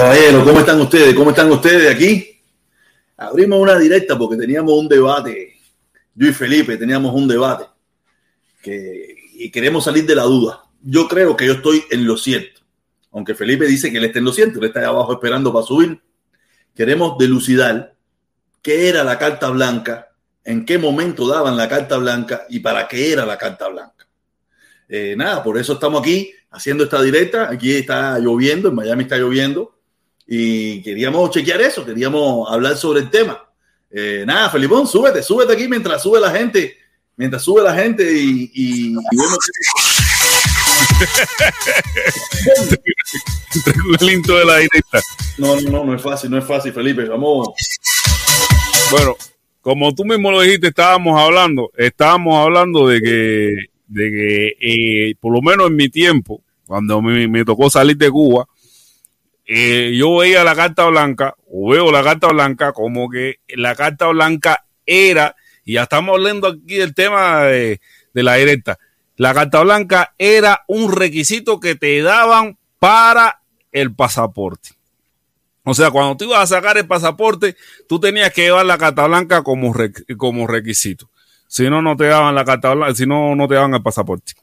Ay, caballero, ¿cómo están ustedes? ¿Cómo están ustedes aquí? Abrimos una directa porque teníamos un debate. Yo y Felipe teníamos un debate que, y queremos salir de la duda. Yo creo que yo estoy en lo cierto. Aunque Felipe dice que él está en lo cierto, él está ahí abajo esperando para subir. Queremos delucidar qué era la carta blanca, en qué momento daban la carta blanca y para qué era la carta blanca. Eh, nada, por eso estamos aquí haciendo esta directa. Aquí está lloviendo, en Miami está lloviendo. Y queríamos chequear eso, queríamos hablar sobre el tema. Eh, nada, Felipón, súbete, súbete aquí mientras sube la gente, mientras sube la gente y, y, y de la directa. No, no, no, no es fácil, no es fácil, Felipe. Vamos. Bueno, como tú mismo lo dijiste, estábamos hablando, estábamos hablando de que, de que eh, por lo menos en mi tiempo, cuando me, me tocó salir de Cuba, eh, yo veía la carta blanca, o veo la carta blanca, como que la carta blanca era, y ya estamos hablando aquí del tema de, la directa, la carta blanca era un requisito que te daban para el pasaporte. O sea, cuando tú ibas a sacar el pasaporte, tú tenías que llevar la carta blanca como, como requisito. Si no, no te daban la carta blanca, si no, no te daban el pasaporte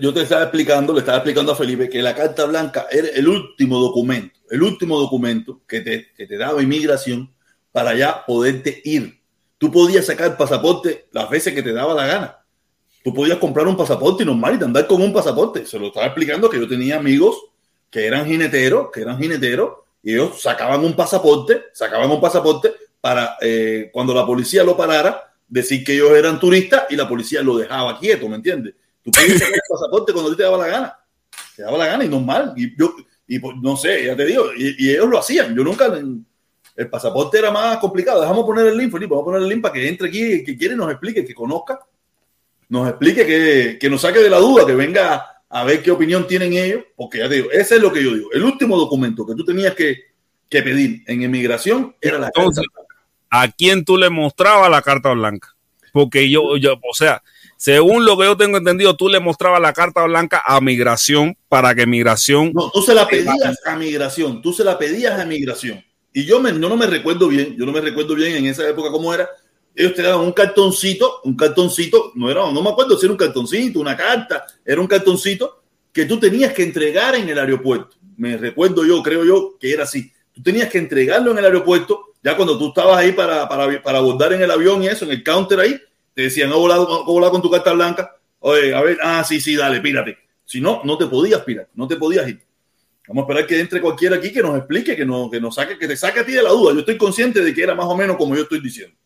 yo te estaba explicando, le estaba explicando a Felipe que la carta blanca era el último documento, el último documento que te, que te daba inmigración para ya poderte ir. Tú podías sacar pasaporte las veces que te daba la gana. Tú podías comprar un pasaporte normal y andar con un pasaporte. Se lo estaba explicando que yo tenía amigos que eran jineteros, que eran jineteros, y ellos sacaban un pasaporte, sacaban un pasaporte para eh, cuando la policía lo parara, decir que ellos eran turistas y la policía lo dejaba quieto, ¿me entiendes? Tú puedes sacar el pasaporte cuando te daba la gana. Te daba la gana y normal. Y yo, y pues, no sé, ya te digo, y, ellos lo hacían. Yo nunca, el pasaporte era más complicado. Dejamos poner el link, Felipe, vamos a poner el link para que entre aquí, que quiere nos explique, que conozca, nos explique, que, que nos saque de la duda, que venga a ver qué opinión tienen ellos, porque ya te digo, ese es lo que yo digo. El último documento que tú tenías que, que pedir en inmigración era la Entonces, carta blanca. ¿A quién tú le mostrabas la carta blanca? Porque yo, yo, o sea, según lo que yo tengo entendido, tú le mostrabas la carta blanca a migración para que migración. No, tú se la pedías a migración, tú se la pedías a migración. Y yo, me, no me recuerdo bien, yo no me recuerdo bien en esa época cómo era. Ellos te daban un cartoncito, un cartoncito, no era, no me acuerdo si era un cartoncito, una carta, era un cartoncito que tú tenías que entregar en el aeropuerto. Me recuerdo yo, creo yo, que era así. Tú tenías que entregarlo en el aeropuerto, ya cuando tú estabas ahí para, para, para abordar en el avión y eso, en el counter ahí, te decían, no volar, no con tu carta blanca. Oye, a ver, ah, sí, sí, dale, pírate. Si no, no te podías pirar, no te podías ir. Vamos a esperar que entre cualquiera aquí que nos explique, que, no, que, nos saque, que te saque a ti de la duda. Yo estoy consciente de que era más o menos como yo estoy diciendo.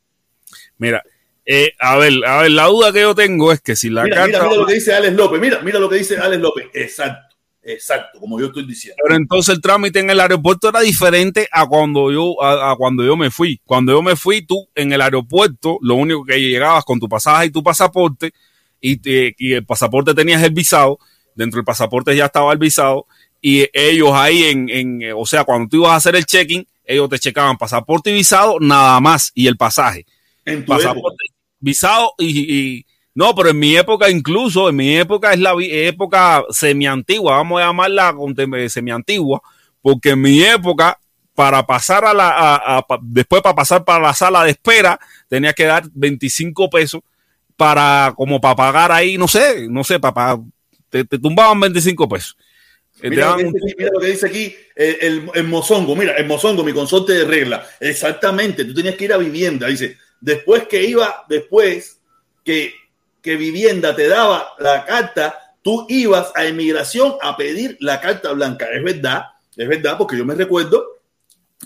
Mira, eh, a ver, a ver, la duda que yo tengo es que si la mira, carta. Mira, mira lo que dice Alex López, mira, mira lo que dice Alex López. Exacto. Exacto, como yo estoy diciendo. Pero entonces el trámite en el aeropuerto era diferente a cuando yo a, a, cuando yo me fui. Cuando yo me fui, tú en el aeropuerto, lo único que llegabas con tu pasaje y tu pasaporte y, te, y el pasaporte tenías el visado, dentro del pasaporte ya estaba el visado y ellos ahí en, en o sea, cuando tú ibas a hacer el check-in, ellos te checaban pasaporte y visado nada más y el pasaje. En tu pasaporte, época. visado y, y no, pero en mi época, incluso, en mi época es la época semi-antigua, vamos a llamarla semi-antigua, porque en mi época, para pasar a la, a, a, después para pasar para la sala de espera, tenía que dar 25 pesos para, como para pagar ahí, no sé, no sé, para, te, te tumbaban 25 pesos. Mira, lo dice, mira, lo que dice aquí el, el, el, mozongo, mira, el mozongo, mi consorte de regla. Exactamente, tú tenías que ir a vivienda. Dice, después que iba, después que que vivienda te daba la carta, tú ibas a inmigración a pedir la carta blanca. Es verdad, es verdad, porque yo me recuerdo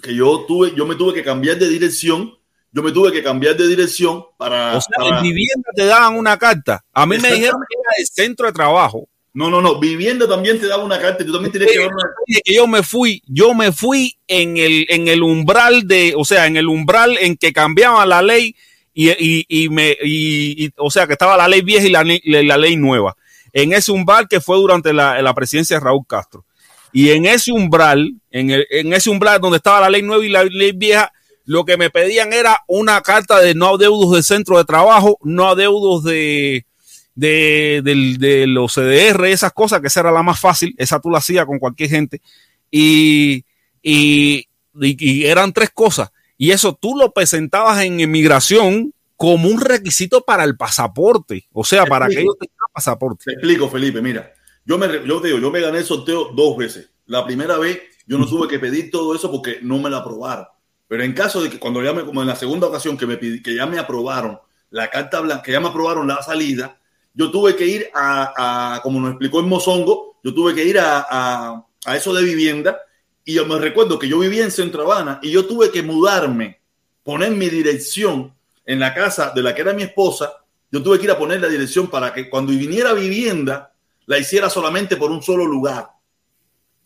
que yo tuve, yo me tuve que cambiar de dirección. Yo me tuve que cambiar de dirección para. O sea, para... en vivienda te daban una carta. A mí me dijeron que era el centro de trabajo. No, no, no. Vivienda también te daba una carta. Tú también tienes que llevar una. Que yo me fui, yo me fui en el, en el umbral de, o sea, en el umbral en que cambiaban la ley y, y, y me, y, y, o sea, que estaba la ley vieja y la, ley nueva. En ese umbral que fue durante la, la, presidencia de Raúl Castro. Y en ese umbral, en, el, en ese umbral donde estaba la ley nueva y la ley vieja, lo que me pedían era una carta de no adeudos del centro de trabajo, no adeudos de, de, de, de los CDR, esas cosas, que esa era la más fácil, esa tú la hacías con cualquier gente. y, y, eran tres cosas. Y eso tú lo presentabas en inmigración como un requisito para el pasaporte. O sea, para que ellos tengan pasaporte. Te explico, Felipe, mira. Yo me, yo digo, yo me gané el sorteo dos veces. La primera vez yo no tuve que pedir todo eso porque no me la aprobaron. Pero en caso de que cuando ya me, como en la segunda ocasión que me que ya me aprobaron la carta blanca, que ya me aprobaron la salida, yo tuve que ir a, como nos explicó el Mozongo, yo tuve que ir a, a, eso de vivienda y yo me recuerdo que yo vivía en Centro Habana y yo tuve que mudarme, poner mi dirección en la casa de la que era mi esposa, yo tuve que ir a poner la dirección para que cuando viniera vivienda la hiciera solamente por un solo lugar.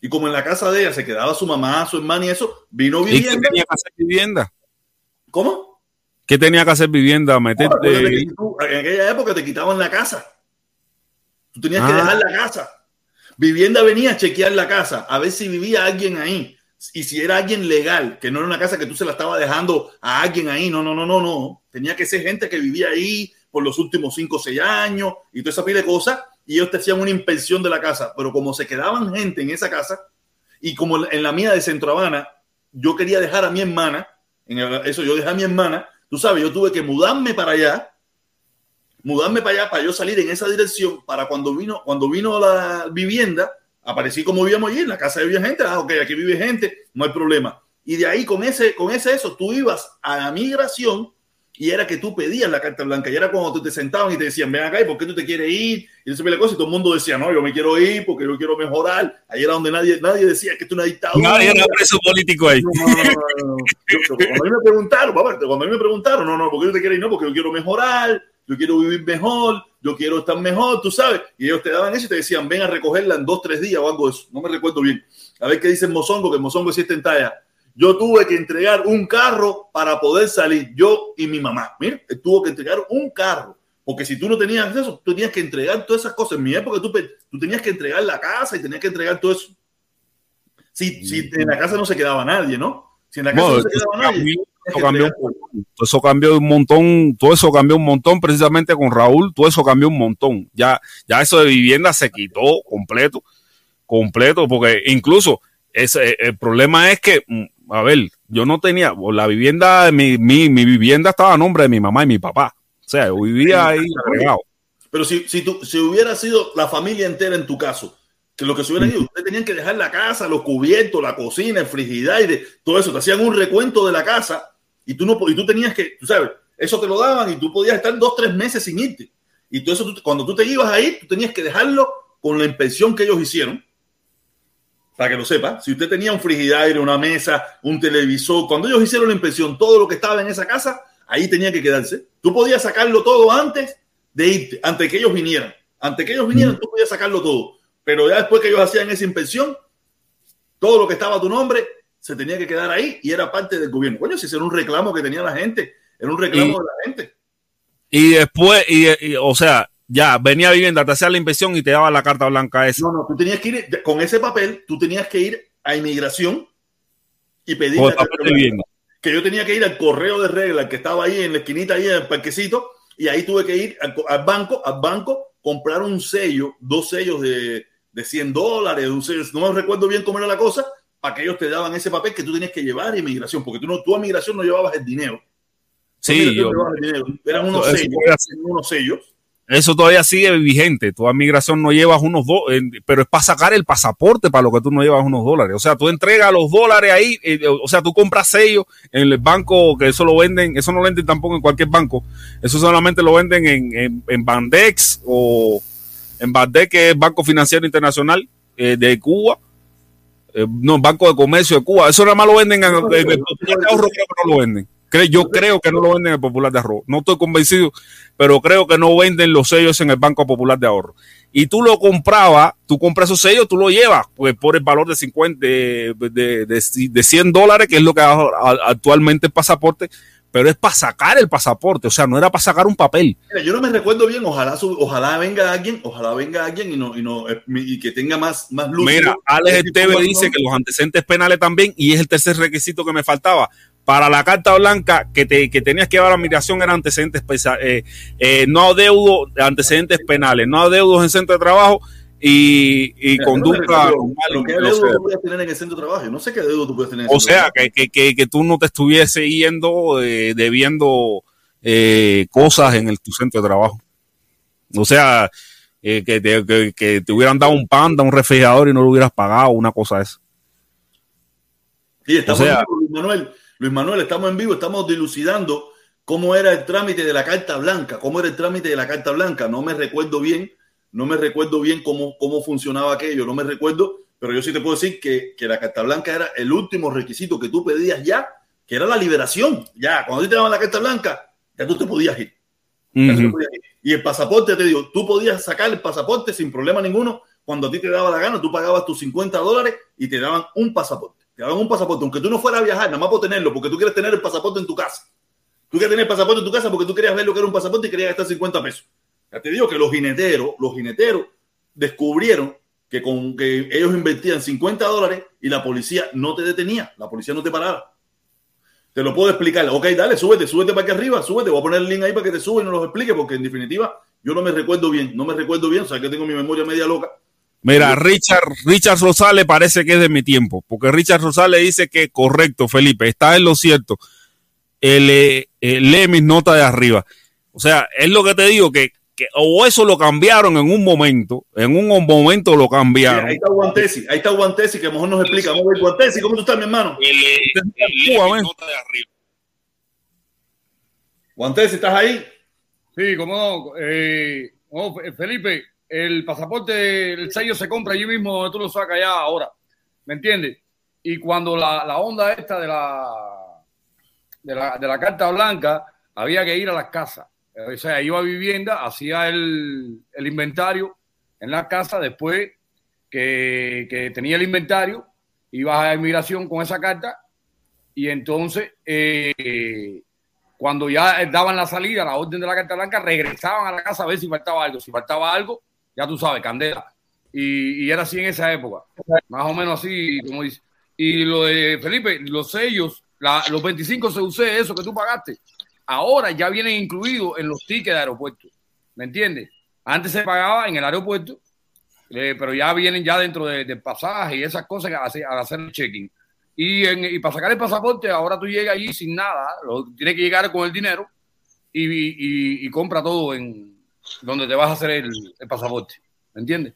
Y como en la casa de ella se quedaba su mamá, su hermana y eso, vino vivienda. qué tenía que hacer vivienda? ¿Cómo? ¿Qué tenía que hacer vivienda? Meterte... en aquella época te quitaban la casa. Tú tenías que ah. dejar la casa. Vivienda venía a chequear la casa, a ver si vivía alguien ahí. Y si era alguien legal, que no era una casa que tú se la estaba dejando a alguien ahí. No, no, no, no, no. Tenía que ser gente que vivía ahí por los últimos cinco o seis años y toda esa pila de cosas y ellos te hacían una inspección de la casa, pero como se quedaban gente en esa casa y como en la mía de Centro Habana, yo quería dejar a mi hermana, en eso yo dejé a mi hermana, tú sabes, yo tuve que mudarme para allá, mudarme para allá para yo salir en esa dirección, para cuando vino, cuando vino la vivienda, aparecí como vivíamos allí, en la casa vivía gente, ah, ok, aquí vive gente, no hay problema. Y de ahí con ese, con ese eso, tú ibas a la migración y era que tú pedías la carta blanca y era cuando tú te sentaban y te decían, ven acá, ¿y por qué tú te quieres ir? Y eso la cosa y todo el mundo decía, no, yo me quiero ir porque yo quiero mejorar. Ahí era donde nadie, nadie decía que es una dictadura. Nadie era preso político ahí. cuando a mí me preguntaron, cuando a mí me preguntaron, no, no, ¿por qué tú te quieres ir? No, porque yo quiero mejorar, yo quiero vivir mejor, yo quiero estar mejor, tú sabes. Y ellos te daban eso y te decían, ven a recogerla en dos, tres días o algo de eso. No me recuerdo bien. A ver qué dice el Mozongo, que el Mozongo existe en talla yo tuve que entregar un carro para poder salir, yo y mi mamá. Mira, tuvo que entregar un carro. Porque si tú no tenías eso, tú tenías que entregar todas esas cosas. En mi época tú, tú tenías que entregar la casa y tenías que entregar todo eso. Si, si en la casa no se quedaba nadie, ¿no? Si en la casa no, se quedaba nadie. Eso cambió, un, eso cambió un montón, todo eso cambió un montón precisamente con Raúl, todo eso cambió un montón. Ya, ya eso de vivienda se quitó completo, completo, porque incluso ese, el problema es que mm, a ver, yo no tenía, la vivienda, mi, mi, mi vivienda estaba a nombre de mi mamá y mi papá. O sea, yo vivía ahí. Pero si, si, tú, si hubiera sido la familia entera en tu caso, que lo que se hubiera ido, ustedes tenían que dejar la casa, los cubiertos, la cocina, el frigidaire, todo eso, te hacían un recuento de la casa y tú, no, y tú tenías que, tú sabes, eso te lo daban y tú podías estar dos, tres meses sin irte. Y todo eso, cuando tú te ibas ahí, tú tenías que dejarlo con la inspección que ellos hicieron para que lo sepa, si usted tenía un frigidaire, una mesa, un televisor, cuando ellos hicieron la inspección, todo lo que estaba en esa casa, ahí tenía que quedarse. Tú podías sacarlo todo antes de irte, antes que ellos vinieran. Antes que ellos vinieran, tú podías sacarlo todo. Pero ya después que ellos hacían esa inspección, todo lo que estaba a tu nombre se tenía que quedar ahí y era parte del gobierno. Coño, si era un reclamo que tenía la gente, era un reclamo de la gente. Y después, y, o sea, ya venía vivienda, te hacía la inspección y te daba la carta blanca esa. No, no, tú tenías que ir con ese papel, tú tenías que ir a inmigración y pedir la carta blanca. Que yo tenía que ir al correo de regla que estaba ahí en la esquinita, ahí en el parquecito, y ahí tuve que ir al, banco, al banco, comprar un sello, dos sellos de, de 100 dólares, no me recuerdo bien cómo era la cosa, para que ellos te daban ese papel que tú tenías que llevar a inmigración, porque tú, no, tú a inmigración no llevabas el dinero. Sí, yo, Eran unos sellos, unos sellos eso todavía sigue vigente. Tu migración no llevas unos dólares, pero es para sacar el pasaporte para lo que tú no llevas unos dólares. O sea, tú entregas los dólares ahí, eh, o sea, tú compras sellos en el banco, que eso lo venden, eso no lo venden tampoco en cualquier banco. Eso solamente lo venden en, en, Bandex o en Bandex, que es Banco Financiero Internacional eh, de Cuba. Eh, no, Banco de Comercio de Cuba. Eso nada más lo venden en, el, el, ahorro, creo que no lo venden. Yo creo que no lo venden en el Popular de Ahorro. No estoy convencido, pero creo que no venden los sellos en el Banco Popular de Ahorro. Y tú lo comprabas, tú compras esos sellos, tú lo llevas pues, por el valor de 50, de, de, de, 100 dólares, que es lo que actualmente el pasaporte, pero es para sacar el pasaporte, o sea, no era para sacar un papel. yo no me recuerdo bien, ojalá ojalá venga alguien, ojalá venga alguien y no y no y que tenga más más luz. Mira, Alex TV dice que los antecedentes penales también y es el tercer requisito que me faltaba para la carta blanca que, te, que tenías que llevar a migración eran antecedentes eh, eh, no adeudos, antecedentes penales, no adeudos en centro de trabajo y, y conducta normal. ¿Qué deuda tú puedes tener en el centro de trabajo? no sé qué deuda tú puedes tener. En el o sea, que, que, que, que, tú no te estuviese yendo eh, debiendo eh, cosas en el, tu centro de trabajo. O sea, eh, que, te, que, te hubieran dado un panda, un refrigerador y no lo hubieras pagado, una cosa esa. Sí, estamos en vivo, Luis Manuel. Luis Manuel, estamos en vivo, estamos dilucidando cómo era el trámite de la carta blanca, cómo era el trámite de la carta blanca. No me recuerdo bien, no me recuerdo bien cómo, cómo funcionaba aquello, no me recuerdo, pero yo sí te puedo decir que, que la carta blanca era el último requisito que tú pedías ya, que era la liberación. Ya, cuando te daban la carta blanca, ya tú te podías ir. Y el pasaporte, te digo, tú podías sacar el pasaporte sin problema ninguno. Cuando a ti te daba la gana, tú pagabas tus 50 dólares y te daban un pasaporte. Te daban un pasaporte, aunque tú no fueras a viajar, nada más por tenerlo, porque tú quieres tener el pasaporte en tu casa. Tú quieres tener el pasaporte en tu casa porque tú querías ver lo que era un pasaporte y querías gastar 50 pesos. Ya te digo que los jineteros, los jineteros descubrieron que con que ellos invertían 50 dólares y la policía no te detenía, la policía no te paraba. Te lo puedo explicar. Ok, dale, súbete, súbete para aquí arriba, súbete. Voy a poner el link ahí para que te suba y nos lo explique, porque en definitiva yo no me recuerdo bien, no me recuerdo bien, o sea que tengo mi memoria media loca. Mira, Richard, Richard Rosales parece que es de mi tiempo, porque Richard Rosales dice que correcto, Felipe, está en lo cierto. El, eh, lee mis notas de arriba. O sea, es lo que te digo, que, que, o eso lo cambiaron en un momento, en un momento lo cambiaron. ahí está Guantesi, ahí está Guantesi, que a lo mejor nos explica. Vamos a ver, Guantesi, ¿cómo tú estás, mi hermano? Guantesi, ¿estás ahí? Sí, como eh, Felipe, el pasaporte, el sello se compra allí mismo, tú lo sacas ya ahora, ¿me entiendes? Y cuando la, la onda esta de la, de la, de la carta blanca, había que ir a las casas. O sea, iba a vivienda, hacía el, el inventario en la casa, después que, que, tenía el inventario, iba a inmigración con esa carta y entonces eh, cuando ya daban la salida, la orden de la Carta Blanca, regresaban a la casa a ver si faltaba algo. Si faltaba algo, ya tú sabes, candela. Y, era así en esa época, más o menos así, como dice. Y lo de Felipe, los sellos, los 25 se usé eso que tú pagaste, ahora ya vienen incluidos en los tickets de aeropuerto. ¿Me entiendes? Antes se pagaba en el aeropuerto, eh, pero ya vienen ya dentro del pasaje y esas cosas al hacer el check-in. Y, para sacar el pasaporte, ahora tú llegas allí sin nada, lo, tienes que llegar con el dinero y, compra todo en donde te vas a hacer el, pasaporte. ¿Me entiendes?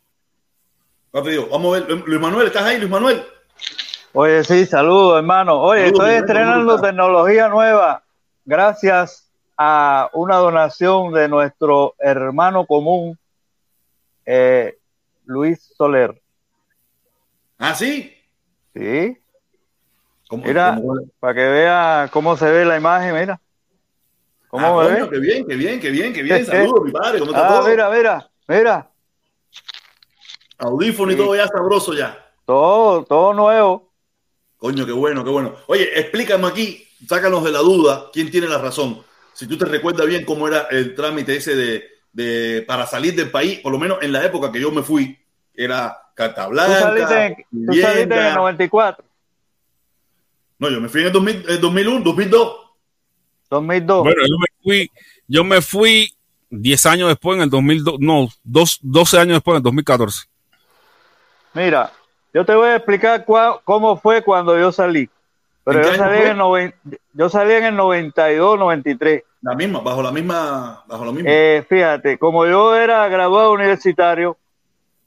Vamos a ver, Luis Manuel, ¿estás ahí, Luis Manuel? Oye, sí, saludos, hermano. Oye, estoy estrenando tecnología nueva gracias a una donación de nuestro hermano común, eh, Luis Soler. ¿Ah, sí? Sí. Mira, para que vea cómo se ve la imagen, mira. ¿Cómo ah, ve? Qué bien, qué bien, qué bien, qué bien. Saludos, mi padre. ¿Cómo está ah, mira, mira, mira. Audífono y todo ya sabroso ya. Todo, todo nuevo. Coño, qué bueno, qué bueno. Oye, explícame aquí, sácanos de la duda, quién tiene la razón. Si tú te recuerdas bien cómo era el trámite ese de, de para salir del país, por lo menos en la época que yo me fui, era carta blanca. Tú saliste, tú saliste en el 94. No, yo me fui en el, 2001, 2002. 2002. Bueno, yo me fui, yo me fui 10 años después, en el 2002, no, dos, 12 años después, en el 2014. Mira, yo te voy a explicar cómo fue cuando yo salí. Pero yo salí, en el yo salí en el 92, 93. La misma, bajo la misma, bajo lo mismo. Eh, fíjate, como yo era graduado universitario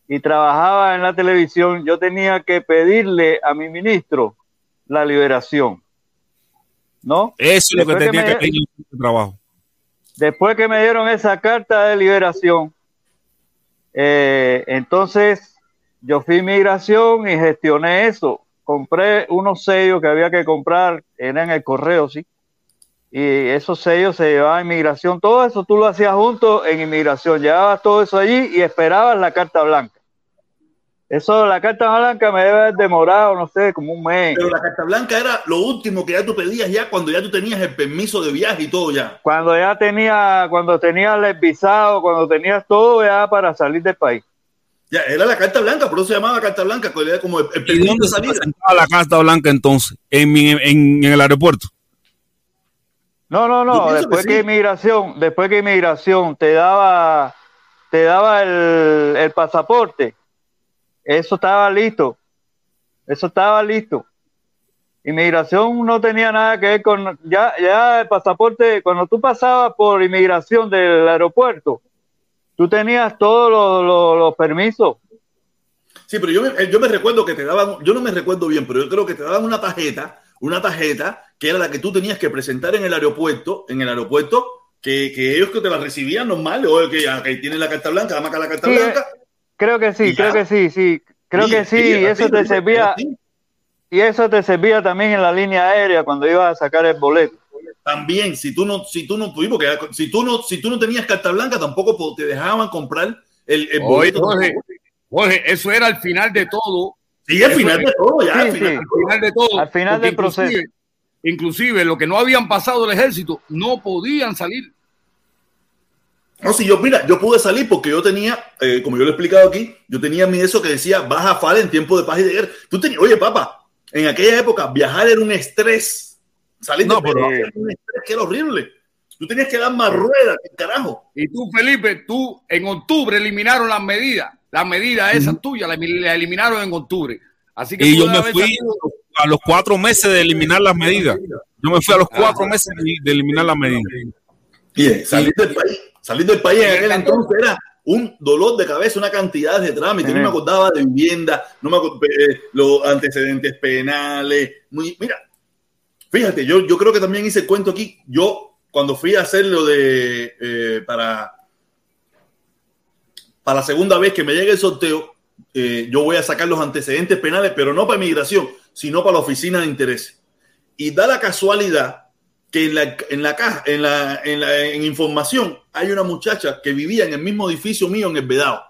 y trabajaba en la televisión, yo tenía que pedirle a mi ministro la liberación. ¿No? Eso es lo que tenía que, pedir el trabajo. Después que me dieron esa carta de liberación, eh, entonces yo fui a inmigración y gestioné eso. Compré unos sellos que había que comprar, eran en el correo, sí. Y esos sellos se llevaban a inmigración. Todo eso tú lo hacías junto en inmigración. Llevabas todo eso allí y esperabas la carta blanca. Eso, la carta blanca me debe haber demorado, no sé, como un mes. Pero la carta blanca era lo último que ya tú pedías ya cuando ya tú tenías el permiso de viaje y todo ya. Cuando ya tenía, cuando tenías el visado, cuando tenías todo ya para salir del país. Ya, era la carta blanca, por eso se llamaba carta blanca, como el, permiso de salida. la carta blanca entonces? ¿En, en, el aeropuerto? No, no, no, después que, inmigración, después que inmigración te daba, te daba el, el pasaporte eso estaba listo. Eso estaba listo. Inmigración no tenía nada que ver con, ya, ya el pasaporte, cuando tú pasabas por inmigración del aeropuerto, tú tenías todos los, los, permisos. Sí, pero yo me, yo me recuerdo que te daban, yo no me recuerdo bien, pero yo creo que te daban una tarjeta, una tarjeta que era la que tú tenías que presentar en el aeropuerto, en el aeropuerto, que, que ellos que te la recibían normal, o que, que tienen la carta blanca, dame acá la carta blanca. Creo que sí, creo que sí, sí. Creo que sí, y eso te servía, y eso te servía también en la línea aérea cuando ibas a sacar el boleto. También, si tú no, si tú no, porque si tú no, si tú no tenías carta blanca, tampoco te dejaban comprar el, el boleto. Jorge, eso era al final de todo. Sí, al final de todo, ya. al, final, de todo. Al final del proceso. Inclusive, lo que no habían pasado el ejército no podían salir. No, si yo, mira, yo pude salir porque yo tenía, eh, como yo lo he explicado aquí, yo tenía mi eso que decía baja fala en tiempo de paz y de guerra. Tú tenías, oye, papá, en aquella época viajar era un estrés. Salir no, de pero, estrés que era horrible. Tú tenías que dar más ruedas, carajo. Y tú, Felipe, tú en octubre eliminaron las medidas. Las medidas esas tuyas las eliminaron en octubre. Así que y yo me fui a los cuatro meses de eliminar las medidas. Yo me fui a los cuatro ah. meses de eliminar las medidas. Bien, salir del país Salir del país en aquel entonces era un dolor de cabeza, una cantidad de trámites. No me acordaba de vivienda, no me acordaba de eh, los antecedentes penales. mira, fíjate, yo, yo creo que también hice cuento aquí. Yo, cuando fui a hacer lo de eh, para, para la segunda vez que me llegue el sorteo, eh, yo voy a sacar los antecedentes penales, pero no para inmigración, sino para la oficina de interés. Y da la casualidad que en la, en la caja, en la, en la en información, hay una muchacha que vivía en el mismo edificio mío en el Vedado.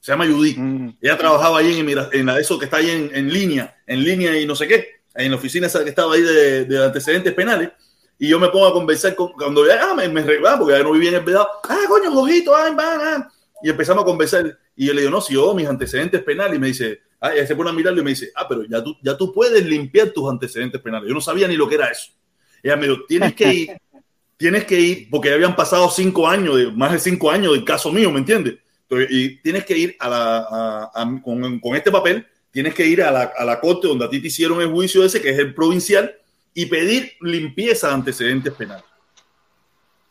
Se llama Judith. Mm. Ella trabajaba ahí en, en la, eso que está ahí en, en, línea, en línea y no sé qué, en la oficina esa que estaba ahí de, de antecedentes penales. Y yo me pongo a conversar con, cuando ah, me, me porque ya no vivía en el Vedado. Ah, coño, ojito, van, ah. Y empezamos a conversar. Y yo le digo, no, si yo, mis antecedentes penales. Y me dice, ah, se pone a mirarlo y me dice, ah, pero ya tú, ya tú puedes limpiar tus antecedentes penales. Yo no sabía ni lo que era eso. Ella me dijo, tienes que ir, tienes que ir, porque ya habían pasado cinco años, más de cinco años del caso mío, ¿me entiendes? y tienes que ir a la, con, con, este papel, tienes que ir a la, a la, corte donde a ti te hicieron el juicio ese, que es el provincial, y pedir limpieza de antecedentes penales.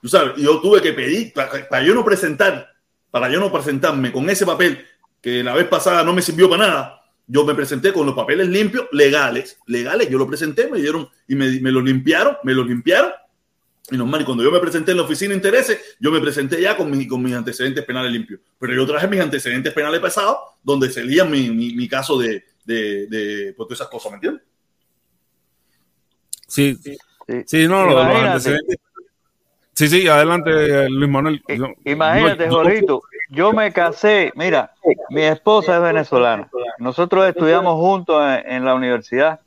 Tú sabes, yo tuve que pedir, para, yo no presentar, para yo no presentarme con ese papel, que la vez pasada no me sirvió para nada, yo me presenté con los papeles limpios, legales, legales, yo lo presenté, me dieron y me, me lo limpiaron, me lo limpiaron. Y normal, y cuando yo me presenté en la oficina de intereses, yo me presenté ya con, mi, con mis antecedentes penales limpios. Pero yo traje mis antecedentes penales pesados, donde se lía mi, mi, mi, caso de, de, de pues, todas esas cosas, ¿me entiendes? Sí, sí, sí no, los, antecedentes. Sí, sí, adelante, Luis Manuel. Imagínate, Jorito, yo me casé, mira, mi esposa es venezolana. Nosotros estudiamos juntos en, la universidad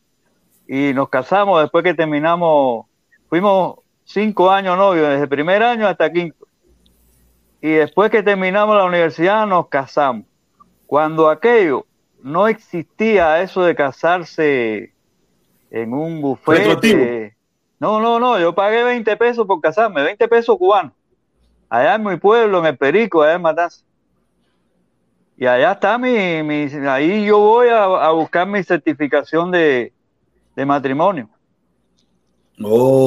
y nos casamos después que terminamos, fuimos cinco años novios, desde primer año hasta quinto. Y después que terminamos la universidad nos casamos. Cuando aquello no existía eso de casarse en un buffet. No, no, no, yo pagué 20 pesos por casarme, 20 pesos cubanos allá en mi pueblo, en el Perico, allá en Matanza. Y allá está mi, mi ahí yo voy a, buscar mi certificación de, matrimonio. Oh.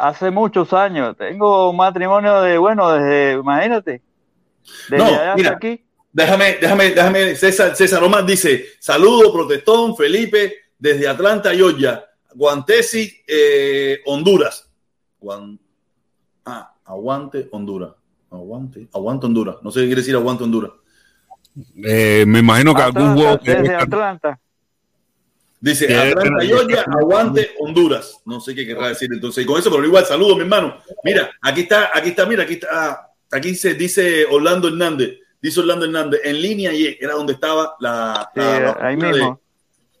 Hace muchos años, tengo un matrimonio de, bueno, desde, imagínate, desde allá hasta aquí. Déjame, déjame, déjame, César, César Román dice, saludo, protestón, Felipe, desde Atlanta, Georgia, Guantesi, eh, Honduras. ah, Aguante Honduras. Aguante, aguante Honduras. No sé qué quiere decir aguante Honduras. Eh, me imagino que algún juego. Desde Atlanta. Dice Atlanta, Georgia, aguante Honduras. No sé qué querrá decir entonces. Y con eso, pero igual, saludo, mi hermano. Mira, aquí está, aquí está, mira, aquí está. Aquí se dice Orlando Hernández. Dice Orlando Hernández, en línea y era donde estaba la, ahí mismo.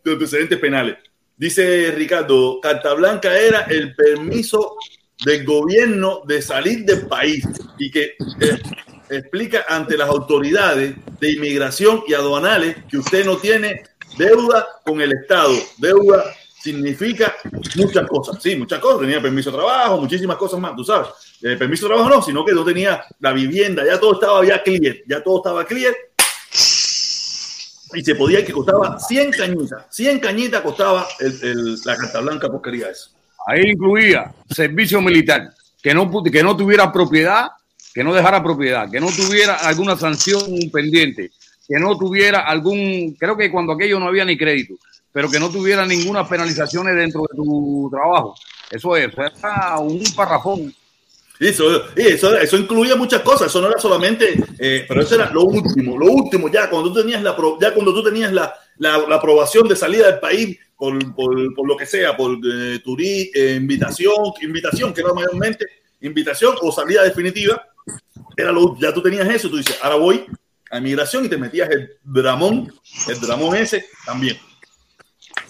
De, de antecedentes penales. Dice Ricardo, Carta Blanca era el permiso del gobierno de salir del país y que eh, explica ante las autoridades de inmigración y aduanales que usted no tiene deuda con el Estado. Deuda significa muchas cosas. Sí, muchas cosas. Tenía permiso de trabajo, muchísimas cosas más, tú sabes. Eh, permiso de trabajo no, sino que no tenía la vivienda, ya todo estaba ya clear, ya todo estaba clear. y se podía que costaba 100 cañitas. 100 cañitas costaba la carta blanca porquería eso. Ahí incluía servicio militar, que no, que no tuviera propiedad, que no dejara propiedad, que no tuviera alguna sanción pendiente, que no tuviera algún, creo que cuando aquello no había ni crédito, pero que no tuviera ninguna penalizaciones dentro de tu trabajo. Eso es, era un parrafón. Eso, eso, eso incluía muchas cosas, eso no era solamente, eh, pero eso era lo último, lo último, ya cuando tú tenías la, ya cuando tú tenías la, la, aprobación de salida del país por, por, por lo que sea, por eh, eh, invitación, invitación, que era mayormente invitación o salida definitiva, era lo, ya tú tenías eso, tú dices, ahora voy a migración y te metías el dramón, el dramón ese también.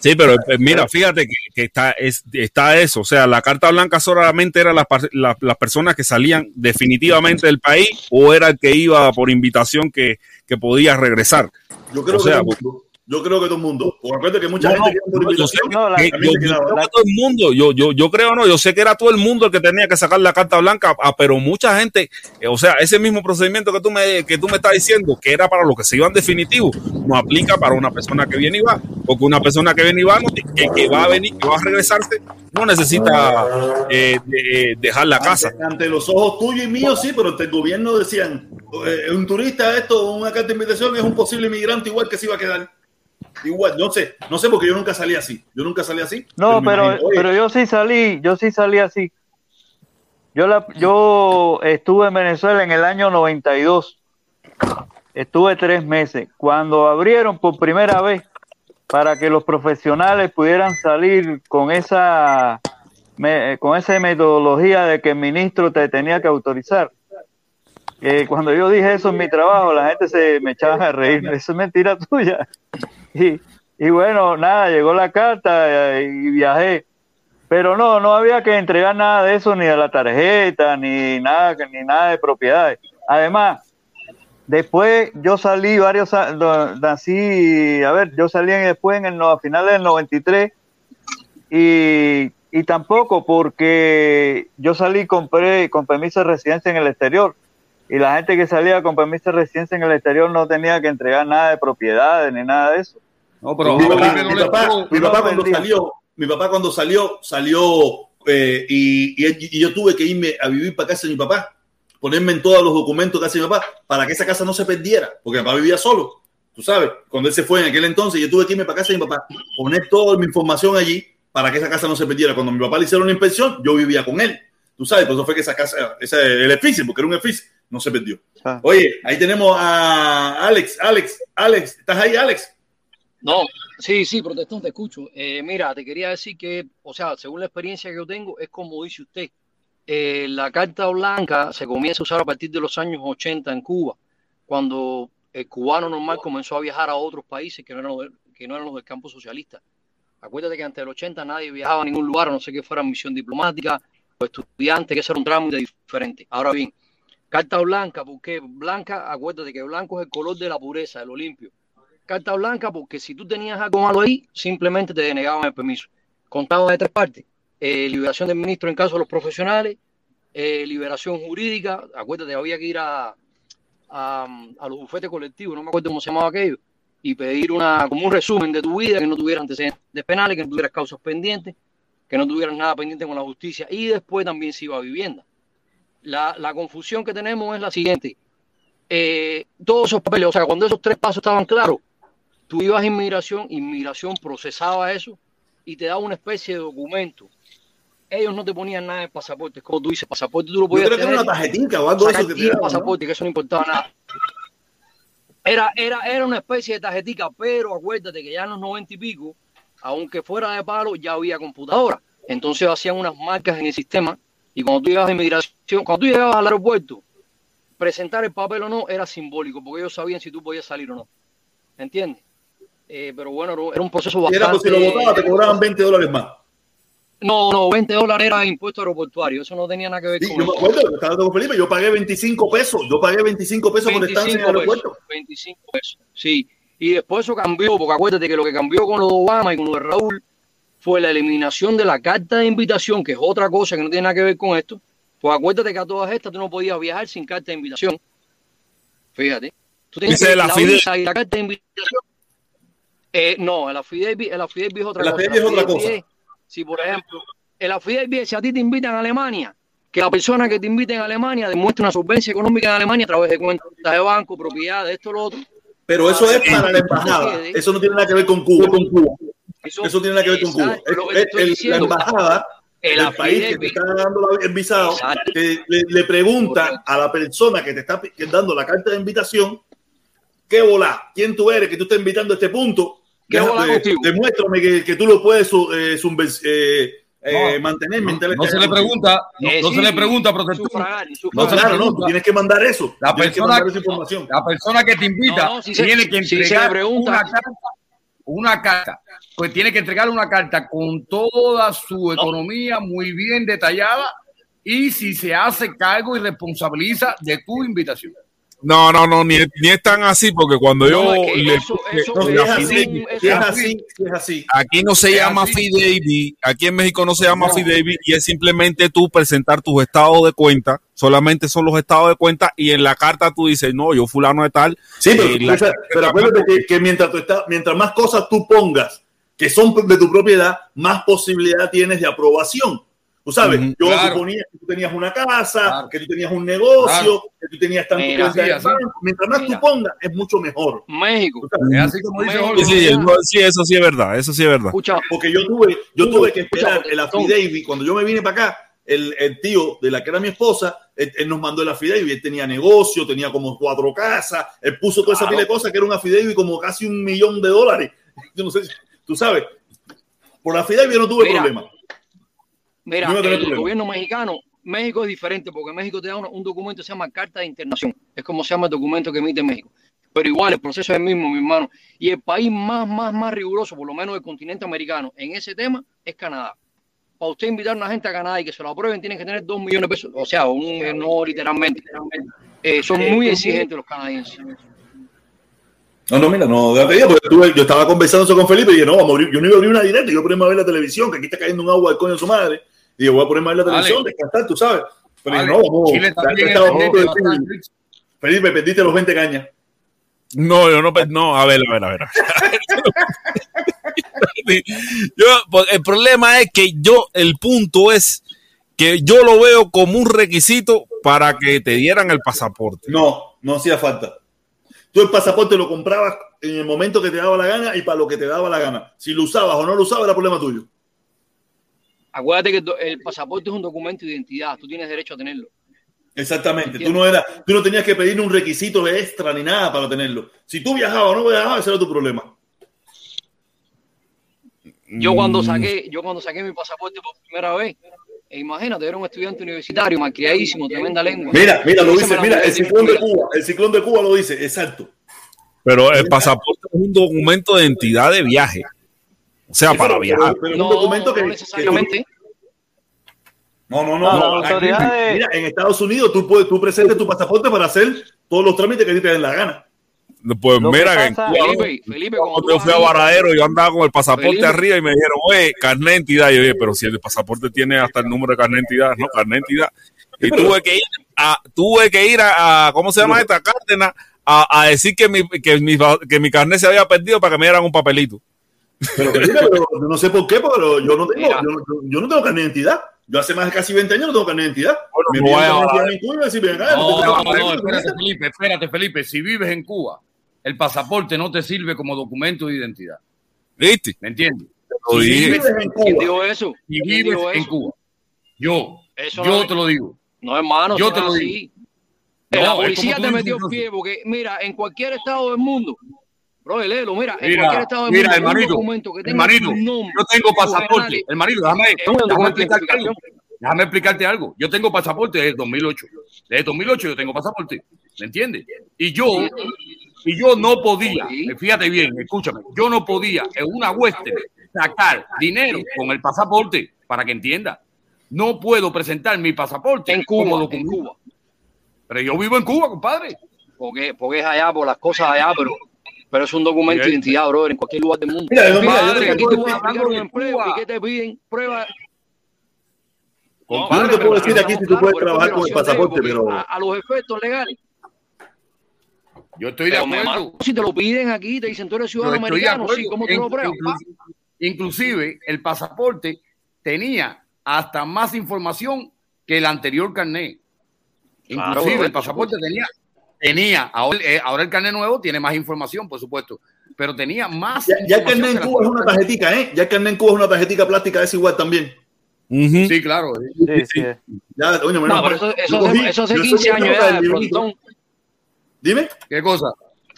Sí, pero eh, mira, fíjate que, está, está eso. O sea, la carta blanca solamente era las, las, personas que salían definitivamente del país o era el que iba por invitación que, que podía regresar. Yo creo que yo creo que todo el mundo. Porque que mucha gente no, yo, sé, todo el mundo, yo, yo, yo creo no, yo sé que era todo el mundo el que tenía que sacar la carta blanca, ah, pero mucha gente, eh, o sea, ese mismo procedimiento que tú me, que tú me estás diciendo, que era para los que se iban definitivo, no aplica para una persona que viene y va, porque una persona que viene y va, que, que va a venir, que va a regresarse, no necesita eh, eh, dejar la casa. Ante, los ojos tuyos y míos, sí, pero el gobierno decían, un turista, esto, una carta de invitación, es un posible inmigrante igual que se iba a quedar. Igual, no sé, no sé porque yo nunca salí así. Yo nunca salí así. No, pero, pero, yo sí salí, yo sí salí así. Yo, la, yo estuve en Venezuela en el año 92. Estuve tres meses. Cuando abrieron por primera vez para que los profesionales pudieran salir con esa, con esa metodología de que el ministro te tenía que autorizar. Eh, cuando yo dije eso en mi trabajo, la gente se me echaba a reír. Eso es mentira tuya. Y, bueno, nada, llegó la carta y viajé. Pero no, no había que entregar nada de eso, ni de la tarjeta, ni nada, ni nada de propiedades. Además, después yo salí varios nací, a ver, yo salí después en el, a finales del 93 y, y tampoco porque yo salí compré con permiso de residencia en el exterior y la gente que salía con permiso de residencia en el exterior no tenía que entregar nada de propiedades ni nada de eso. No, pero mi, papá, cuando salió, mi papá cuando salió, salió eh, y, yo tuve que irme a vivir para casa de mi papá, ponerme en todos los documentos que hace mi papá, para que esa casa no se perdiera, porque mi papá vivía solo. Tú sabes, cuando él se fue en aquel entonces, yo tuve que irme para casa de mi papá, poner toda mi información allí para que esa casa no se perdiera. Cuando mi papá le hicieron una inspección, yo vivía con él. Tú sabes, por eso fue que esa casa, ese, el edificio, porque era un edificio, no se perdió. Ah. Oye, ahí tenemos a Alex, Alex, Alex, ¿estás ahí, Alex? No, sí, sí, protestón, te escucho. Eh, mira, te quería decir que, o sea, según la experiencia que yo tengo, es como dice usted, eh, la carta blanca se comienza a usar a partir de los años 80 en Cuba, cuando el cubano normal comenzó a viajar a otros países que no eran los, del campo socialista. Acuérdate que antes del 80 nadie viajaba a ningún lugar, a no sé qué fuera misión diplomática o estudiante, que eso era un trámite diferente. Ahora bien, carta blanca, porque blanca, acuérdate que blanco es el color de la pureza, de lo limpio carta blanca porque si tú tenías algo malo ahí, simplemente te denegaban el permiso. Contaba de tres partes. Eh, liberación del ministro en caso de los profesionales, eh, liberación jurídica, acuérdate, había que ir a, a, los bufetes colectivos, no me acuerdo cómo se llamaba aquello, y pedir una, como un resumen de tu vida, que no tuvieras antecedentes penales, que no tuvieras causas pendientes, que no tuvieras nada pendiente con la justicia, y después también se iba a vivienda. La, la confusión que tenemos es la siguiente. Eh, todos esos papeles, o sea, cuando esos tres pasos estaban claros, Tú ibas a inmigración, inmigración procesaba eso y te daba una especie de documento. Ellos no te ponían nada de pasaporte, como tú dices, pasaporte tú lo podías Yo creo tener, que era una tarjetita o algo de eso que te pasaporte, que eso no importaba nada. Era, era, era una especie de tarjetica, pero acuérdate que ya en los noventa y pico, aunque fuera de palo, ya había computadora. Entonces hacían unas marcas en el sistema y cuando tú llegabas a inmigración, cuando tú llegabas al aeropuerto, presentar el papel o no era simbólico, porque ellos sabían si tú podías salir o no. ¿Entiendes? Eh, pero bueno, era un proceso bastante... Era, pues si lo votaba te cobraban 20 dólares más. No, no, 20 dólares era impuesto aeroportuario, eso no tenía nada que ver con yo me acuerdo, estaba con Felipe, yo pagué 25 pesos, yo pagué 25 pesos por estancia en el aeropuerto. 25 pesos, sí. Y después eso cambió, porque acuérdate que lo que cambió con lo de Obama y con lo de Raúl fue la eliminación de la carta de invitación, que es otra cosa que no tiene nada que ver con esto. Pues acuérdate que a todas estas tú no podías viajar sin carta de invitación. Fíjate. Tú tienes que la, la, la carta de invitación Eh, no, el affidavit, el affidavit es otra El cosa. es otra cosa. es, si, por ejemplo, el affidavit si a ti te invitan a Alemania, que la persona que te invita en Alemania demuestre una solvencia económica en Alemania a través de cuentas de banco, propiedades, esto, lo otro. Pero eso es para la embajada. Eso no tiene nada que ver con Cuba. Con Cuba. Eso, Eso tiene nada que ver con Cuba. Es- la embajada el del país que te está dando la- el visado te- le, le pregunta Correcto. a la persona que te está dando la carta de invitación qué volá, quién tú eres, que tú estás invitando a este punto. ¿Qué Deja- volá de- contigo? Demuéstrame que, que tú lo puedes eh, eh, eh, No, mantener No, mientras no se le pregunta, no, Eh, no sí, se le pregunta, protector. sufragar, No, sufragar. claro, no, tú tienes que mandar eso. La que persona- esa información. La persona que te invita si tiene que se entregar pregunta- una carta, una carta. Pues tiene que entregar una carta con toda su economía muy bien detallada y si se hace cargo y responsabiliza de tu invitación. No, no, no, ni, ni es tan así, porque cuando yo es que le eso- eso No, si es así, así, así. Aquí no se llama así. affidavit, aquí en México no se llama No. y es simplemente tú presentar tus estados de cuenta, solamente son los estados de cuenta y en la carta tú dices, no, yo fulano de tal. Sí, pero, eh, pero acuérdate que, que mientras, tú estás, mientras más cosas tú pongas que son de tu propiedad, más posibilidad tienes de aprobación. Tú sabes, yo claro. suponía que tú tenías una casa, Claro. que tú tenías un negocio, Claro. que tú tenías tanto Mira, sí, así. Mientras más Mira. tú pongas, es mucho mejor. México. Es así como dice Sí, Jorge. Sí, sí, no, sí, eso sí es verdad, eso sí es verdad. Escucha, Porque yo tuve, yo tuve que esperar Escucha, el affidavit. Cuando yo me vine para acá, el, el tío de la que era mi esposa, él, él nos mandó el affidavit. Él tenía negocio, tenía como cuatro casas. Él puso toda esa pila de cosas que era un affidavit como casi un millón de dólares. Yo no sé, si- tú sabes. Por la affidavit yo no tuve Mira, problema. Mira, No el problema. gobierno mexicano, México es diferente porque México te da un documento que se llama Carta de Internación. Es como se llama el documento que emite México. Pero igual, el proceso es el mismo, mi hermano. Y el país más, más, más riguroso, por lo menos del continente americano, en ese tema, es Canadá. Para usted invitar a una gente a Canadá y que se lo aprueben, tienen que tener dos millones de pesos. O sea, un, eh, no literalmente. Eh, son muy exigentes los canadienses. No, no, mira, no, porque tuve- yo estaba conversando eso con Felipe y dije, no, vamos a abrir, yo no iba a abrir una directa, yo iba a ponerme a ver la televisión, que aquí está cayendo un agua al coño de su madre. Y yo voy a ponerme a ver la Vale. televisión, descansar, tú sabes. Pero Vale. dije, no. Chile también de rich. Felipe, perdiste los 20 cañas. No, yo no, no, a ver, a ver, a ver. yo, pues, el problema es que yo, el punto es que yo lo veo como un requisito para que te dieran el pasaporte. No, no hacía falta. Tú el pasaporte lo comprabas en el momento que te daba la gana y para lo que te daba la gana. Si lo usabas o no lo usabas, era problema tuyo. Acuérdate que el pasaporte es un documento de identidad. Tú tienes derecho a tenerlo. Exactamente. Tú no, era, tú no tenías que pedir un requisito extra ni nada para tenerlo. Si tú viajabas o no viajabas, ese era tu problema. Yo cuando Mm, saqué, yo cuando saqué mi pasaporte por primera vez, e imagínate, era un estudiante universitario, malcriadísimo, tremenda lengua. Mira, mira, lo dice, mira, el ciclón de. Cuba, el ciclón de Cuba lo dice, exacto. Pero el pasaporte es un documento de identidad de viaje. O sea, Sí, para pero- viajar. pero- pero es No, un documento que, no necesariamente. no, no, no. No, no. Aquí, mira, en Estados Unidos tú puedes, tú presentes tu pasaporte para hacer todos los trámites que a ti te den la gana. Pues Lo mira, que pasa- Felipe, Felipe, cuando yo fui a Varadero, yo andaba con el pasaporte Felipe. arriba y me dijeron, oye, carnet de identidad. Y yo dije, pero si el pasaporte tiene hasta el número de carnet de identidad, no, carnet de identidad. Y tuve que ir a, tuve que ir a, a- ¿cómo se llama esta? Cárdenas, a, a decir que mi, que, mi, que mi carnet se había perdido para que me dieran un papelito. Pero, Felipe, pero yo no sé por qué, pero yo no tengo, yo, no- yo no tengo carnet de identidad. Yo hace más de casi 20 años no tengo carnet de identidad. Bueno, me no a- identidad en Cuba y acá, No, no, no, identidad. espérate, Felipe, espérate, Felipe. Si vives en Cuba, el pasaporte no te sirve como documento de identidad. ¿Viste? ¿Me entiendes? Si vives en ¿Quién Cuba, dijo eso? Si ¿Quién vives dijo en eso? Cuba. Yo, Eso yo no- te lo digo. No, hermano, Yo eso te no lo es digo. así. No, la es policía te metió pie porque, mira, en cualquier estado del mundo, bro, léelo, mira, en Mira, cualquier estado del mira, mundo, un hermanito, documento que tenga hermanito, tu nombre, yo tengo pasaporte. Hermanito, déjame, déjame de explicarte algo. Déjame explicarte algo. Yo tengo pasaporte desde 2008. Desde 2008 yo tengo pasaporte. ¿Me entiendes? Y yo, y yo no podía, Sí. fíjate bien, escúchame, yo no podía en una western sacar dinero con el pasaporte para que entienda. No puedo presentar mi pasaporte En como Cuba, en documento. Cuba. Pero yo vivo en Cuba, compadre. Porque, porque es allá, por las cosas allá, pero, pero es un documento de identidad, brother, en cualquier lugar del mundo. Mira, yo- mira, yo Padre, te aquí tú vas a decir aplicar un algo de empleo Cuba. y ¿qué te piden? Prueba. Compadre, Yo no te puedo decir aquí si tú puedes trabajar con el pasaporte, pero A, a los efectos legales. Yo estoy de acuerdo. si te lo piden aquí, te dicen tú eres ciudadano Yo americano, sí. ¿cómo tú lo pruebas? inclu- Inclusive el pasaporte tenía hasta más información que el anterior carnet. Claro, Inclusive el pasaporte tenía, tenía, ahora, eh, ahora el carnet nuevo tiene más información, por supuesto, pero tenía más Ya, ya el carnet en Cuba es una tarjetica, ¿eh? Ya el carnet en Cuba es una tarjetica plástica, es igual también. Sí, claro. eh. Sí, sí. Ya, No, pero eso, eso Yo hace, cogí- eso hace yo 15 soy años ya. Dime. ¿Qué cosa?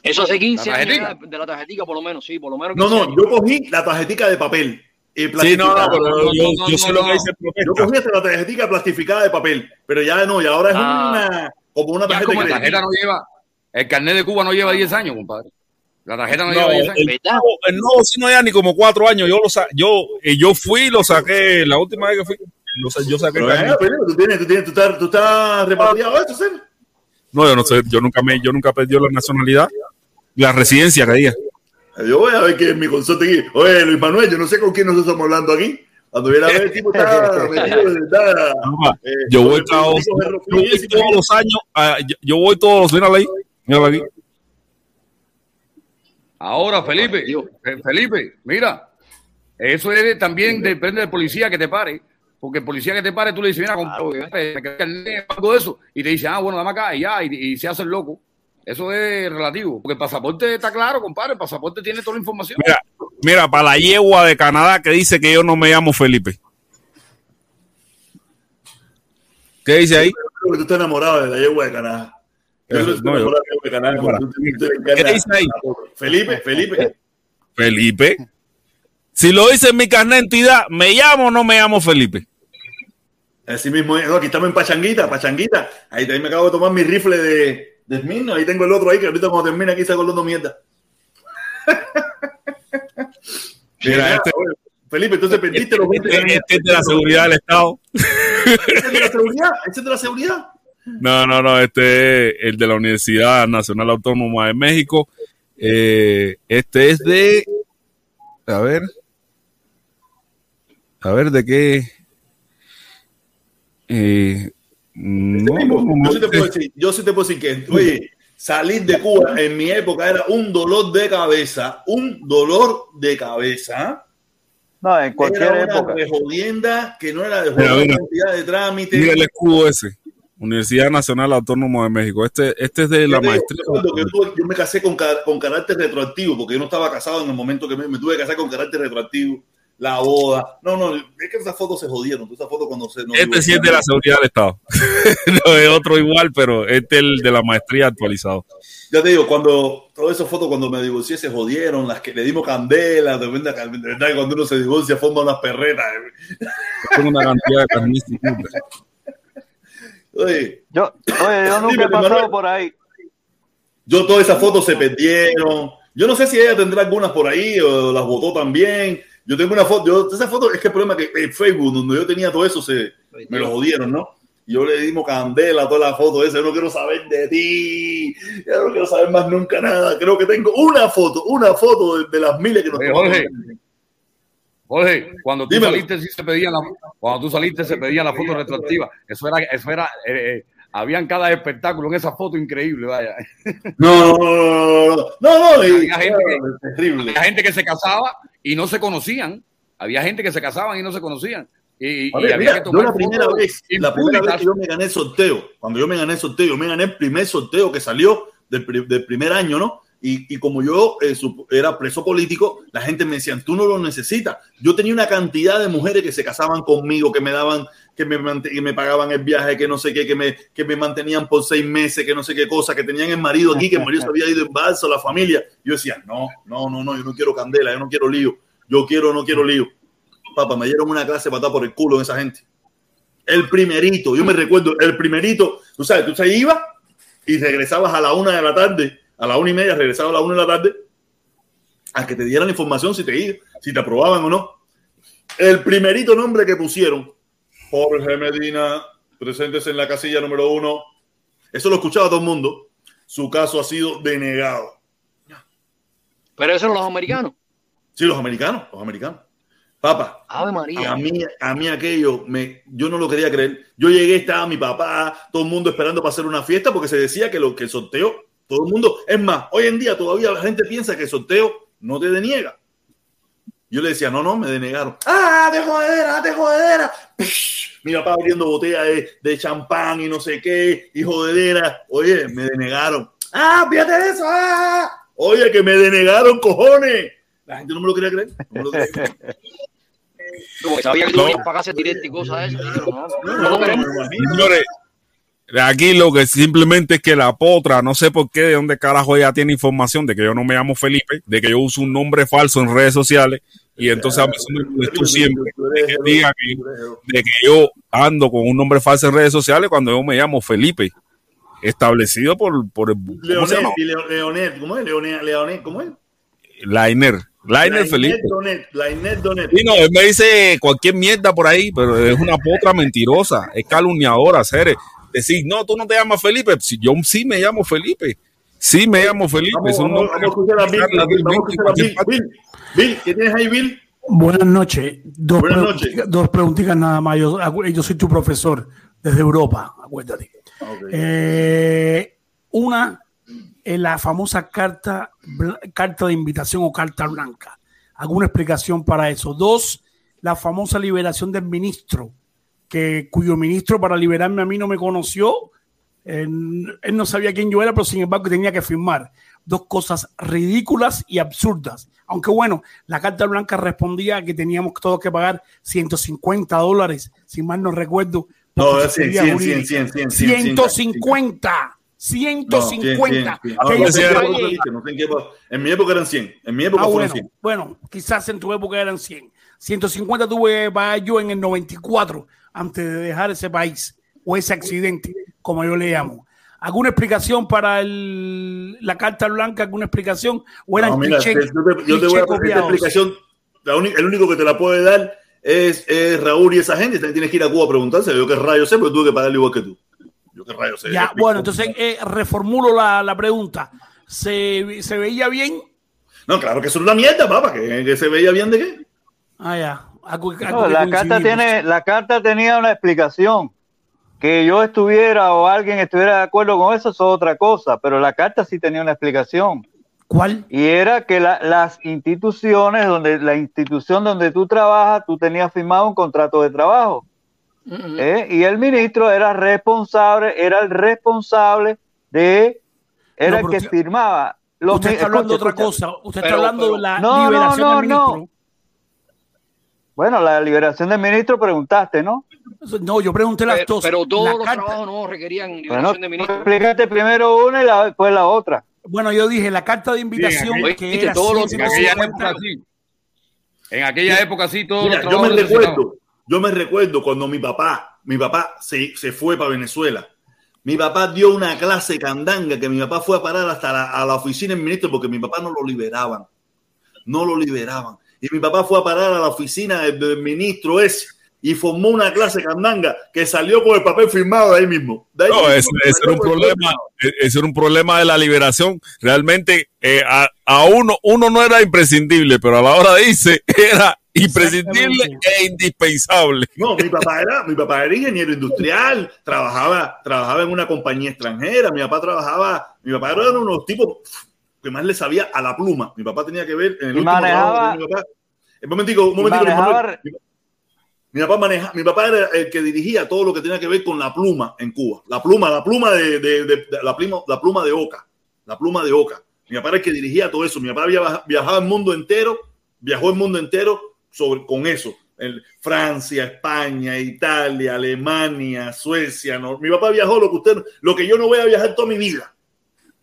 Eso hace 15 ¿La años tarjetica? ya de la tarjetita, por lo menos, sí, por lo menos No, 15 no, años. yo cogí la tarjetica de papel. eh, Sí, no, no, plastificada. pero no, yo, no, yo sé lo que Yo protesta. cogí hasta la tarjetica plastificada de papel, pero ya no, y ahora es Ah. una como una Ya tarjeta como de la tarjeta no lleva, el carnet de Cuba no lleva 10 años, compadre. La tarjeta no, No, lleva 10 el, años. ¿Verdad? nuevo- el nuevo sí no ya ni como cuatro años. Yo lo sa yo, eh, yo fui y lo saqué la última vez que fui. lo sa- yo saqué el carnet. eh, pero tú tienes, tú tienes, tú estás, tú estás repatriado eso, ¿sí? No, yo no sé, yo nunca me, yo nunca perdí la nacionalidad, la residencia que diga. Yo voy a ver que es mi consorte aquí. Oye, Luis Manuel, yo no sé con quién nos estamos hablando aquí. Cuando viene a ver, el tipo está metido de verdad. eh, Yo voy, yo ese todos los años, ah, yo, yo voy todos los, mírala ahí, mírala aquí. Ahora, Felipe, Felipe, mira, eso es, también depende del policía que te pare, porque el policía que te pare, tú le dices, mira, algo de eso, y te dice, ah, bueno, dame acá, y ya, y, y se hace el loco. Eso es relativo, porque el pasaporte está claro, compadre, el pasaporte tiene toda la información. Mira, mira, para la yegua de Canadá que dice que yo no me llamo Felipe. ¿Qué dice ahí? Creo que tú estás enamorado de la yegua de Canadá. Yo No, enamorado de la yegua de encantas- ¿Qué dice ahí? Felipe, Felipe. Felipe. Si lo dice en mi carnet de entidad, ¿me llamo o no me llamo Felipe? Así mismo, es. no, aquí estamos en Pachanguita, Pachanguita. Ahí también me acabo de tomar mi rifle de, de Ahí tengo el otro ahí, que ahorita cuando termine aquí saco el otro mierda. Mira, este, Felipe, entonces perdiste los 20 este- este es de la seguridad del Estado. ¿Ese es de la seguridad? ¿Ese es de la seguridad? No, no, no, este es el de la Universidad Nacional Autónoma de México. Eh, este es de. A ver. A ver, ¿de qué? Eh, no, no, no, yo, sí te puedo decir, yo sí te puedo decir que, oye, salir de Cuba en mi época era un dolor de cabeza, un dolor de cabeza. No, en cualquier era una época. jodienda que no era de Mira, joder mira. de trámites. Mira el escudo ese. Universidad Nacional Autónoma de México. Este, este es de la maestría. yo yo, me casé con, con carácter retroactivo, porque yo no estaba casado en el momento que me, me tuve que casar con carácter retroactivo. La boda. No, no, es que esas fotos se jodieron. Esas fotos cuando se. nos Este sí es de la seguridad del Estado. no es otro igual, pero este es el de la maestría actualizado. Ya te digo, cuando todas esas fotos cuando me divorcié se jodieron, las que le dimos candela, de verdad, de verdad que cuando uno se divorcia forma unas perretas. Tengo una cantidad de carnísticos. Oye, Yo, oye, yo nunca he pasado por ahí. yo todas esas fotos se perdieron. Yo no sé si ella tendrá algunas por ahí o las votó también. Yo tengo una foto, yo, esa foto es que el problema es que en Facebook, donde yo tenía todo eso, se, me lo jodieron, ¿no? Yo le dimos candela a toda la foto esa, yo no quiero saber de ti, yo no quiero saber más nunca nada. Creo que tengo una foto, una foto de, de las miles que nos Oye, tomamos. Jorge. Jorge, cuando tú Dímelo. saliste, sí se pedían la, cuando tú saliste, se pedían la foto retroactiva. Eso era, eso era, eh, eh, habían cada espectáculo en esa foto increíble, vaya. No, no, no, no, no, no, gente que se casaba y no se conocían. Había gente que se casaban y no se conocían. Y, y ver, había mira, que yo la primera vez, la primera vez que yo me gané el sorteo, cuando yo me gané el sorteo, yo me gané el primer sorteo que salió del, del primer año, ¿no? Y, y como yo eh, era preso político, la gente me decía, tú no lo necesitas. Yo tenía una cantidad de mujeres que se casaban conmigo, que me daban, que me, pagaban el viaje, que no sé qué, que me, que me mantenían por seis meses, que no sé qué cosa, que tenían el marido aquí, que el marido se había ido en balsa, la familia. Yo decía, no, no, no, no, yo no quiero candela, yo no quiero lío, yo quiero, no quiero lío. Papá, me dieron una clase para por el culo en esa gente. El primerito, yo me recuerdo, el primerito, tú sabes, tú se ibas y regresabas a la una de la tarde, a la una y media, regresabas a la una de la tarde, a que te dieran información si te iba, si te aprobaban o no. El primerito nombre que pusieron, Jorge Medina, presentes en la casilla número uno. Eso lo escuchaba todo el mundo. Su caso ha sido denegado. Pero eso eran los americanos. Sí, los americanos, los americanos. Papá, Ave María. A mí, a mí aquello, me, yo no lo quería creer. Yo llegué, estaba mi papá, todo el mundo esperando para hacer una fiesta porque se decía que, lo, que el sorteo Todo el mundo, es más, hoy en día todavía la gente piensa que el sorteo no te deniega. Yo le decía, no, no, me denegaron. ¡Ah, de jodedera, de jodedera! Mi papá abriendo botella de, de champán y no sé qué, y jodedera. Oye, me denegaron. ¡Ah, fíjate eso! ¡Ah! Oye, que me denegaron, cojones. La gente no me lo quería creer. No me lo quería creer. Sabía que directo y cosas de. No, no, queremos. Señores, aquí lo que simplemente es que la potra, no sé por qué, de dónde carajo ella tiene información de que yo no me llamo Felipe, de que yo uso un nombre falso en redes sociales. Y entonces a mí me molestó siempre de que diga que, de que yo ando con un nombre falso en redes sociales cuando yo me llamo Felipe, establecido por, por el, ¿cómo se Leonel, Leonel, ¿cómo es? Leonel, Leonel, ¿cómo es? Lainer, Lainer Felipe. Donet, Lainer Donet. Y no, él me dice cualquier mierda por ahí, pero es una potra mentirosa, es calumniadora, Cere. Decir, no, tú no te llamas Felipe. Si yo sí me llamo Felipe. Sí me llamo Felipe. Vamos, es un vamos, nombre vamos a escuchar a Bill, que Bill, vamos a escuchar a Bill. Bill, ¿qué tienes ahí, Bill? Buenas noches. Dos, Buenas noches. dos preguntitas nada más. Yo, yo soy tu profesor desde Europa, acuérdate. Eh, una, eh, la famosa carta, carta de invitación o carta blanca. ¿Alguna explicación para eso? Dos, la famosa liberación del ministro, que, cuyo ministro para liberarme a mí no me conoció. Él, él no sabía quién yo era, pero sin embargo tenía que firmar. Dos cosas ridículas y absurdas. Aunque bueno, la carta blanca respondía que teníamos todos que pagar 150 dólares, si mal no recuerdo. No, por es 100, asesoría 100, jurídica. 100, 100, 100, 150. 150. No, 100, 100, 100. Que Ah, yo no sé en qué pagué. época dice, no sé en qué época. En mi época eran 100. En mi época Ah, fueron bueno, 100. bueno, quizás en tu época eran 100. 150 tuve que pagar yo en el 94 antes de dejar ese país o ese accidente, como yo le llamo. ¿Alguna explicación para el- la carta blanca? ¿Alguna explicación? ¿O eran No, mira, clichés- te- yo te, yo te voy a dar esta explicación. La el único que te la puede dar es, es Raúl y esa gente. Te tienes que ir a Cuba a preguntarse. Yo qué rayo sé, pero tuve que pagarle igual que tú. Yo qué rayo sé. Ya, bueno, entonces eh, reformulo la, la pregunta. ¿Se, ¿Se veía bien? No, claro que eso es una mierda, papá. Que, que se veía bien de qué. Ah, ya. No, la carta tiene, la carta tenía una explicación. Que yo estuviera o alguien estuviera de acuerdo con eso es otra cosa, pero la carta sí tenía una explicación. ¿Cuál? Y era que la- las instituciones, donde la institución donde tú trabajas, tú tenías firmado un contrato de trabajo. ¿eh? Y el ministro era responsable, era el responsable de, era No, el que usted- firmaba. Los Usted está hablando de otra cosa. Usted Pero- está hablando pero- de la No, no, liberación no, del no. ministro. Bueno, la liberación del ministro preguntaste, ¿no? No, yo pregunté las Pero, dos. pero todos La los carta- trabajos no requerían Bueno, liberación de ministro. explícate primero una y la- después la otra. Bueno, yo dije la carta de invitación aquella- que era todos los- En aquella 150. época sí. En aquella época sí, todos Mira, los yo me recuerdo, yo me recuerdo cuando mi papá, mi papá se, se fue para Venezuela. Mi papá dio una clase candanga que mi papá fue a parar hasta la, a la oficina del ministro porque mi papá no lo liberaban. No lo liberaban. Y mi papá fue a parar a la oficina del, del ministro ese y formó una clase candanga que salió con el papel firmado de ahí mismo. De ahí No, mismo, ese, ese era un problema, e- ese era un problema de la liberación. Realmente eh, a, a uno, uno no era imprescindible, pero a la hora de irse era imprescindible e indispensable. No, mi papá era, mi papá era ingeniero industrial, trabajaba, trabajaba en una compañía extranjera, mi papá trabajaba, mi papá era uno de los tipos que más le sabía a la pluma. Mi papá tenía que ver en el Y último manejaba- trabajo mi papá. Un momentico, un momentico, manejaba-. Mi, papá maneja, mi papá era el que dirigía todo lo que tenía que ver con la pluma en Cuba. La pluma, la pluma de, de- la pluma, la pluma de Oca, la pluma de Oca. Mi papá era el que dirigía todo eso. Mi papá había viajado el mundo entero, viajó el mundo entero con eso. Francia, España, Italia, Alemania, Suecia. no- Mi papá viajó lo que usted, lo que yo no voy a viajar toda mi vida.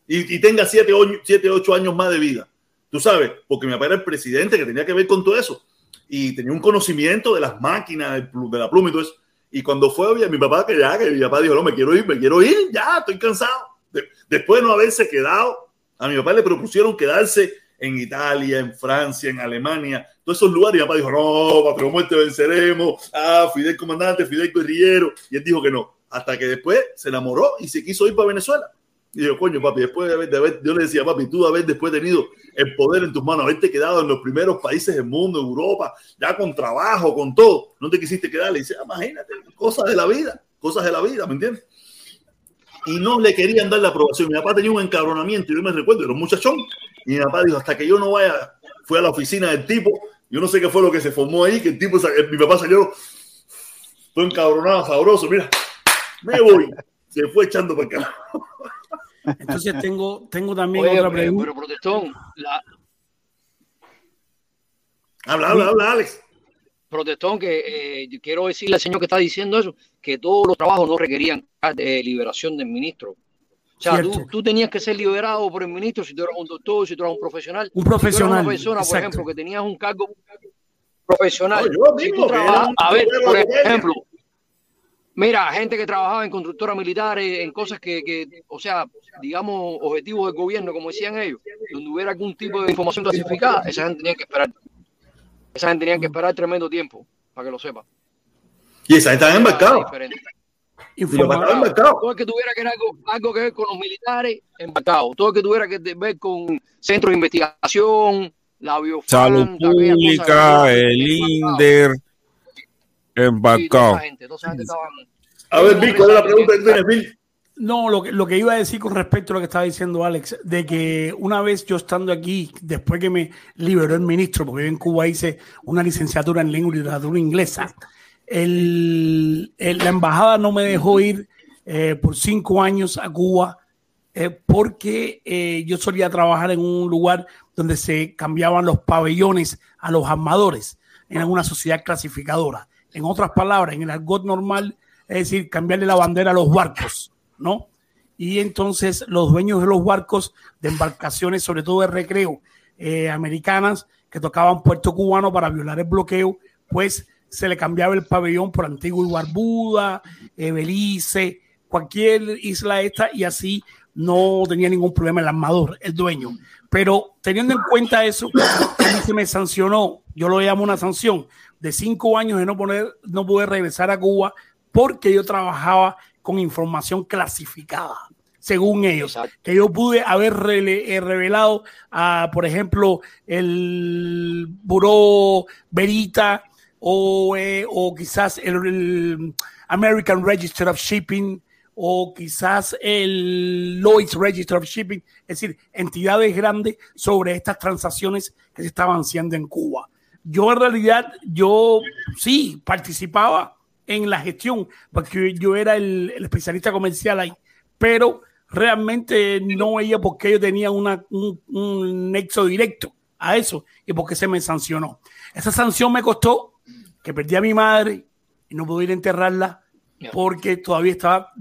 Y, y tenga siete, ocho, siete, ocho años más de vida. Tú sabes, porque mi papá era el presidente que tenía que ver con todo eso. Y tenía un conocimiento de las máquinas, de la pluma y todo eso. Y cuando fue a mi papá, que ya, que mi papá dijo, no, me quiero ir, me quiero ir, ya, estoy cansado. De- después de no haberse quedado, a mi papá le propusieron quedarse en Italia, en Francia, en Alemania, todos esos lugares. Y mi papá dijo, no, patria o muerte venceremos. Ah, Fidel comandante, Fidel guerrillero. Y él dijo que no. Hasta que después se enamoró y se quiso ir para Venezuela. Y digo, coño, papi, después de haber, de haber- yo le decía, papi, tú de haber después tenido el poder en tus manos, haberte quedado en los primeros países del mundo, Europa, ya con trabajo, con todo, no te quisiste quedar. Le dice, "Ah, imagínate, cosas de la vida, cosas de la vida, ¿me entiendes? y no le querían dar la aprobación. Mi papá tenía un encabronamiento, yo me recuerdo, era un muchachón, y mi papá dijo, hasta que yo no vaya, fue a la oficina del tipo, yo no sé qué fue lo que se formó ahí, que el tipo, mi papá salió todo encabronado, sabroso, mira, me voy, se fue echando para acá. Entonces tengo, tengo también otra pregunta. Pero protestón, la... Habla, habla, habla, Alex. Protestón, que eh, quiero decirle al señor que está diciendo eso, que todos los trabajos no requerían de liberación del ministro. O sea, tú, tenías que ser liberado por el ministro si tú eras un doctor, si tú eras un profesional. Un profesional. una persona, por ejemplo, que tenías un cargo profesional. a ver, por ejemplo, mira, gente que trabajaba en constructoras militares, en cosas que, que, o sea, digamos, objetivos del gobierno, como decían ellos, donde hubiera algún tipo de información clasificada, esa gente tenía que esperar. Esa gente tenía que esperar tremendo tiempo, para que lo sepa. Y esa gente estaba embarcado. Todo el que tuviera que algo, algo, que ver con los militares, embarcado. Todo el que tuviera que ver con centros de investigación, la biofanta, Salud Pública, el INDER, embarcado. a ver, Vic, ¿cuál es la pregunta que tienes, Vic? No, lo que, lo que iba a decir con respecto a lo que estaba diciendo Alex, de que una vez yo estando aquí, después que me liberó el ministro, porque yo en Cuba hice una licenciatura en lengua y literatura inglesa, el, la embajada no me dejó ir eh, por cinco años a Cuba eh, porque eh, yo solía trabajar en un lugar donde se cambiaban los pabellones a los armadores en alguna sociedad clasificadora. En otras palabras, en el argot normal, es decir, cambiarle la bandera a los barcos ¿no? Y entonces los dueños de los barcos de embarcaciones, sobre todo de recreo, eh, americanas, que tocaban puerto cubano para violar el bloqueo, pues se le cambiaba el pabellón por Antigua y Barbuda, eh, Belice, cualquier isla esta, y así no tenía ningún problema el armador, el dueño. Pero teniendo en cuenta eso, a se me sancionó, yo lo llamo una sanción, de cinco años de no, poner, no poder regresar a Cuba porque yo trabajaba con información clasificada, según ellos, que yo pude haber eh, revelado a, por ejemplo, el Buró Verita o, eh, o quizás el, American Register of Shipping o quizás el Lloyd's Register of Shipping, es decir, entidades grandes sobre estas transacciones que se estaban haciendo en Cuba. Yo en realidad, yo sí participaba en la gestión, porque yo era el, especialista comercial ahí, pero realmente no veía por qué yo tenía una, un, nexo directo a eso y por qué se me sancionó. Esa sanción me costó que perdí a mi madre y no pude ir a enterrarla porque todavía estaba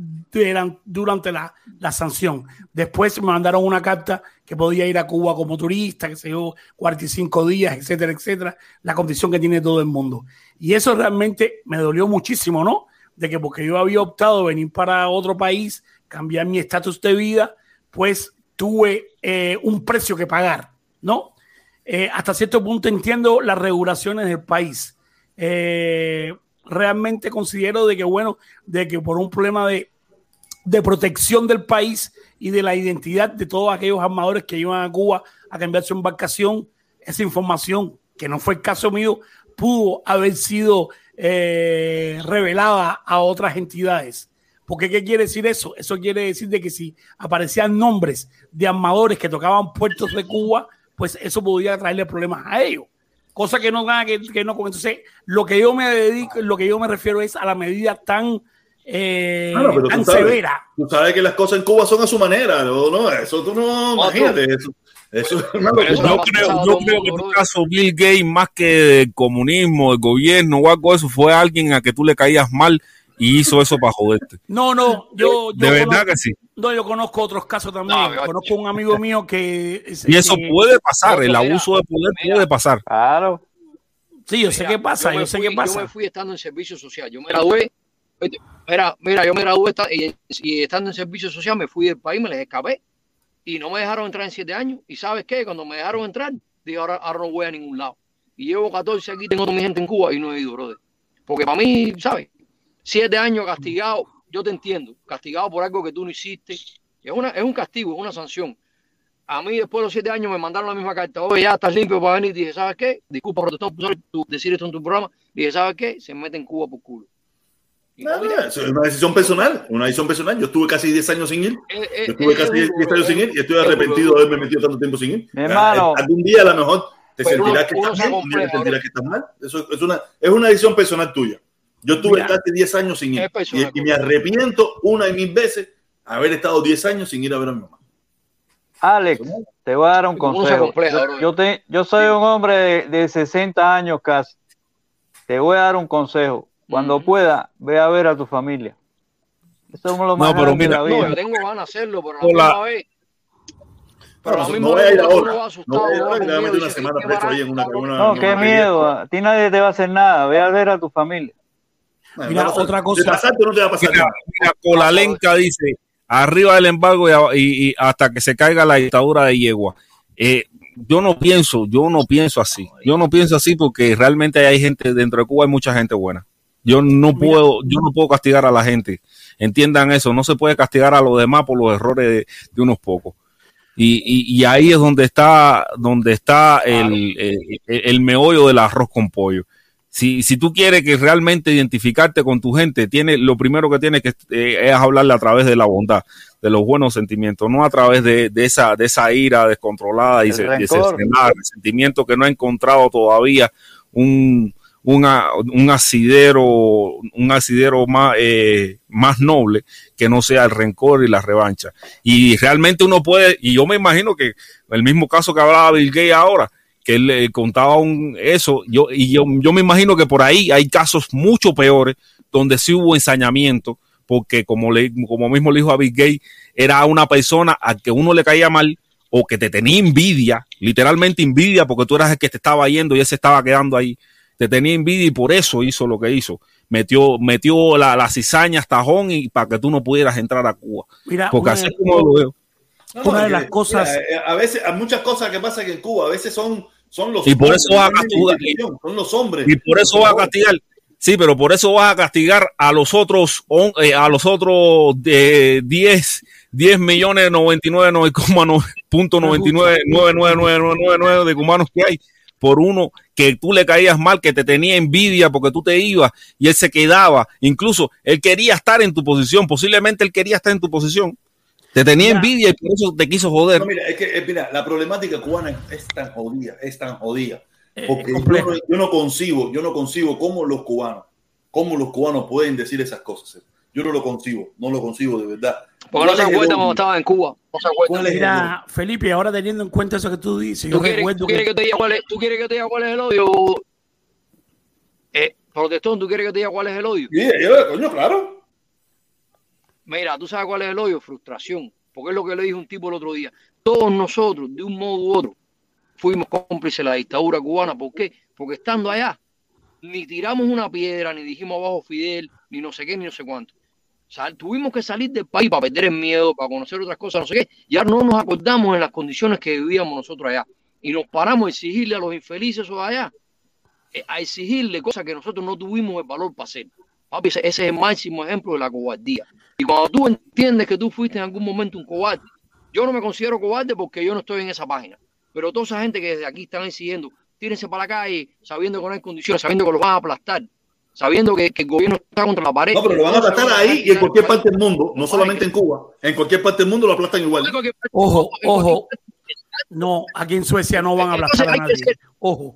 durante la, sanción. Después me mandaron una carta que podía ir a Cuba como turista, que se dio 45 días, etcétera, etcétera, la condición que tiene todo el mundo. Y eso realmente me dolió muchísimo, ¿no? De que porque yo había optado venir para otro país, cambiar mi estatus de vida, pues tuve eh, un precio que pagar, ¿no? Eh, hasta cierto punto entiendo las regulaciones del país. Eh, realmente considero de que, bueno, de que por un problema de, de protección del país y de la identidad de todos aquellos armadores que iban a Cuba a cambiar su embarcación, esa información, que no fue el caso mío, pudo haber sido eh, revelada a otras entidades. porque qué quiere decir eso? Eso quiere decir de que si aparecían nombres de armadores que tocaban puertos de Cuba, pues eso podría traerle problemas a ellos. Cosa que no gana que, que, no con entonces lo que yo me dedico, lo que yo me refiero es a la medida tan eh, tan severa. Tú sabes que las cosas en Cuba son a su manera, ¿no? no eso tú no, imagínate eso. Eso, no, yo, creo, yo creo que en tu caso Bill Gates, más que el comunismo, el gobierno o algo de eso, fue alguien a que tú le caías mal y hizo eso para joderte. No, no, yo. de verdad que sí. No, yo conozco otros casos también. conozco un amigo mío que. y eso puede pasar, el abuso de poder puede pasar. Claro. Sí, yo sé qué pasa, yo, sé qué pasa. Yo me fui estando en servicio social. Yo me gradué. Mira, mira, yo me gradué y, estando en servicio social me fui del país, me les escapé y no me dejaron entrar en siete años. ¿Y sabes qué? Cuando me dejaron entrar, dije, ahora, ahora no voy a ningún lado. Y llevo 14 aquí, tengo toda mi gente en Cuba y no he ido, brother. Porque para mí, ¿sabes? Siete años castigado, yo te entiendo, castigado por algo que tú no hiciste. Es, una, es un castigo, es una sanción. A mí después de los siete años me mandaron la misma carta. Oye, ya estás limpio para venir. Dije, ¿sabes qué? Disculpa, protestón, por decir esto en tu programa. Dije, ¿sabes qué? Se mete en Cuba por culo. es una decisión personal, una decisión personal. Yo estuve casi 10 años sin ir. Eh, eh, yo estuve casi 10 años sin ir y estoy arrepentido de haberme metido tanto tiempo sin ir. hermano. Algún día a lo mejor te sentirás que estás bien, un día te sentirás que estás mal. Eso es una, es una decisión personal tuya. Yo estuve casi 10 años sin ir y, y, me arrepiento una y mil veces haber estado 10 años sin ir a ver a mi mamá. Alex, te voy a dar un consejo. Yo, te, yo soy un hombre de, de 60 años casi. Te voy a dar un consejo cuando pueda, ve a ver a tu familia. Eso es lo más no, pero mira, No, yo tengo ganas de hacerlo, pero la misma vez. Pero no voy a ir ahora. No voy a ir ahora, que voy a meter una semana preso ahí en una, No, qué miedo. A ti nadie te va a hacer nada. Ve a ver a tu familia. Mira, otra cosa. No te va a pasar mira, Mira, Colalenca dice, arriba del embargo y, y, hasta que se caiga la dictadura de Yegua. Eh, yo no pienso, yo no pienso así. Yo no pienso así porque realmente hay gente, dentro de Cuba hay mucha gente buena. Yo no puedo, yo no puedo castigar a la gente. Entiendan eso, no se puede castigar a los demás por los errores de, unos pocos. Y, ahí es donde está, donde está el, el, meollo del arroz con pollo. Si, si tú quieres que realmente identificarte con tu gente, tiene, lo primero que tienes que eh, es hablarle a través de la bondad, de los buenos sentimientos, no a través de, esa, de esa ira descontrolada y ese, ese, sentimiento que no ha encontrado todavía un, un asidero, un asidero más, eh, más noble que no sea el rencor y la revancha. Y realmente uno puede, y yo me imagino que el mismo caso que hablaba Bill Gates ahora, que él le contaba un, eso, yo, y yo, yo me imagino que por ahí hay casos mucho peores donde sí hubo ensañamiento, porque como, le, como mismo le dijo a Bill Gates, era una persona a que uno le caía mal o que te tenía envidia, literalmente envidia, porque tú eras el que te estaba yendo y él se estaba quedando ahí te tenía envidia y por eso hizo lo que hizo. Metió, metió la, la cizaña hasta Jón y para que tú no pudieras entrar a Cuba. Mira, Porque así como lo veo. una de las cosas. Eh, a veces, hay muchas cosas que pasan en Cuba, a veces son, son los. Y por eso vas a castigar. Son los hombres. Y por eso vas a castigar. Sí, pero por eso vas a castigar a los otros, eh, a los otros de 10, 10 millones 99, punto 99, de cubanos que hay por uno que tú le caías mal, que te tenía envidia porque tú te ibas y él se quedaba. Incluso él quería estar en tu posición, posiblemente él quería estar en tu posición. Te tenía envidia y por eso te quiso joder. mira, es que, mira, la problemática cubana es tan jodida, es tan jodida. Eh, porque yo, no, yo, no, concibo, yo no concibo cómo los cubanos, cómo los cubanos pueden decir esas cosas. Yo no lo concibo, no lo concibo de verdad. Porque no se acuerda cuando estaba en Cuba. No se Mira, Felipe, ahora teniendo en cuenta eso que tú dices, ¿Tú, quieres, ¿tú quieres que... te diga cuál es, ¿tú quieres que te diga cuál es el odio? Eh, protestón, ¿tú quieres que te diga cuál es el odio? Sí, yo, coño, claro. Mira, ¿tú sabes cuál es el odio? Frustración. Porque es lo que le dijo un tipo el otro día. Todos nosotros, de un modo u otro, fuimos cómplices de la dictadura cubana. ¿Por qué? Porque estando allá, ni tiramos una piedra, ni dijimos abajo Fidel, ni no sé qué, ni no sé cuánto tuvimos que salir del país para perder el miedo, para conocer otras cosas, no sé qué. Ya no nos acordamos en las condiciones que vivíamos nosotros allá. Y nos paramos a exigirle a los infelices o allá, eh, a exigirle cosas que nosotros no tuvimos el valor para hacer. Papi, ese, es el máximo ejemplo de la cobardía. Y cuando tú entiendes que tú fuiste en algún momento un cobarde, yo no me considero cobarde porque yo no estoy en esa página. Pero toda esa gente que desde aquí están exigiendo, tírense para la calle, sabiendo que no hay condiciones, sabiendo que los van a aplastar, sabiendo que, el gobierno está contra la pared. No, pero lo van a aplastar ahí y en cualquier parte del mundo, no solamente en Cuba, en cualquier parte del mundo lo aplastan igual. Ojo, ojo. No, aquí en Suecia no van a aplastar a nadie. Ojo.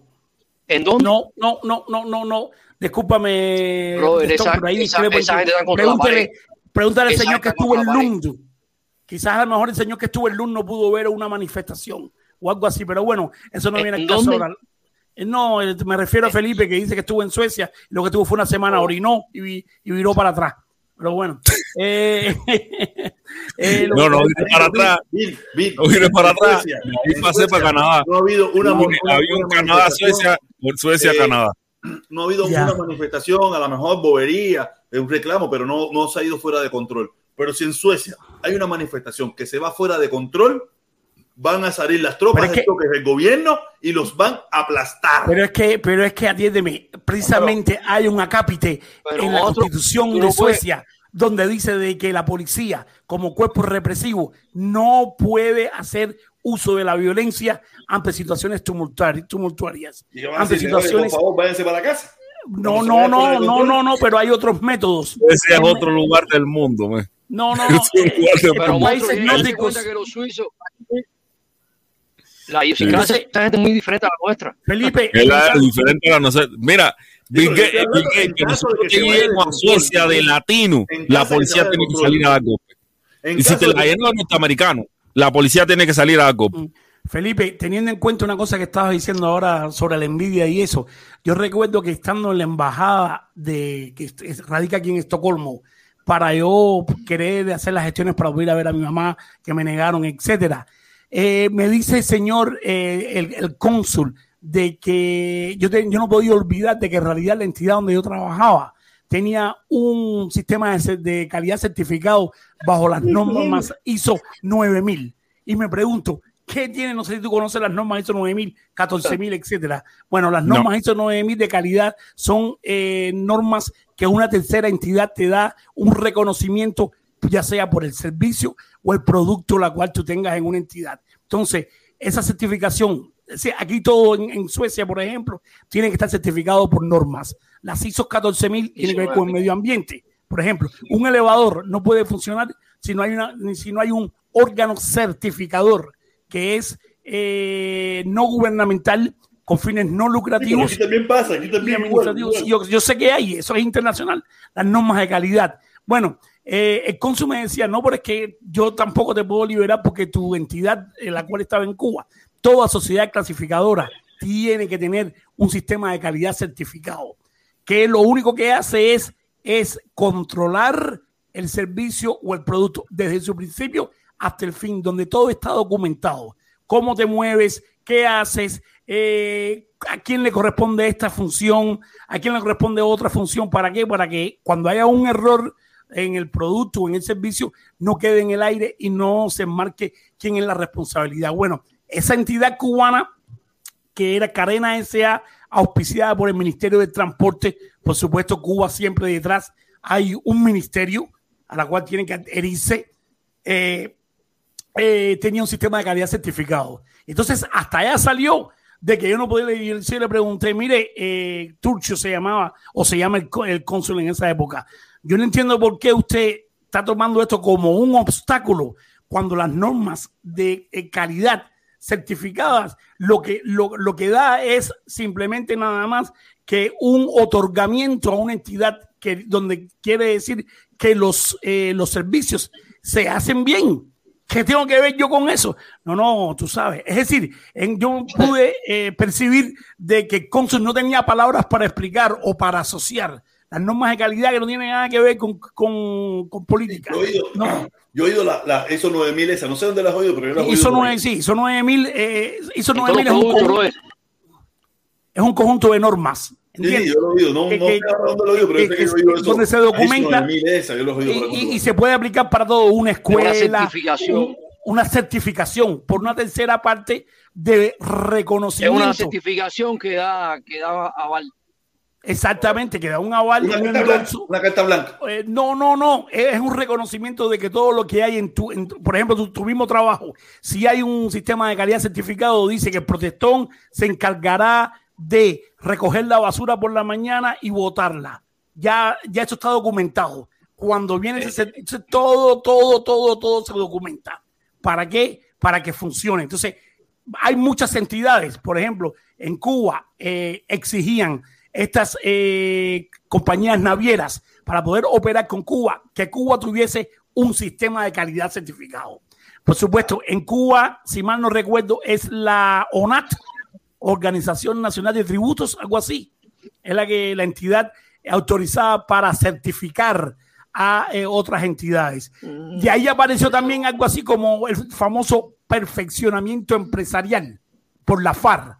¿En dónde? No, no, no, no, no, no. Discúlpame. Pregúntale, al señor que estuvo en Lund. Quizás a lo mejor el señor que estuvo en Lund no pudo ver una manifestación o algo así, pero bueno, eso no viene al caso ahora. Eh, no, eh, me refiero a Felipe que dice que estuvo en Suecia y lo que tuvo fue una semana, oh. orinó y, y viró para atrás. Pero bueno. Eh, no, no vine para atrás. no vine para atrás. Y pasé para Canadá. No ha habido una, había un Canadá, Suecia, Suecia, Canadá. No ha habido una manifestación, a lo mejor bobería, un reclamo, pero no, no se ha ido fuera de control. Pero si en Suecia hay una manifestación que se va fuera de control, van a salir las tropas de del gobierno y los van a aplastar. Pero es que, pero es que atiéndeme, precisamente hay un acápite en la constitución de Suecia donde dice de que la policía como cuerpo represivo no puede hacer uso de la violencia ante situaciones tumultuarias. ante situaciones, por favor, váyanse para la casa. No, no, no, no, no, no, pero hay otros métodos. Ese es otro lugar del mundo, man. No, no, no. pero países nórdicos. que los suizos la idiosincrasia es muy diferente a la nuestra. Felipe. Es diferente a la nuestra. Mira, Gates, que nosotros lleguemos a Suecia de latino, la policía tiene que salir a dar golpe. Y si te la llenan los norteamericanos, la policía tiene que salir a dar golpe. Felipe, teniendo en cuenta una cosa que estabas diciendo ahora sobre la envidia y eso, yo recuerdo que estando en la embajada de que radica aquí en Estocolmo, para yo querer hacer las gestiones para ir a ver a mi mamá, que me negaron, etcétera. Eh, me dice el señor, eh, el, el, cónsul, de que yo, yo no podía olvidar de que en realidad la entidad donde yo trabajaba tenía un sistema de, de calidad certificado bajo las normas ISO 9000. Y me pregunto, ¿Qué tiene? No sé si tú conoces las normas ISO 9000, 14000, etcétera. Bueno, las normas ISO 9000 de calidad son eh, normas que una tercera entidad te da un reconocimiento, ya sea por el servicio o el producto la cual tú tengas en una entidad. Entonces, esa certificación, aquí todo en, Suecia, por ejemplo, tiene que estar certificado por normas. Las ISO 14000 tienen que ver con el medio ambiente. Por ejemplo, un elevador no puede funcionar si no hay, una, si no hay un órgano certificador que es eh, no gubernamental con fines no lucrativos. aquí también pasa, aquí también. Yo, sé que hay, eso es internacional, las normas de calidad. Bueno, eh, el cónsul me decía, no, pero es que yo tampoco te puedo liberar porque tu entidad en la cual estaba en Cuba, toda sociedad clasificadora tiene que tener un sistema de calidad certificado, que lo único que hace es, es controlar el servicio o el producto desde su principio hasta el fin, donde todo está documentado. Cómo te mueves, qué haces, eh, a quién le corresponde esta función, a quién le corresponde otra función, ¿para qué? Para que cuando haya un error en el producto o en el servicio no quede en el aire y no se marque quién es la responsabilidad. Bueno, esa entidad cubana que era Carena S.A., auspiciada por el Ministerio de Transporte, por supuesto Cuba siempre detrás, hay un ministerio a la cual tienen que adherirse. Eh, eh, tenía un sistema de calidad certificado. Entonces, hasta allá salió de que yo no podía ir. le pregunté, mire, eh, Turcio se llamaba, o se llama el, cónsul en esa época. Yo no entiendo por qué usted está tomando esto como un obstáculo cuando las normas de eh, calidad certificadas lo que, lo, lo, que da es simplemente nada más que un otorgamiento a una entidad que, donde quiere decir que los, eh, los servicios se hacen bien. ¿Qué tengo que ver yo con eso? No, no, tú sabes. Es decir, yo pude eh, percibir de que Consul no tenía palabras para explicar o para asociar las normas de calidad que no tienen nada que ver con, con, con política. Yo he oído, no. yo he oído la, la, ISO 9000 esa, no sé dónde las he oído, pero yo las he oído. ISO 9, sí, ISO 9000, eh, ISO 9000 es un, conjunto, es un conjunto de normas Sí, yo lo he oído, no, que, no sé dónde lo pero que, que, yo oído eso. Donde se documenta yo y, y, y, se puede aplicar para todo, una escuela, una certificación. una certificación por una tercera parte de reconocimiento. Es una certificación que da, que da aval. Exactamente, que da un aval. Una, carta, blanca, una carta blanca. Eh, no, no, no. Es un reconocimiento de que todo lo que hay en tu, en, por ejemplo, tu, tu, mismo trabajo, si hay un sistema de calidad certificado, dice que el protestón se encargará de recoger la basura por la mañana y botarla. Ya, ya esto está documentado. Cuando viene ese, todo, todo, todo, todo se documenta. ¿Para qué? Para que funcione. Entonces, hay muchas entidades, por ejemplo, en Cuba eh, exigían estas eh, compañías navieras para poder operar con Cuba, que Cuba tuviese un sistema de calidad certificado. Por supuesto, en Cuba, si mal no recuerdo, es la ONAT, Organización Nacional de Tributos, algo así. Es la que la entidad autorizada para certificar a eh, otras entidades. Y ahí apareció también algo así como el famoso perfeccionamiento empresarial por la FAR,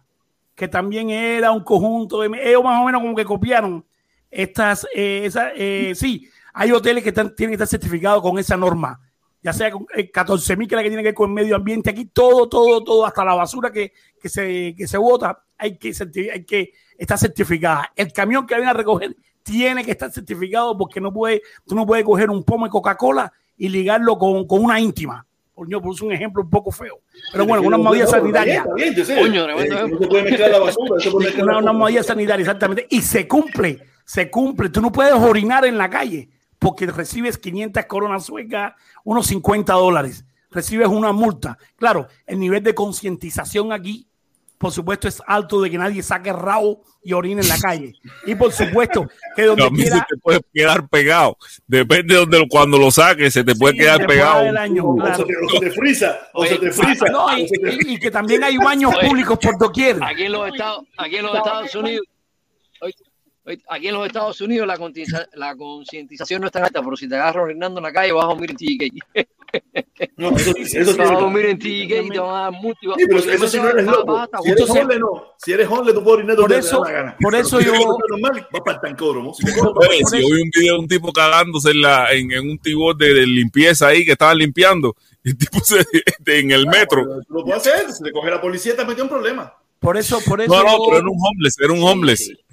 que también era un conjunto de... Ellos más o menos como que copiaron estas... Eh, eh, sí, hay hoteles que están, tienen que estar certificados con esa norma ya sea con 14 mil que la que tiene que ver con el medio ambiente, aquí todo, todo, todo, hasta la basura que, que se, que se bota, hay que, hay que estar certificada. El camión que viene a recoger tiene que estar certificado porque no puede, tú no puedes coger un pomo de Coca-Cola y ligarlo con, con, una íntima. Coño, puse un ejemplo un poco feo. Pero bueno, una medida sanitaria. Coño, no se puede mezclar la basura. Una, una medida sanitaria, exactamente. Y se cumple, se cumple. Tú no puedes orinar en la calle porque recibes 500 coronas suecas, unos 50 dólares. Recibes una multa. Claro, el nivel de concientización aquí por supuesto, es alto de que nadie saque rabo y orine en la calle. Y por supuesto, que donde no, quiera... Se te puede quedar pegado. Depende de donde, cuando lo saques, se te puede quedar pegado. o, se te, frisa, o se te frisa. y, que también hay baños públicos por doquier. Aquí en los Estados, aquí en los Estados Unidos... Aquí en los Estados Unidos la concientización no es tan alta, pero si te agarras orinando en la calle vas a dormir en TK. No, eso, eso vas a dormir en TK y te van a dar mucho. Sí, pero eso si no eres loco. Si eres hombre, no. Si eres hombre, tú puedes orinar por eso, te gana. Por eso yo... Normal, vas para el tancódromo. Si, si hoy un video de un tipo cagándose en, la, en, en un tibor de, de, limpieza ahí que estaban limpiando, el tipo se, de, en el metro. Lo puedes hacer, si le coge la policía te metió un problema. Por eso, por eso. No, no, pero era un homeless, era un homeless. Sí, sí.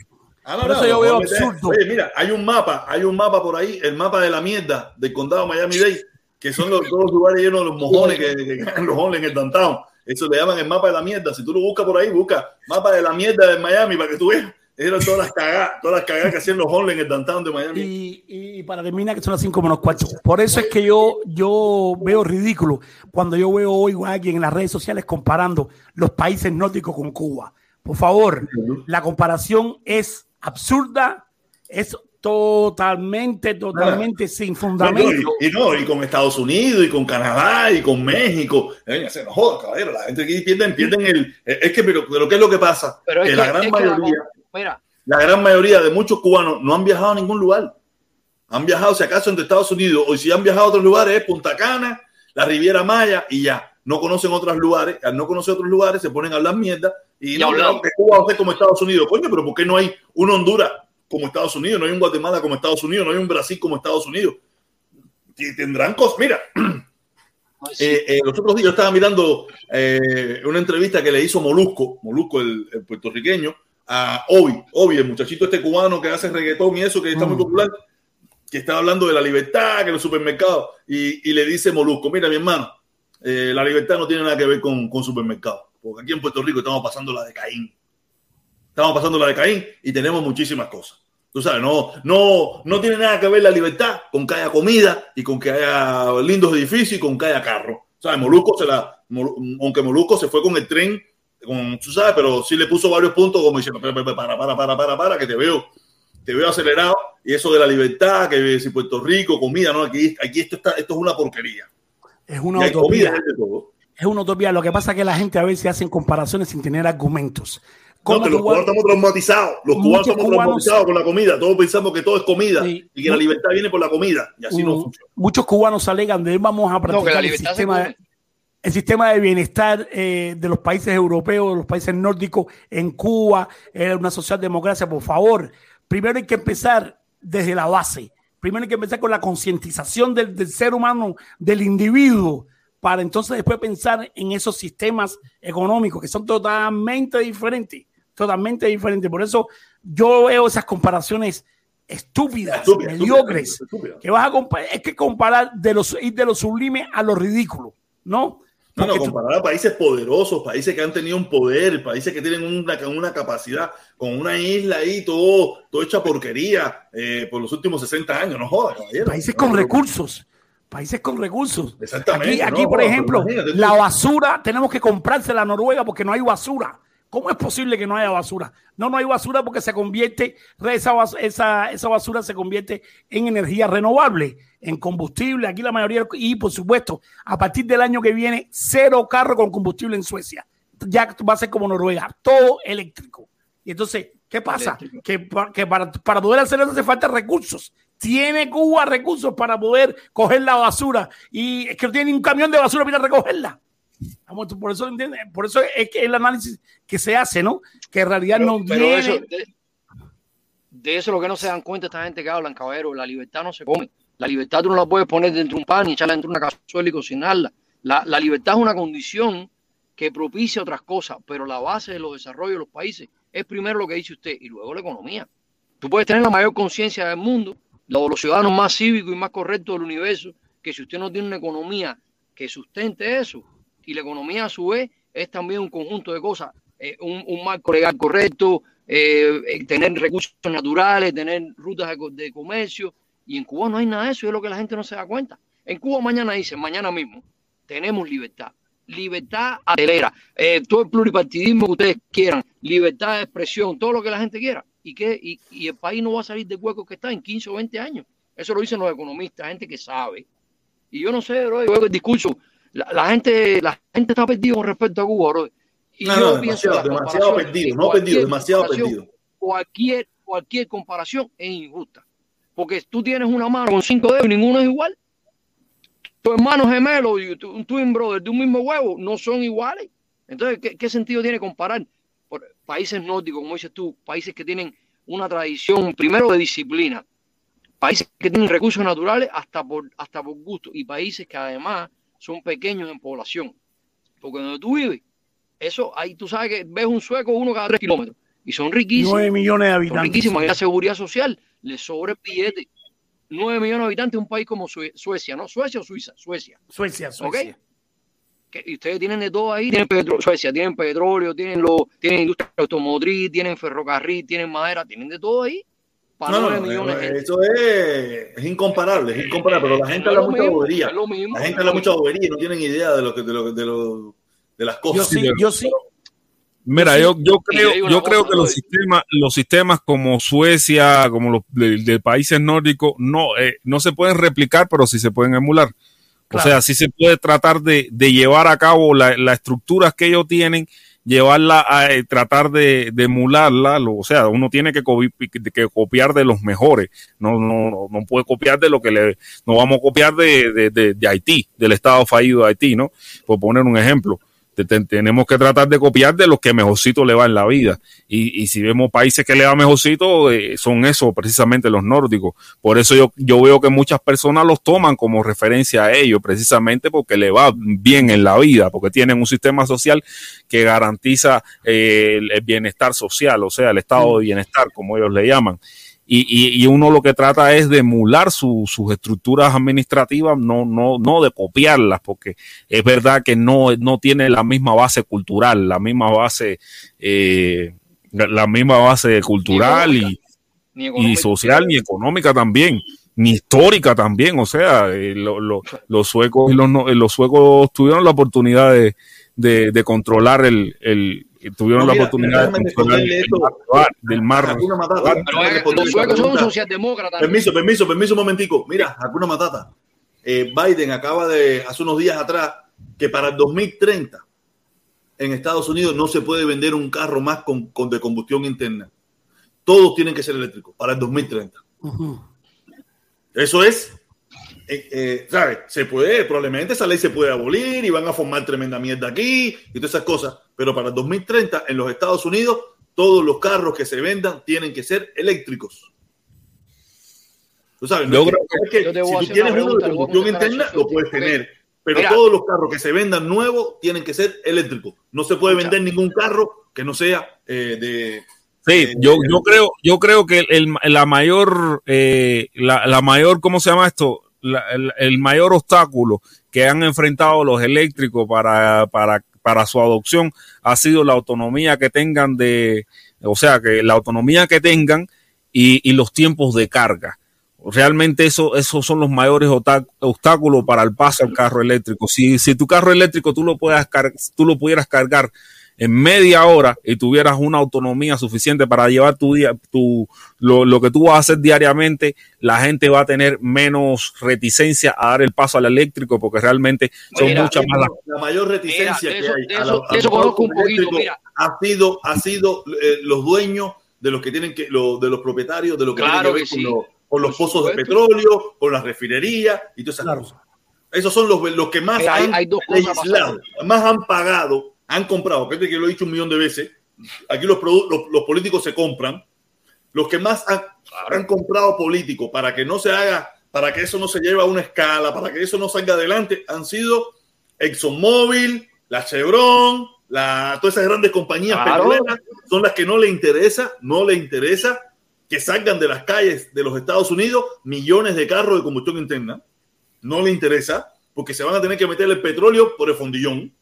Ah, no, Por eso no, yo veo absurdo. Oye, mira, hay un mapa, hay un mapa por ahí, el mapa de la mierda del condado Miami-Dade, que son los dos lugares llenos de los mojones que, que, que los homeless en el downtown. Eso le llaman el mapa de la mierda. Si tú lo buscas por ahí, busca mapa de la mierda de Miami para que tú veas. Eran todas las cagadas, todas las cagadas que hacían los homeless en el downtown de Miami. Y, y para terminar, que son las 5 menos 4. Por eso es que yo, yo veo ridículo cuando yo veo hoy a alguien en las redes sociales comparando los países nórdicos con Cuba. Por favor, la comparación es absurda, es totalmente, totalmente ah. sin fundamento. Y, y, no, y con Estados Unidos, y con Canadá, y con México. Eh, se nos joda, caballero. La gente aquí pierden, pierden el. Es que, pero, pero ¿qué es lo que pasa? Pero que es la que, gran es mayoría. Que la, mira. La gran mayoría de muchos cubanos no han viajado a ningún lugar. Han viajado, si acaso, entre Estados Unidos, o si han viajado a otros lugares, es Punta Cana, la Riviera Maya, y ya. No conocen otros lugares. Al no conocer otros lugares, se ponen a hablar mierda y, y no, claro, que Cuba va a ser como Estados Unidos. Coño, pero ¿por qué no hay un Honduras como Estados Unidos? No hay un Guatemala como Estados Unidos, no hay un Brasil como Estados Unidos. Y tendrán cosas. Mira, eh, eh, los otros días yo estaba mirando eh, una entrevista que le hizo Molusco, Molusco, el, el puertorriqueño, a Obi, Obi, el muchachito este cubano que hace reggaetón y eso, que está mm. muy popular, que está hablando de la libertad, que los supermercados, y, y le dice Molusco, mira mi hermano, la libertad no tiene nada que ver con, con supermercados porque aquí en Puerto Rico estamos pasando la de Caín. Estamos pasando la de Caín y tenemos muchísimas cosas. Tú sabes, no, no, no tiene nada que ver la libertad con que haya comida y con que haya lindos edificios y con que haya carro. ¿Sabes? Molusco se la, aunque Molusco se fue con el tren, con, tú sabes, pero sí le puso varios puntos como diciendo, para, para, para, para, para, que te veo, te veo acelerado. Y eso de la libertad, que si Puerto Rico, comida, no, aquí, aquí esto está, esto es una porquería. Es una utopía. Es una utopía. Lo que pasa es que la gente a veces hacen comparaciones sin tener argumentos. No, que los cubanos estamos traumatizados. Los cubanos estamos cubanos, traumatizados con la comida. Todos pensamos que todo es comida sí, y que la libertad viene por la comida. Y así no funciona. Muchos cubanos alegan de vamos a practicar no, el, sistema, el sistema de bienestar eh, de los países europeos, de los países nórdicos en Cuba, eh, una socialdemocracia. Por favor, primero hay que empezar desde la base. Primero hay que empezar con la concientización del, del ser humano, del individuo para entonces después pensar en esos sistemas económicos que son totalmente diferentes, totalmente diferentes. Por eso yo veo esas comparaciones estúpidas, estúpida, mediocres, estúpida, estúpida. que vas a comparar, es que comparar de los ir de lo sublime a lo ridículo, ¿no? No, no, comparar a países poderosos, países que han tenido un poder, países que tienen una, una capacidad, con una isla ahí, todo, todo hecha porquería eh, por los últimos 60 años, no jodas. Países con recursos países con recursos. Exactamente. Aquí, aquí no, por ejemplo, la basura tenemos que comprarse la Noruega porque no hay basura. ¿Cómo es posible que no haya basura? No, no hay basura porque se convierte, esa, esa, esa basura se convierte en energía renovable, en combustible. Aquí la mayoría, y por supuesto, a partir del año que viene, cero carro con combustible en Suecia. Ya va a ser como Noruega, todo eléctrico. Y entonces, ¿qué pasa? Que, que para, para poder hacer eso hace falta recursos tiene Cuba recursos para poder coger la basura y es que no tiene un camión de basura para recogerla. Por eso, por eso es que el análisis que se hace, ¿no? Que en realidad pero, no pero tiene... Eso, de, de, eso lo que no se dan cuenta esta gente que hablan, caballero, la libertad no se come. La libertad tú no la puedes poner dentro de un pan y echarla dentro de una cazuela y cocinarla. La, la libertad es una condición que propicia otras cosas, pero la base de los desarrollos de los países es primero lo que dice usted y luego la economía. Tú puedes tener la mayor conciencia del mundo, los, ciudadanos más cívicos y más correctos del universo, que si usted no tiene una economía que sustente eso. Y la economía a su vez es también un conjunto de cosas, eh, un, marco legal correcto, eh, eh, tener recursos naturales, tener rutas de, comercio. Y en Cuba no hay nada de eso, es lo que la gente no se da cuenta. En Cuba mañana dicen, mañana mismo, tenemos libertad. Libertad adelera, todo el pluripartidismo que ustedes quieran, libertad de expresión, todo lo que la gente quiera. ¿Y, que y, y el país no va a salir de hueco que está en 15 o 20 años. Eso lo dicen los economistas, gente que sabe. Y yo no sé, bro, yo el discurso, la, gente, la gente está perdida con respecto a Cuba, bro. Y no, yo pienso demasiado, demasiado perdido, no perdido, demasiado perdido. Cualquier, cualquier comparación es injusta. Porque tú tienes una mano con cinco dedos y ninguno es igual. Tu hermano gemelo y tu, un twin brother de un mismo huevo no son iguales. Entonces, ¿qué, qué sentido tiene comparar? Países nórdicos, como dices tú, países que tienen una tradición, primero de disciplina, países que tienen recursos naturales hasta por, hasta por gusto y países que además son pequeños en población. Porque donde tú vives, eso ahí tú sabes que ves un sueco uno cada tres kilómetros y son riquísimos. Nueve millones de habitantes. Son riquísimos. la seguridad social les sobra el billete. Nueve millones de habitantes, un país como Suecia, ¿no? Suecia o Suiza, Suecia. Suecia, Suecia. Y ustedes tienen de todo ahí, tienen petróleo, Suecia, tienen petróleo, tienen lo, tienen industria automotriz, tienen ferrocarril, tienen madera, tienen de todo ahí no, no, eso es, es, incomparable, es incomparable, pero la gente habla mucha bobería. La gente habla mucha bobería y no tienen idea de lo que de, lo, de, lo, de las cosas. Yo sí, yo sí. Mira, yo, yo creo, yo creo que los sistemas, los sistemas como Suecia, como los de, países nórdicos, no, eh, no se pueden replicar, pero sí se pueden emular. O sea, sí se puede tratar de, de llevar a cabo las estructuras que ellos tienen llevarla a eh, tratar de, emularla, o sea, uno tiene que, que, copiar de los mejores, no, no, no puede copiar de lo que le, no vamos a copiar de, de, de Haití, del estado fallido de Haití, ¿no? Por poner un ejemplo tenemos que tratar de copiar de los que mejorcito le va en la vida. Y, si vemos países que le va mejorcito, eh, son esos precisamente los nórdicos. Por eso yo, yo veo que muchas personas los toman como referencia a ellos, precisamente porque le va bien en la vida, porque tienen un sistema social que garantiza eh, el bienestar social, o sea, el estado de bienestar, como ellos le llaman y, y, uno lo que trata es de emular sus estructuras administrativas, no, no, no de copiarlas, porque es verdad que no, no tiene la misma base cultural, la misma base, eh, la misma base cultural y, y social ni económica también ni histórica también, o sea, eh, los suecos y los, los suecos tuvieron la oportunidad de, de, de controlar el, el, tuvieron la oportunidad de controlar del mar. Los suecos son socialdemócratas. Permiso, permiso, permiso un momentico. Mira, alguna Matata. Eh, Biden acaba de, hace unos días atrás, que para el 2030 en Estados Unidos no se puede vender un carro más con, con de combustión interna. Todos tienen que ser eléctricos para el 2030. Eso es eh, eh, ¿sabes? Se puede, probablemente esa ley se puede abolir y van a formar tremenda mierda aquí y todas esas cosas. Pero para el 2030 en los Estados Unidos, todos los carros que se vendan tienen que ser eléctricos. Tú sabes, no que, si tú tienes uno de combustión interna, lo puedes tener. Pero todos los carros que se vendan nuevos tienen que ser eléctricos. No se puede vender ningún carro que no sea eh, de, Sí, yo, yo creo, yo creo que el, la mayor, la, la, mayor, ¿cómo se llama esto? El, mayor obstáculo que han enfrentado los eléctricos para, para, para su adopción ha sido la autonomía que tengan de, o sea, que la autonomía que tengan y, los tiempos de carga. Realmente eso, esos son los mayores obstáculos para el paso al carro eléctrico. Si, si tu carro eléctrico tú lo, puedas tú lo pudieras cargar en media hora y tuvieras una autonomía suficiente para llevar tu día, tu, lo, que tú vas a hacer diariamente, la gente va a tener menos reticencia a dar el paso al eléctrico porque realmente son muchas más. La mayor reticencia que hay ha sido, ha sido eh, los dueños de los que tienen que, lo, de los propietarios de lo que tienen que ver con, los pozos de petróleo, con las refinerías y todas esas cosas. Esos son los, los que más han legislado, más han pagado han comprado, que lo he dicho un millón de veces, aquí los, los, políticos se compran, los que más han, comprado políticos para que no se haga, para que eso no se lleve a una escala, para que eso no salga adelante, han sido ExxonMobil, la Chevron, la, todas esas grandes compañías petroleras son las que no le interesa, no le interesa que salgan de las calles de los Estados Unidos millones de carros de combustión interna. No le interesa porque se van a tener que meter el petróleo por el fondillón.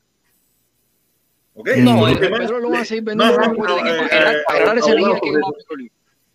¿Okay? No, el, petróleo lo van a seguir vendiendo.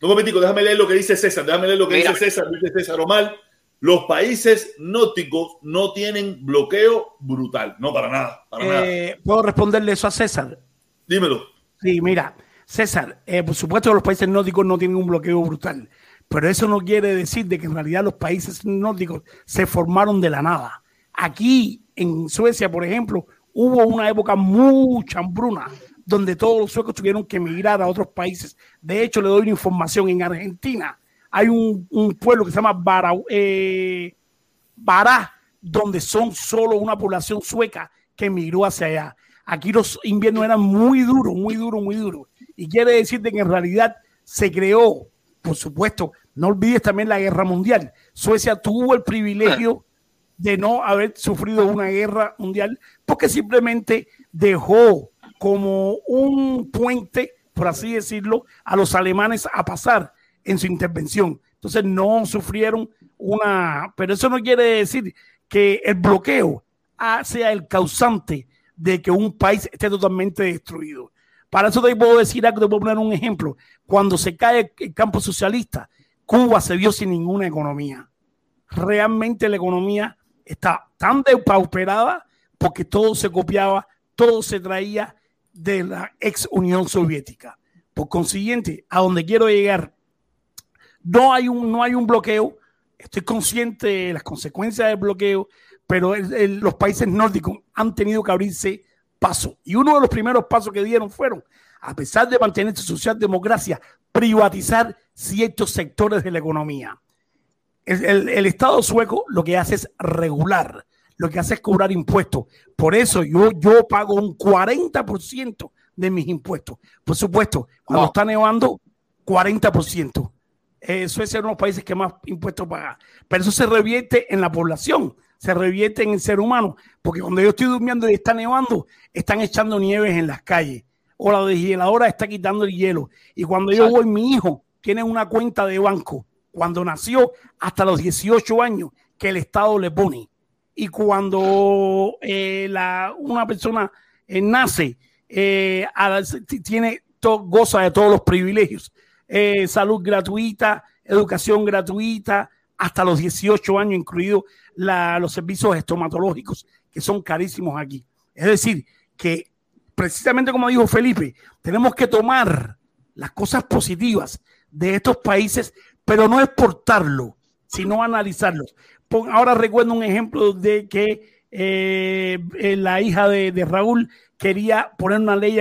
Un momentico, déjame leer lo que dice César, déjame leer lo que dice César, dice César Omar. Los países nóticos no tienen bloqueo brutal, no para nada, para eh, nada. ¿Puedo responderle eso a César? Dímelo. Sí, mira, César, eh, por supuesto que los países nórdicos no tienen un bloqueo brutal, pero eso no quiere decir de que en realidad los países nórdicos se formaron de la nada. Aquí en Suecia, por ejemplo, hubo una época mucha hambruna donde todos los suecos tuvieron que emigrar a otros países. De hecho, le doy una información. En Argentina hay un, pueblo que se llama Bará, eh, Bará, donde son solo una población sueca que emigró hacia allá. Aquí los inviernos eran muy duros, muy duros, muy duros. Y quiere decirte que en realidad se creó, por supuesto, no olvides también la guerra mundial. Suecia tuvo el privilegio de no haber sufrido una guerra mundial porque simplemente dejó como un puente, por así decirlo, a los alemanes a pasar en su intervención. Entonces no sufrieron una, pero eso no quiere decir que el bloqueo sea el causante de que un país esté totalmente destruido. Para eso te puedo decir algo, te puedo poner un ejemplo. Cuando se cae el campo socialista, Cuba se vio sin ninguna economía. Realmente la economía está tan depauperada porque todo se copiaba, todo se traía de la ex Unión Soviética. Por consiguiente, a donde quiero llegar, no hay un, no hay un bloqueo. Estoy consciente de las consecuencias del bloqueo, pero los países nórdicos han tenido que abrirse paso. Y uno de los primeros pasos que dieron fueron, a pesar de mantener su socialdemocracia, privatizar ciertos sectores de la economía. El, el, Estado sueco lo que hace es regular, lo que hace es cobrar impuestos. Por eso yo, yo pago un 40% de mis impuestos. Por supuesto, cuando está nevando, 40%. Eh, Suecia es uno de los países que más impuestos paga. Pero eso se revierte en la población se revierte en el ser humano, porque cuando yo estoy durmiendo y está nevando, están echando nieves en las calles, o la deshiladora está quitando el hielo. Y cuando yo voy, mi hijo tiene una cuenta de banco, cuando nació hasta los 18 años, que el Estado le pone. Y cuando eh, la, una persona eh, nace, eh, tiene goza de todos los privilegios. salud gratuita, educación gratuita, hasta los 18 años, incluidos los servicios estomatológicos, que son carísimos aquí. Es decir, que precisamente como dijo Felipe, tenemos que tomar las cosas positivas de estos países, pero no exportarlo, sino analizarlos. Ahora recuerdo un ejemplo de que eh, eh, la hija de, Raúl quería poner una ley,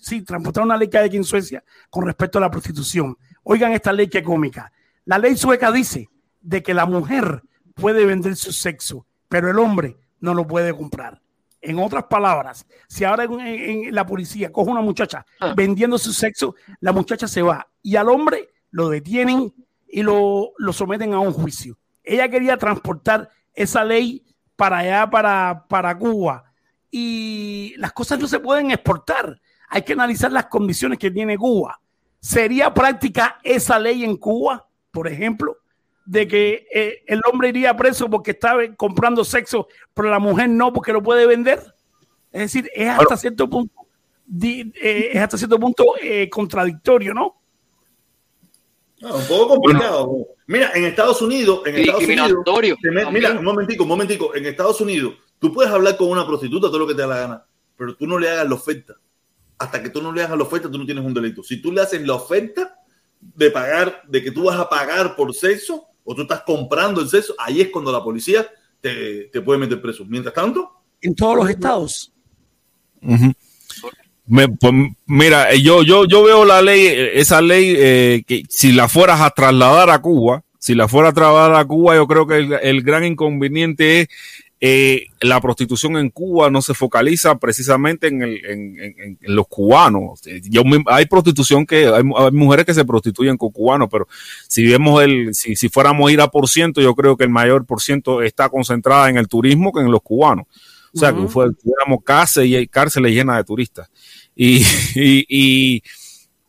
sí, transportar una ley que hay aquí en Suecia con respecto a la prostitución. Oigan esta ley que cómica. La ley sueca dice de que la mujer puede vender su sexo, pero el hombre no lo puede comprar. En otras palabras, si ahora en, la policía coge una muchacha ah. vendiendo su sexo, la muchacha se va y al hombre lo detienen y lo, someten a un juicio. Ella quería transportar esa ley para allá, para, para Cuba. Y las cosas no se pueden exportar. Hay que analizar las condiciones que tiene Cuba. ¿Sería práctica esa ley en Cuba, por ejemplo? de que eh, el hombre iría preso porque estaba comprando sexo, pero la mujer no porque lo puede vender. Es decir, es hasta cierto punto, eh, es hasta cierto punto eh, contradictorio, ¿no? Un poco complicado. Mira, en Estados Unidos, en Estados Unidos, mira, un momentico, un momentico, en Estados Unidos, tú puedes hablar con una prostituta todo lo que te da la gana, pero tú no le hagas la oferta. Hasta que tú no le hagas la oferta, tú no tienes un delito. Si tú le haces la oferta de pagar, de que tú vas a pagar por sexo, o tú estás comprando el sexo, ahí es cuando la policía te, puede meter preso. Mientras tanto. En todos los estados. Pues, mira, eh, yo, yo, yo veo la ley, eh, esa ley, eh, que si la fueras a trasladar a Cuba, si la fuera a trasladar a Cuba, yo creo que el gran inconveniente es eh, la prostitución en Cuba no se focaliza precisamente en, los cubanos. Yo, hay prostitución que hay, mujeres que se prostituyen con cubanos, pero si vemos el, si, si fuéramos a ir a por ciento, yo creo que el mayor por ciento está concentrada en el turismo que en los cubanos. O sea, que fuéramos cárceles, cárceles llenas de turistas. Y, y,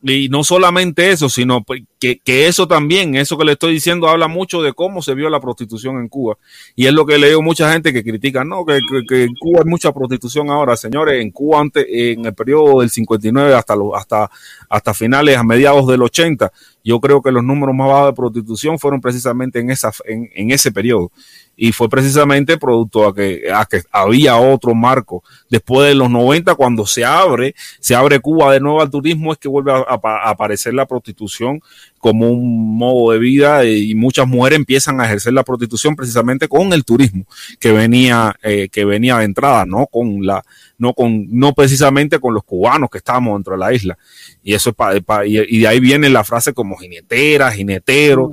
y no solamente eso, sino pues, que, que, eso también, eso que le estoy diciendo, habla mucho de cómo se vio la prostitución en Cuba. Y es lo que leo mucha gente que critica, no, que, que, en Cuba hay mucha prostitución ahora. Señores, en Cuba antes, en el periodo del 59 hasta, los, hasta, hasta finales, a mediados del 80, yo creo que los números más bajos de prostitución fueron precisamente en, esa, en, en ese periodo y fue precisamente producto a que, a que había otro marco. Después de los 90, cuando se abre, se abre Cuba de nuevo al turismo, es que vuelve a, a, aparecer la prostitución como un modo de vida y muchas mujeres empiezan a ejercer la prostitución precisamente con el turismo que venía, eh, que venía de entrada, no con la, no con, no precisamente con los cubanos que estábamos dentro de la isla. Y eso es pa, pa, y, y, de ahí viene la frase como jinetera, jinetero,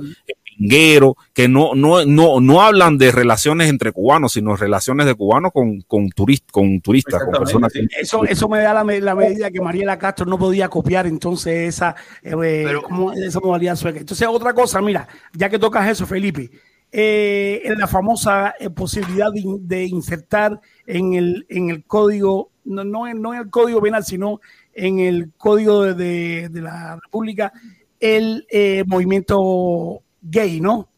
que no, no, no, no hablan de relaciones entre cubanos, sino relaciones de cubanos con, con, turist, con turistas, con personas. Que... Eso, eso me da la, la, medida que Mariela Castro no podía copiar entonces esa, eh, como esa modalidad sueca. Entonces, otra cosa, mira, ya que tocas eso, Felipe, eh, en la famosa eh, posibilidad de, de, insertar en el, en el código, no, no, en, no en el código penal, sino en el código de, de, de la República, el eh, movimiento gay, ¿no?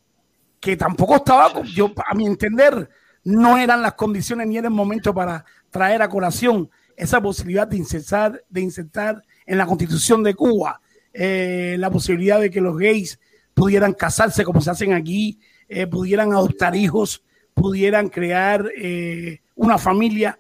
Que tampoco estaba, yo a mi entender, no eran las condiciones ni era el momento para traer a colación esa posibilidad de insertar, de insertar en la constitución de Cuba eh, la posibilidad de que los gays pudieran casarse como se hacen aquí, eh, pudieran adoptar hijos, pudieran crear eh, una familia.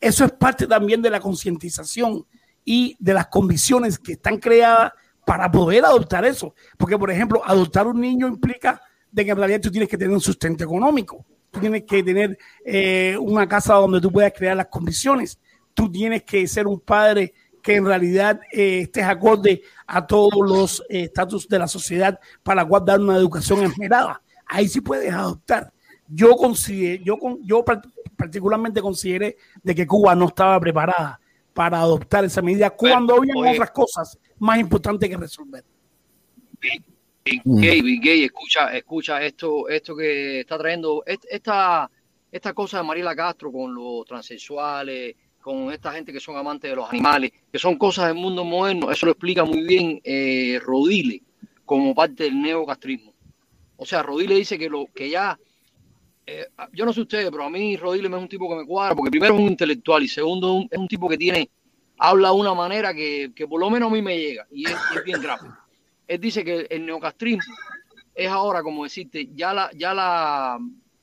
Eso es parte también de la concientización y de las condiciones que están creadas para poder adoptar eso. Porque, por ejemplo, adoptar un niño implica de que en realidad tú tienes que tener un sustento económico. Tú tienes que tener eh, una casa donde tú puedas crear las condiciones. Tú tienes que ser un padre que en realidad eh, estés acorde a todos los eh, estatus de la sociedad para la cual dar una educación esmerada. Ahí sí puedes adoptar. Yo, considero, yo, yo particularmente consideré de que Cuba no estaba preparada para adoptar esa medida cuando había otras cosas más importantes que resolver. Gay, gay, escucha, escucha esto, esto que está trayendo, esta, esta cosa de Mariela Castro con los transexuales, con esta gente que son amantes de los animales, que son cosas del mundo moderno, eso lo explica muy bien eh, Rodile como parte del neocastrismo. O sea, Rodile dice que lo que ya eh, yo no sé ustedes, pero a mí Rodríguez es un tipo que me cuadra, porque primero es un intelectual y segundo es un tipo que tiene, habla de una manera que, que, por lo menos a mí me llega y es, bien gráfico. Él dice que el neocastrismo es ahora, como decirte, ya la, ya la,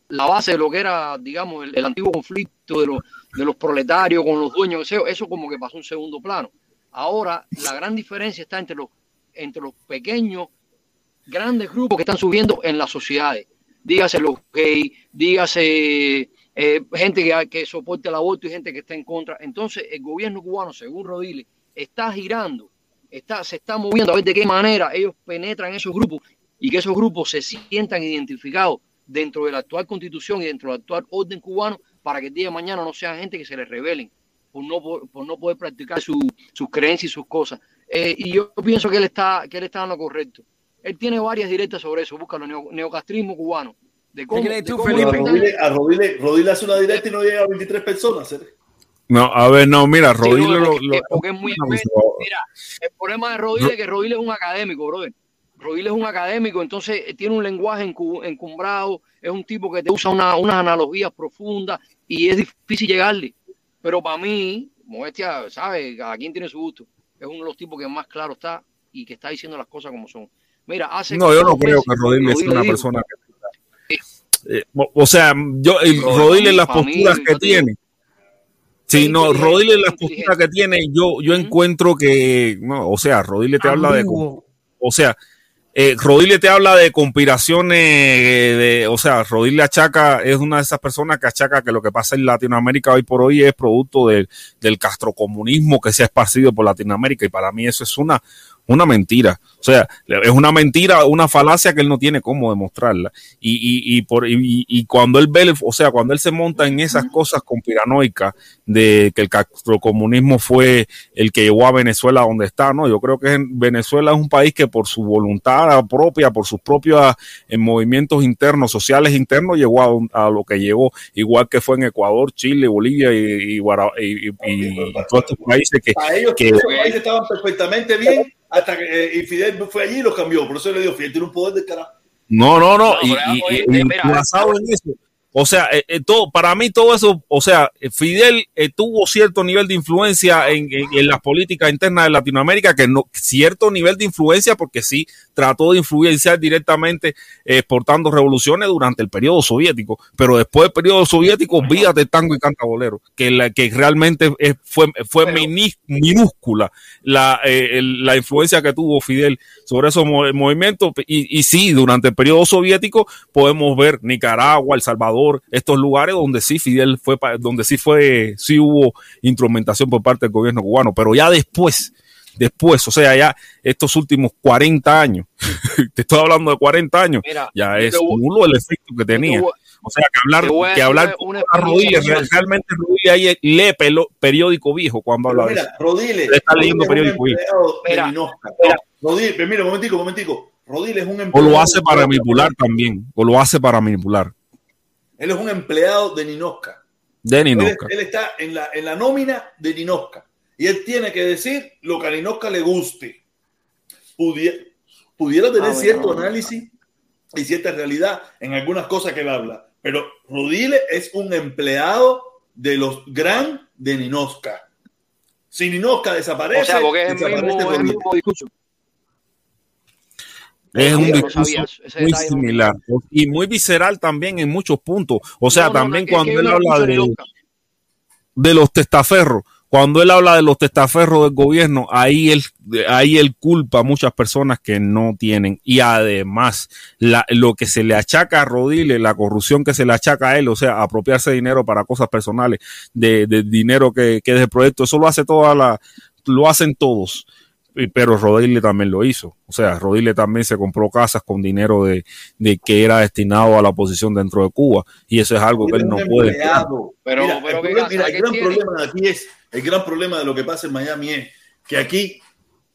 la base de lo que era, digamos, el, antiguo conflicto de los, de los proletarios con los dueños, eso, eso como que pasó en segundo plano. Ahora la gran diferencia está entre los, entre los pequeños, grandes grupos que están subiendo en las sociedades dígase los gays, dígase eh, gente que, que soporte el aborto y gente que está en contra. Entonces, el gobierno cubano, según Rodile, está girando, está, se está moviendo a ver de qué manera ellos penetran en esos grupos y que esos grupos se sientan identificados dentro de la actual constitución y dentro del actual orden cubano para que el día de mañana no sean gente que se les rebelen por no, por, no poder practicar su, sus creencias y sus cosas. Eh, y yo pienso que él está, que él está en lo correcto. Él tiene varias directas sobre eso, búscalo, neo, neocastrismo cubano. De cómo, de cómo Felipe? A Rodile, Rodile hace una directa y no llega a 23 personas. ¿eh? No, a ver, no, mira, Rodile sí, no, lo, lo, porque es muy mira, el problema de Rodile es que Rodile es un académico, brother. Rodile es un académico, entonces tiene un lenguaje encumbrado, es un tipo que te usa una, unas analogías profundas y es difícil llegarle. Pero para mí, modestia, ¿sabes? Cada quien tiene su gusto. Es uno de los tipos que más claro está y que está diciendo las cosas como son. Mira, hace no, yo no creo que Rodríguez sea una dijo, persona que. Eh, o sea, yo, el Rodríguez, las posturas que tiene. Sí, no, Rodríguez, las posturas que tiene, yo, yo encuentro que. No, o sea, Rodríguez te habla de. O sea, eh, Rodile te habla de conspiraciones, de, o sea, Rodile achaca, es una de esas personas que achaca que lo que pasa en Latinoamérica hoy por hoy es producto del, del castrocomunismo que se ha esparcido por Latinoamérica y para mí eso es una, una mentira. O sea, es una mentira, una falacia que él no tiene cómo demostrarla. Y, y, y por, y, y, cuando él ve, o sea, cuando él se monta en esas cosas conspiranoicas de que el comunismo fue el que llevó a Venezuela a donde está, ¿no? Yo creo que Venezuela es un país que por su voluntad propia, por sus propios eh, movimientos internos, sociales internos, llegó a, a, lo que llegó, igual que fue en Ecuador, Chile, Bolivia y, y, y, y todos estos países que... A ellos, que, estaban perfectamente bien hasta que eh, y Fidel fue allí y lo cambió. Por eso le dio Fidel tiene un poder de carajo. No, no, no. No, y, y- y- y mira, basado en eso, o sea, eh, eh, todo, para mí todo eso, o sea, eh, Fidel eh, tuvo cierto nivel de influencia en, en- en las políticas internas de Latinoamérica, que no, cierto nivel de influencia, porque sí trató de influenciar directamente exportando revoluciones durante el periodo soviético, pero después del periodo soviético, olvídate de tango y canta bolero, que, la, que realmente fue, minúscula la influencia que tuvo Fidel sobre esos mo- movimientos. Y, y sí, durante el periodo soviético podemos ver Nicaragua, El Salvador, estos lugares donde sí Fidel fue, donde sí fue, sí hubo instrumentación por parte del gobierno cubano, pero ya después, después, o sea, ya estos últimos 40 años, te estoy hablando de 40 años, Mira, ya es nulo el efecto que tenía. voy- O sea, que hablar, a que hablar una- una realmente Rodríguez ahí lee pelo- periódico viejo cuando habla de eso. Rodile. Está leyendo Rodile periódico de Mira, mira. Rodile, mira, un momentico, un momentico. Rodile es un O empleado. lo hace para manipular también, o lo hace para manipular. Él es un empleado de Ninosca. De Él, Ninosca. él está en la, en la nómina de Ninosca. Y él tiene que decir lo que a Ninosca le guste. Pudiera, pudiera tener Ah, bueno. cierto análisis y cierta realidad en algunas cosas que él habla. Pero Rodile es un empleado de los gran de Ninosca. Si Ninosca desaparece, O sea, porque es el desaparece mismo, el Rodile. mismo discurso. Es un discurso muy similar y muy visceral también en muchos puntos. O sea, No, no, no, también cuando él habla de los testaferros, cuando él habla de los testaferros del gobierno, ahí él, ahí él culpa a muchas personas que no tienen. Y además, la, lo que se le achaca a Rodile, la corrupción que se le achaca a él, o sea, apropiarse dinero para cosas personales, de, de dinero que, que es del proyecto, eso lo hace toda la, lo hacen todos. Y- Pero Rodile también lo hizo. O sea, Rodile también se compró casas con dinero de, de que era destinado a la oposición dentro de Cuba. Y eso es algo que él no puede. Pero- Mira, pero el, ¿qué problema- gasta? mira, el ¿Qué gran tiene? problema de aquí es, el gran problema de lo que pasa en Miami es que aquí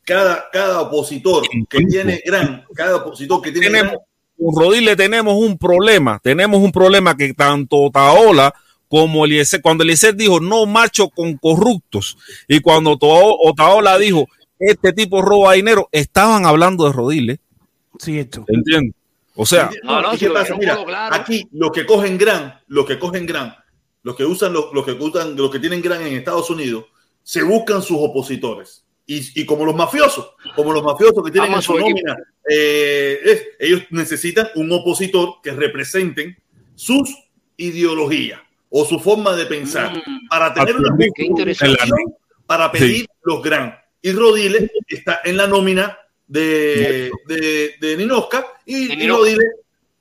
cada, cada opositor que tiene gran, cada opositor que tiene gran, tenemos, con Rodile tenemos un problema, tenemos un problema que tanto Taola como Eliezer, cuando Eliezer dijo no marcho con corruptos y cuando Tao- o Taola dijo este tipo roba dinero, estaban hablando de Rodile, Cierto. ¿entiendes? O sea, No, no, ¿y si qué lo pasa? dijeron Mira, todo claro. aquí los que cogen gran, los que cogen gran, los que usan los, los que usan, los que tienen gran en Estados Unidos, se buscan sus opositores. Y, y como los mafiosos, como los mafiosos que tienen en su nómina, eh, es- ellos necesitan un opositor que representen sus ideologías o su forma de pensar Mm. para tener una interesante. justificación para pedir los gran. Y Rodile está en la nómina de, de, de Ninosca y, y. Rodile,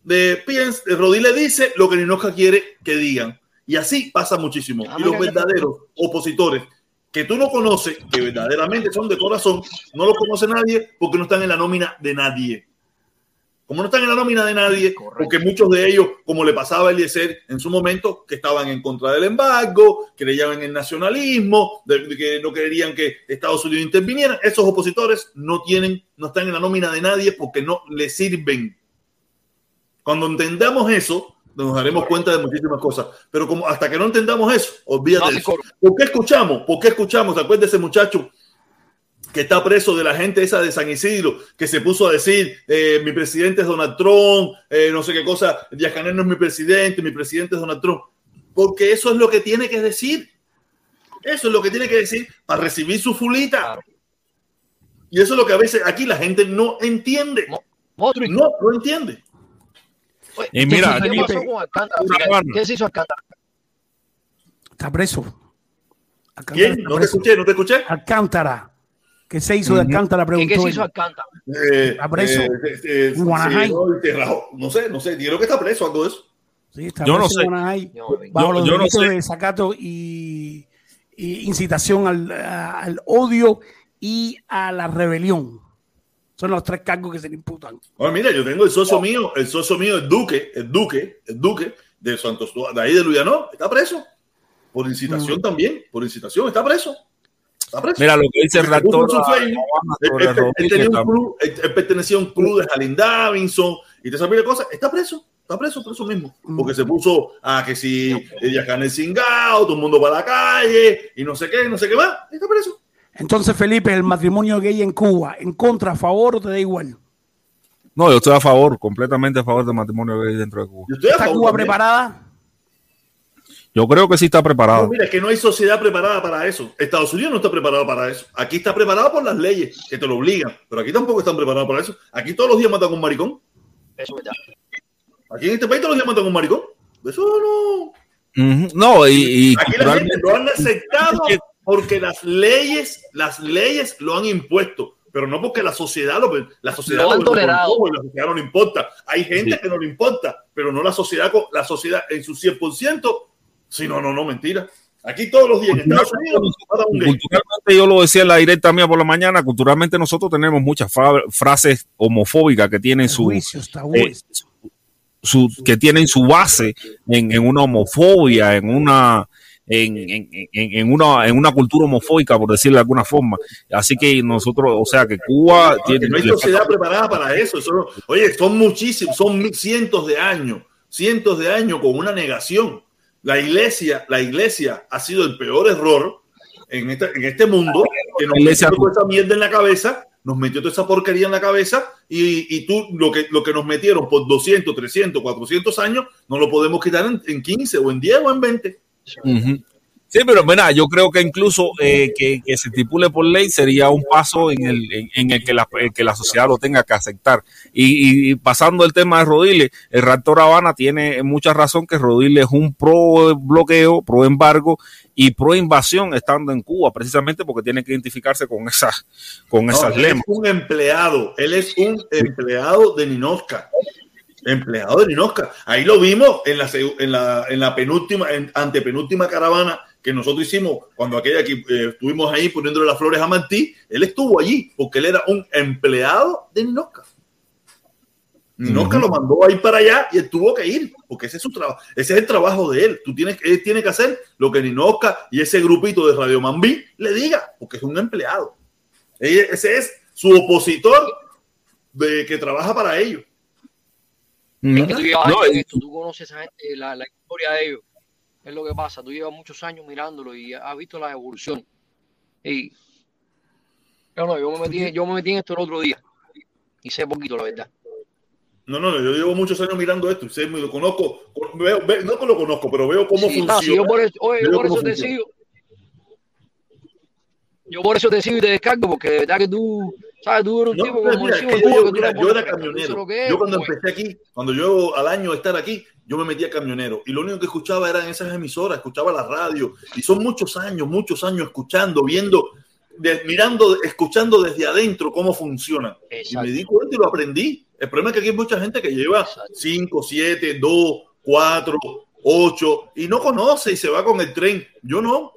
de, piens- Rodile dice lo que Ninosca quiere que digan. Y así pasa muchísimo. Ah, y los verdaderos opositores que tú no conoces, que verdaderamente son de corazón, no los conoce nadie porque no están en la nómina de nadie. Como no están en la nómina de nadie, Correcto. porque muchos de ellos, como le pasaba a Eliezer en su momento, que estaban en contra del embargo, creían en el nacionalismo, de, de que no querían que Estados Unidos interviniera, esos opositores no tienen, no están en la nómina de nadie porque no les sirven. Cuando entendamos eso, nos daremos cuenta de muchísimas cosas. Pero como hasta que no entendamos eso, olvídate No de hace eso. ¿Por qué escuchamos? ¿Por qué escuchamos? ¿Te acuerdas de ese muchacho que está preso de la gente esa de San Isidro, que se puso a decir, eh, mi presidente es Donald Trump, eh, no sé qué cosa, Díaz Canel no es mi presidente, mi presidente es Donald Trump? Porque eso es lo que tiene que decir. Eso es lo que tiene que decir para recibir su fulita. Y eso es lo que a veces aquí la gente no entiende. No, no entiende. oye, Y mira, ¿qué se hizo Alcántara? Está preso. Alcántara ¿Quién? está No te preso. escuché, no te escuché. Alcántara. ¿Qué se hizo de. Alcántara? ¿Y qué Preguntó se hizo Alcántara? Eh, Está preso. eh, eh, no, no sé, no sé. Creo que está preso, algo de eso. Sí, está Yo no preso en sé. Guanajay, Yo- bajo yo- los yo no delitos sé. de desacato y, y incitación al, a- al odio y a la rebelión. Son los tres cargos que se le imputan. Bueno, mira, yo tengo el socio mío, el socio mío, el Duque, el Duque, el Duque de Santos, de ahí de Luyanó, está preso. Por incitación también, por incitación, está preso. Está preso. mira lo que dice el a- él, pertenecía a un club de Jalín Davinson y te sabes cosas, está preso, está preso por eso mismo, porque se puso a que si ella gana el cingado, todo el mundo para la calle y no sé qué, no sé qué más, está preso. Entonces, Felipe, el matrimonio gay en Cuba, ¿en contra, a favor o te da igual? No, yo estoy a favor, completamente a favor del matrimonio gay dentro de Cuba. ¿Está Cuba preparada? Yo creo que sí está preparado. No, mira, es que no hay sociedad preparada para eso. Estados Unidos no está preparado para eso. Aquí está preparado por las leyes que te lo obligan, pero aquí tampoco están preparados para eso. Aquí todos los días matan a un maricón. Eso es verdad. Aquí en este país todos los días matan a un maricón. Eso no. No, y, aquí la gente lo han aceptado porque las leyes, las leyes lo han impuesto pero no porque la sociedad lo, la sociedad lo, lo la sociedad no le importa. Hay gente que no le importa, pero no la sociedad, la sociedad en su 100%. Sí, no, no, no, mentira. Aquí todos los días en Estados Unidos. Culturalmente, yo lo decía en la directa mía por la mañana, culturalmente nosotros tenemos muchas frases homofóbicas que tienen su, eh, su, que tienen su base en, en una homofobia, en una en, en, en, una, en una cultura homofóbica, por decirlo de alguna forma. Así que nosotros, o sea, que Cuba no, tiene... no hay sociedad preparada para eso. Oye, son muchísimos, son cientos de años, cientos de años con una negación. La iglesia, la iglesia ha sido el peor error en este, en este mundo que nos metió toda esa mierda en la cabeza, nos metió toda esa porquería en la cabeza y, y, tú lo que, lo que nos metieron por 200, 300, 400 años, no lo podemos quitar en, en 15 o en 10 o en 20. Sí, pero mira, yo creo que incluso eh, que, se estipule por ley sería un paso en el, en, el que, la, que la sociedad lo tenga que aceptar. Y, pasando el tema de Rodile, el rector Habana tiene mucha razón que Rodile es un pro bloqueo, pro embargo y pro invasión estando en Cuba, precisamente porque tiene que identificarse con esas, con esas lemas. Es un empleado, él es un empleado de Ninosca empleado de Ninosca. Ahí lo vimos en la, en la, en la penúltima, en, antepenúltima caravana que nosotros hicimos cuando aquella que eh, estuvimos ahí poniéndole las flores a Martí. Él estuvo allí porque él era un empleado de Ninosca. Ninosca lo mandó a ir para allá y él tuvo que ir porque ese es su trabajo. Ese es el trabajo de él. Tú tienes, él tiene que hacer lo que Ninosca y ese grupito de Radio Mambí le diga porque es un empleado. Ese es su opositor de que trabaja para ellos tú, conoces a gente, la, historia de ellos. Es lo que pasa. Tú llevas muchos años mirándolo y has visto la evolución. Y yo no, yo me metí, yo me metí en esto el otro día y sé poquito, la verdad. No, no, yo llevo muchos años mirando esto sé, lo conozco, veo, no que lo conozco, pero veo cómo funciona. yo por eso, oye, yo por eso te sigo. Yo por eso te sigo y te descargo, porque de verdad que tú ¿Sabes? Tú eres un tipo como yo, era camionero. yo cuando pues. empecé aquí, cuando yo al año de estar aquí, yo me metía camionero y lo único que escuchaba eran esas emisoras, escuchaba la radio y son muchos años, muchos años escuchando, viendo, mirando, escuchando desde adentro cómo funciona. Y me di cuenta y lo aprendí. El problema es que aquí hay mucha gente que lleva 5, 7, 2, 4, 8 y no conoce y se va con el tren. Yo no.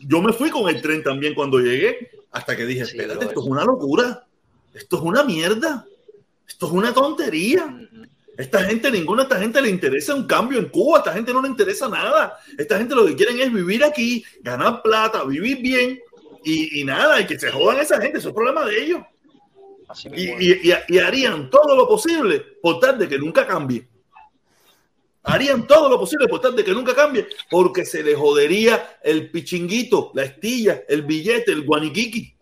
Yo me fui con el tren también cuando llegué hasta que dije, espérate, esto es una locura. Esto es una mierda. Esto es una tontería. Esta gente, ninguna de esta gente le interesa un cambio en Cuba. esta gente no le interesa nada. Esta gente lo que quieren es vivir aquí, ganar plata, vivir bien y, nada, y que se jodan esa gente. Eso es problema de ellos. Y, y, harían todo lo posible por tal de que nunca cambie. Harían todo lo posible por tal de que nunca cambie, porque se le jodería el pichinguito, la estilla, el billete, el guaniquiqui.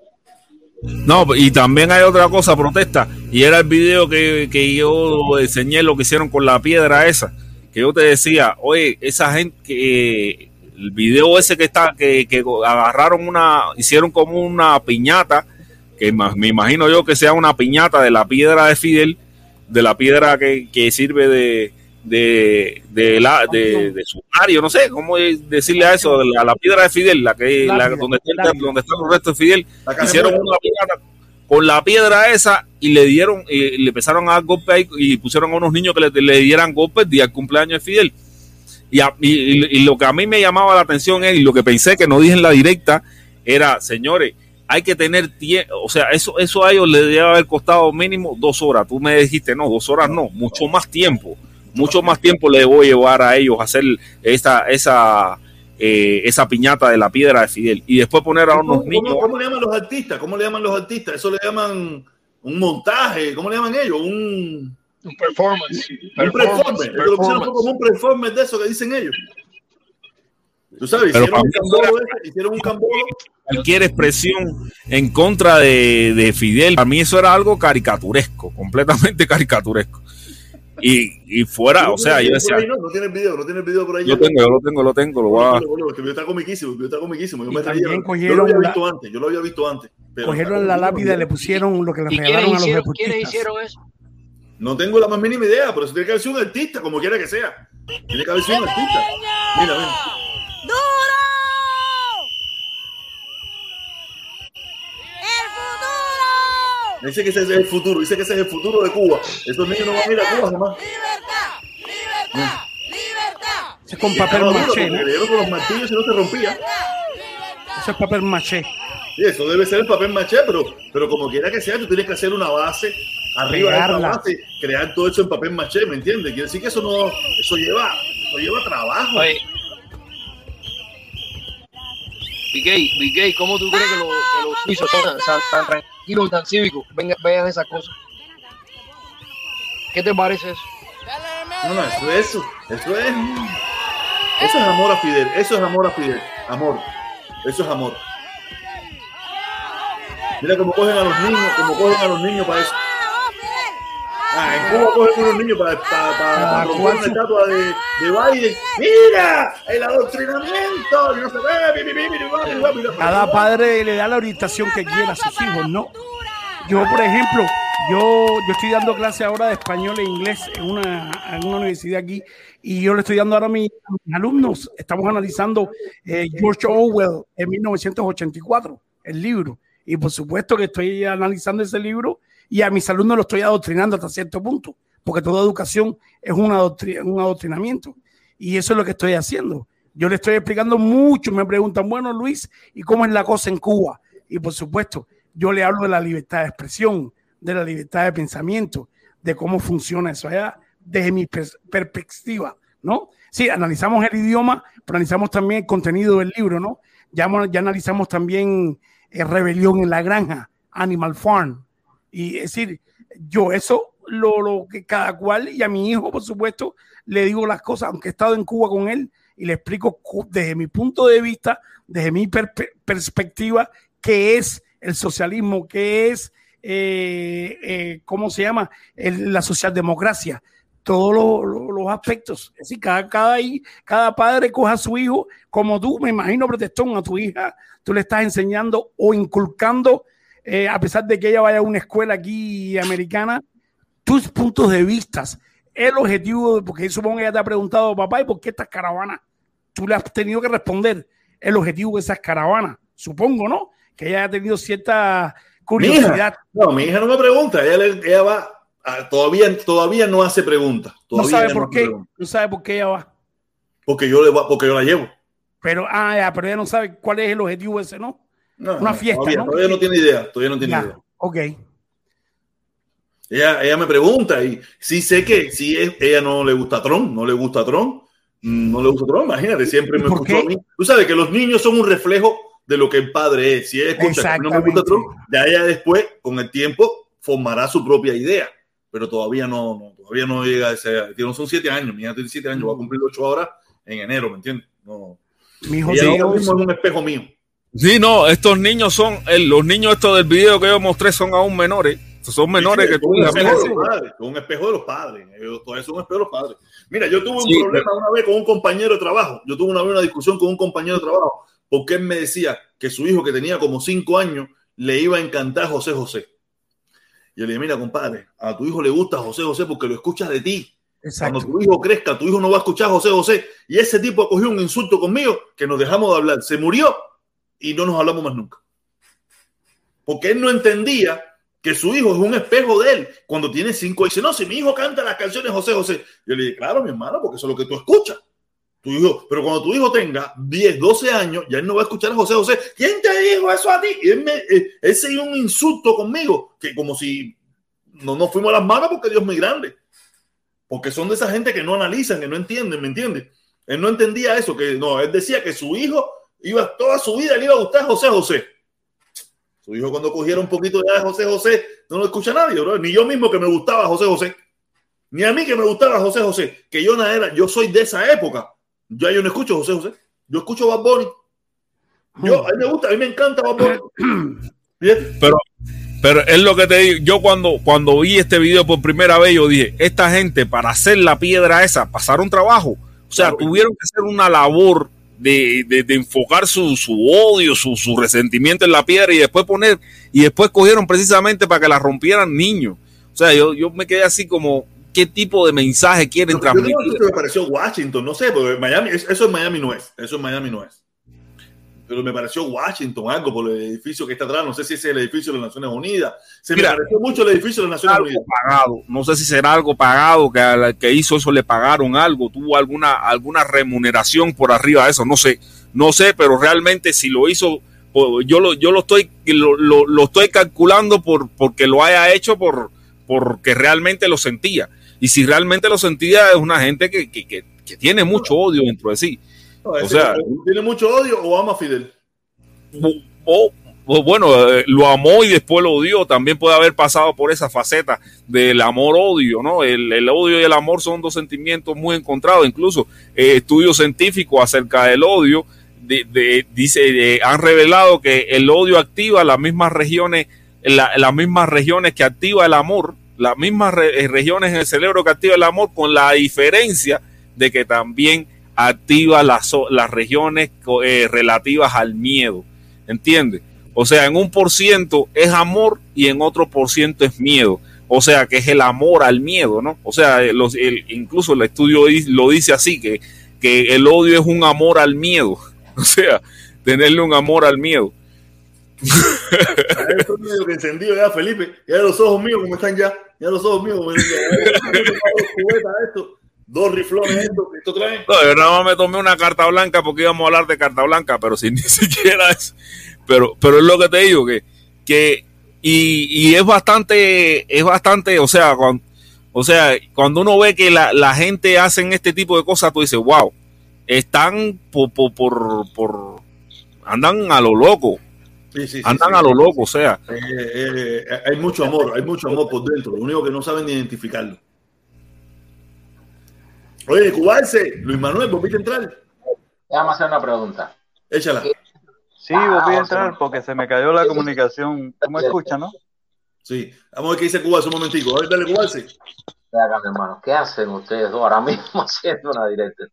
No, y también hay otra cosa, protesta, y era el video que, que yo enseñé lo que hicieron con la piedra esa, que yo te decía, oye, esa gente, que el video ese que está, que, que agarraron una, hicieron como una piñata, que me imagino yo que sea una piñata de la piedra de Fidel, de la piedra que, que sirve de, de, de, la, de, de sumario, no sé cómo decirle a eso, a la, piedra de Fidel, la que la, donde, está, donde están los restos de Fidel, hicieron una piedra con la piedra esa y le dieron, y le empezaron a dar golpes y pusieron a unos niños que le, le dieran golpes día del cumpleaños de Fidel. Y, y, lo que a mí me llamaba la atención es, y lo que pensé que no dije en la directa, era, señores, hay que tener tiempo, o sea, eso, eso a ellos les debe haber costado mínimo dos horas. Tú me dijiste, no, dos horas no, mucho más tiempo mucho más tiempo le voy a llevar a ellos a hacer esa, esa, eh, esa piñata de la piedra de Fidel y después poner a unos niños. ¿cómo, le llaman los artistas? ¿Cómo le llaman los artistas? Eso le llaman un montaje, ¿cómo le llaman ellos? Un, un performance. Un performance. performance. como un performance de eso que dicen ellos. Tú sabes, Pero un, cambolo hicieron un cambolo. Cualquier expresión en contra de, de Fidel, para mí eso era algo caricaturesco, completamente caricaturesco. Y, y fuera, o sea, yo decía, No, no tienes video, no tienes video por ahí. yo tengo, yo lo tengo, lo tengo, lo voy a... Bueno, bueno, es que el video está comiquísimo, el video está comiquísimo. Yo me. Yo lo había la- visto antes, yo lo había visto antes. pero Cogieron la lápida y le pusieron lo que le ¿Y quiénes regalaron a los hicieron, quiénes hicieron eso? No tengo la más mínima idea, pero eso tiene que haber sido un artista, como quiera que sea. Tiene que haber sido un artista. Mira, mira. ¡Duro! ¡El futuro! Dice que ese es el futuro, dice que ese es el futuro de Cuba. Esos niños no van a ir a Cuba jamás. ¡Libertad! ¡Libertad! ¡Libertad! Eso es con papel maché, ¿no? le con los martillos y no se rompía. Eso es papel maché. Sí, eso debe ser el papel maché, pero, pero como quiera que sea, tú tienes que hacer una base arriba de esa base, crear todo eso en papel maché, ¿me entiendes? Quiere decir que eso no, eso lleva, eso lleva trabajo. Oye. Bigay, Bigay, ¿cómo tú crees que, lo- que los suizos son tan, tan- tan tranquilos y tan cívicos? Venga, vean esas cosas. ¿Qué te parece eso? No, no, eso es eso, eso es, eso es amor a Fidel, eso es amor a Fidel, amor, eso es amor. Mira cómo cogen a los niños, cómo cogen a los niños para eso. Ay, ¿Cómo cogen unos niños para, para, para, para una estatua de, de Biden? ¡Mira! ¡El adoctrinamiento! No se ve, Cada padre le da la orientación que quiera a sus hijos, ¿no? Yo, por ejemplo, yo, yo estoy dando clase ahora de español e inglés en una, en una universidad aquí y yo le estoy dando ahora a mis, a mis alumnos. Estamos analizando eh, George Orwell en 1984, el libro. Y por supuesto que estoy analizando ese libro y a mis alumnos lo estoy adoctrinando hasta cierto punto, porque toda educación es un, adoctri- un adoctrinamiento. Y eso es lo que estoy haciendo. Yo le estoy explicando mucho. Me preguntan, bueno, Luis, ¿y cómo es la cosa en Cuba? Y por supuesto, yo le hablo de la libertad de expresión, de la libertad de pensamiento, de cómo funciona eso allá, desde mi pers- perspectiva, ¿no? Sí, analizamos el idioma, pero analizamos también el contenido del libro, ¿no? Ya, ya analizamos también eh, Rebelión en la Granja, Animal Farm. Y es decir, yo eso lo, lo que cada cual, y a mi hijo, por supuesto, le digo las cosas, aunque he estado en Cuba con él, y le explico desde mi punto de vista, desde mi per- perspectiva, qué es el socialismo, qué es, eh, eh, ¿cómo se llama? El- la socialdemocracia, todos lo- lo- los aspectos. Es decir, cada, cada, cada padre coja a su hijo, como tú, me imagino, protestón, a tu hija, tú le estás enseñando o inculcando, eh, a pesar de que ella vaya a una escuela aquí americana, tus puntos de vista. El objetivo, porque supongo que ella te ha preguntado, papá, ¿y por qué estas caravanas? Tú le has tenido que responder el objetivo de esas caravanas, supongo, ¿no? Que ella ha tenido cierta Mi curiosidad. hija, no, mi hija no me pregunta, ella, va, a- todavía, todavía no hace preguntas. No sabe por qué, no sabe por qué ella va. Porque yo, le, va- porque yo la llevo. Pero, ah, ya, pero ella no sabe cuál es el objetivo ese, ¿no? No, Una no, fiesta, todavía, ¿no? Todavía no tiene idea, todavía no tiene Ya, idea. ok. Ella, ella me pregunta y sí sé que si es, ella no le gusta Trump, no le gusta Trump, mm, no le gusta Trump, imagínate, siempre me ¿Por escuchó qué? a mí. Tú sabes que los niños son un reflejo de lo que el padre es. Si ella escucha no me gusta. Trump, ya ella después, con el tiempo, formará su propia idea. Pero todavía no, no todavía no llega a ese. tiene- Son siete años, mi hija tiene siete años, va a cumplir ocho ahora en enero, ¿me entiendes? No. Mi hijo Ella ahora 11. mismo es un espejo mío. Sí, no, estos niños son, los niños estos del video que yo mostré son aún menores. Son menores Sí, que tú. un espejo de los padres, un espejo de los padres. Todavía son un espejo de los padres. Mira, yo tuve un Sí, problema una vez con un compañero de trabajo. Yo tuve una vez una discusión con un compañero de trabajo porque él me decía que su hijo, que tenía como cinco años, le iba a encantar José José. Y yo le dije, mira, compadre, a tu hijo le gusta José José porque lo escucha de ti. Exacto. Cuando tu hijo crezca, tu hijo no va a escuchar José José. Y ese tipo cogió un insulto conmigo que nos dejamos de hablar. Se murió y no nos hablamos más nunca. Porque él no entendía que su hijo es un espejo de él. Cuando tiene cinco, dice, no, si mi hijo canta las canciones José José. Yo le dije, claro, mi hermano, porque eso es lo que tú escuchas. Tu hijo, pero cuando tu hijo tenga 10, 12 años, ya él no va a escuchar a José José. ¿Quién te dijo eso a ti? Y él, me, eh, él se dio un insulto conmigo, que como si no nos fuimos a las manos porque Dios es muy grande. Porque son de esa gente que no analizan, que no entienden, ¿me entiendes? Él no entendía eso, que no, él decía que su hijo iba toda su vida, le iba a gustar José José. Su hijo cuando cogiera un poquito de José José, no lo escucha nadie, bro. Ni yo mismo que me gustaba José José. Ni a mí que me gustaba José José. Que yo no era, yo soy de esa época. Yo, yo no escucho José José. Yo escucho Bad Bunny. Yo, a mí me gusta, a mí me encanta Bad Bunny. Pero, pero es lo que te digo. Yo cuando, cuando vi este video por primera vez, yo dije, esta gente para hacer la piedra esa, pasaron trabajo. O sea, Claro. tuvieron que hacer una labor de, de- de enfocar su, su odio, su, su resentimiento en la piedra y después poner, y después cogieron precisamente para que la rompieran niños. O sea, yo, yo me quedé así como, ¿qué tipo de mensaje quieren Yo creo que transmitir? eso me pareció Washington, no sé, porque Miami, eso en Miami no es, eso en Miami no es. Pero me pareció Washington, algo por el edificio que está atrás, no sé si ese es el edificio de las Naciones Unidas. Se Mira, me pareció mucho el edificio de las Naciones algo Unidas. pagado. No sé si será algo pagado, que al que hizo eso le pagaron algo, tuvo alguna, alguna remuneración por arriba de eso, no sé, no sé, pero realmente si lo hizo, pues, yo lo, yo lo estoy, lo, lo- lo estoy calculando por, porque lo haya hecho por, porque realmente lo sentía. Y si realmente lo sentía, es una gente que, que, que- que tiene mucho odio dentro de sí. No, o sea- tiene mucho odio o ama a Fidel. o, o bueno, eh, lo amó y después lo odió. También puede haber pasado por esa faceta del amor-odio, ¿no? El, el odio y el amor son dos sentimientos muy encontrados. Incluso eh, estudios científicos acerca del odio de- de- dice, han revelado que el odio activa las mismas regiones, la- las mismas regiones que activa el amor, las mismas re- eh, regiones en el cerebro que activa el amor, con la diferencia de que también activa las, las regiones eh, relativas al miedo. ¿Entiendes? O sea, en un por ciento es amor y en otro por ciento es miedo. O sea, que es el amor al miedo, ¿no? O sea, eh, los, el- incluso el estudio di- lo dice así, que, que el odio es un amor al miedo. O sea, tenerle un amor al miedo. Estoy medio que encendido ya, Felipe. Ya los ojos míos como están ya. Ya los ojos míos como están ya. Dos riflones esto que esto trae. No, yo nada más me tomé una carta blanca porque íbamos a hablar de carta blanca, pero sin ni siquiera es. Pero, pero es lo que te digo, que, que y, y es bastante, es bastante, o sea, cuando, o sea, cuando uno ve que la, la gente hacen este tipo de cosas, tú dices, wow, están por, por, por, por- andan a lo loco, Sí, sí, andan sí. a lo loco, o sea, Eh, eh, hay mucho amor, hay mucho amor por dentro. Lo único que no saben identificarlo. Oye, Cubarse, Luis Manuel, ¿volviste a entrar? Déjame hacer una pregunta. Échala. Sí, volví a entrar porque se me cayó la comunicación. ¿Tú me escuchas, no? Sí. Vamos a ver qué dice Cubarse un momentico. A ver, dale, Cubarse. Ve acá, mi hermano, ¿qué hacen ustedes dos ahora mismo haciendo una directa?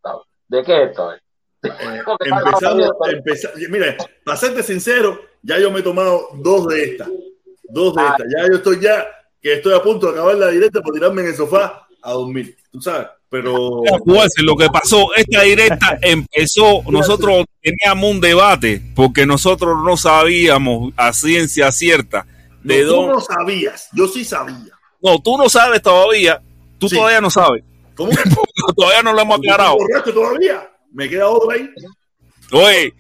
¿De qué esto es? Eh, empezamos, empeza- mira, para serte sincero, ya yo me he tomado dos de estas. Dos de estas. Ya yo estoy ya, que estoy a punto de acabar la directa por tirarme en el sofá a dormir. Tú sabes, pero... Lo que pasó, esta directa empezó, nosotros teníamos un debate porque nosotros no sabíamos a ciencia cierta de No, tú dónde. no sabías, yo sí sabía. No, tú no sabes todavía, tú Sí. todavía no sabes, ¿Cómo que todavía no lo hemos aclarado. todavía? Me queda otra ahí. Oye,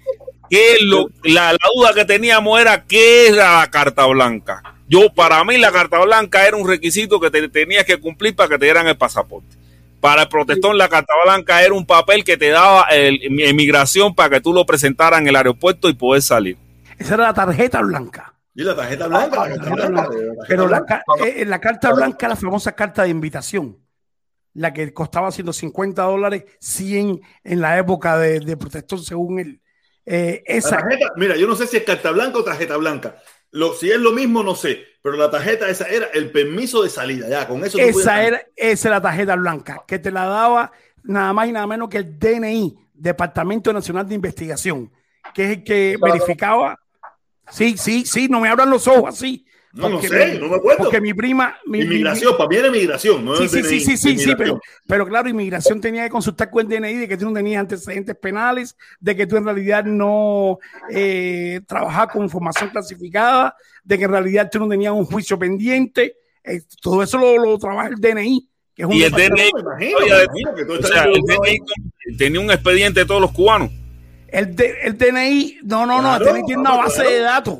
¿qué es lo, la, la duda que teníamos era qué era la carta blanca. Yo, para mí, la carta blanca era un requisito que te tenías que cumplir para que te dieran el pasaporte. Para el protestón, la carta blanca era un papel que te daba el, emigración para que tú lo presentaras en el aeropuerto y poder salir. Esa era la tarjeta blanca. Y la tarjeta blanca, la tarjeta blanca. Pero la, eh, la carta blanca, la famosa carta de invitación, la que costaba 150 dólares, 100 en la época de, de protestón, según él. Eh, La esa, tarjeta, mira, yo no sé si es carta blanca o tarjeta blanca. Lo, si es lo mismo, no sé. Pero la tarjeta esa era el permiso de salida. Ya, con eso esa era, esa era la tarjeta blanca, que te la daba nada más y nada menos que el DNI, Departamento Nacional de Investigación, que es el que verificaba. Sí, sí, sí, no me abran los ojos así. No, no porque sé, mi- no me acuerdo. Porque mi prima. mi- mi- Inmigración, para mí era inmigración, no Sí, sí, DNI, sí, sí, sí, sí, inmigración. pero, pero claro, inmigración tenía que consultar con el DNI de que tú no tenías antecedentes penales, de que tú en realidad no eh, trabajabas con información clasificada, de que en realidad tú no tenías un juicio pendiente. eh, todo eso lo, lo trabaja el DNI, que es un Y el DNI, Me imagino, Oye, me imagino que todo o sea, el. DNI tenía un expediente de todos los cubanos. El, de- el DNI, no, no, no, el DNI tiene una base claro. de datos.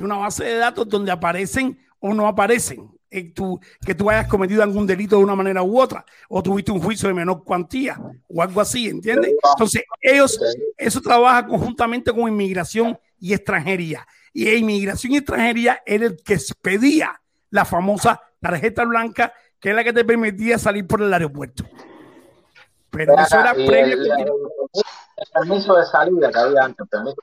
Una base de datos donde aparecen o no aparecen. eh, tú- que tú hayas cometido algún delito de una manera u otra, o tuviste un juicio de menor cuantía, o algo así, ¿entiendes? Entonces, ellos, eso trabaja conjuntamente con inmigración y extranjería. Y inmigración y extranjería era el que pedía la famosa tarjeta blanca, que es la que te permitía salir por el aeropuerto. Pero eso era previo. el, el- el permiso de salida que había antes, el permiso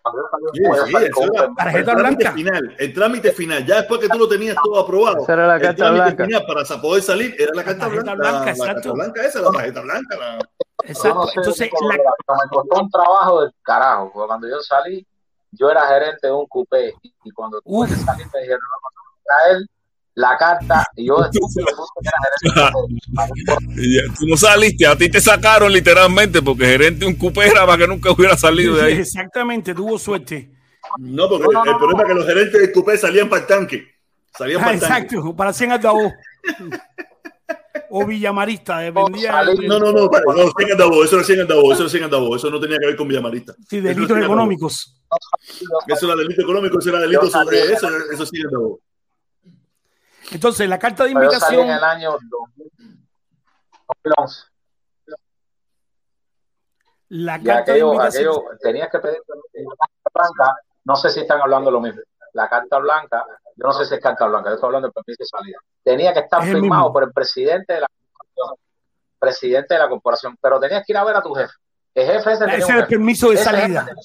Sí, sí, era. Tarjeta el trámite blanca. final, el trámite final. Ya después que tú lo tenías todo aprobado, Esa era la el carta trámite blanca. final para poder salir era la carta tarjeta blanca. blanca, la, la carta blanca esa, la tarjeta blanca. la- no Exacto. sé Entonces, cómo la, era, pero me costó un trabajo del carajo, porque cuando yo salí, yo era gerente de un coupé, y cuando tuve que salir me dijeron, no, no, no, traer la carta, y yo estúpido puse que era gerente de un coupé. Ya, Tú no saliste, a ti te sacaron literalmente porque gerente de un cupé era para que nunca hubiera salido de ahí. exactamente, tuvo suerte. No, porque No, no, no, el problema no. es que los gerentes del coupé salían para el tanque. Salían Ah, para el tanque. exacto, para 100 altavoz. o Villamarista, dependía. salí. No, no, no, para- no, 100 andabos, eso era 100 andabos, eso era 100 andabos, eso no tenía que ver con Villamarista. Sí, delitos 100 económicos. Eso era delito económico, eso era delito sobre eso, eso sí andabos. Entonces, la carta de salí en invitación, el año 2000, 2011. la carta de invitación. aquello, tenías que pedir la carta blanca, no sé si están hablando lo mismo. La carta blanca, yo no sé si es carta blanca, yo estoy hablando del permiso de salida. Tenía que estar Es firmado por el presidente de la corporación, presidente de la corporación, pero tenías que ir a ver a tu jefe. El jefe ese tenía Ese un es el jefe. permiso de Ese jefe salida. tenía-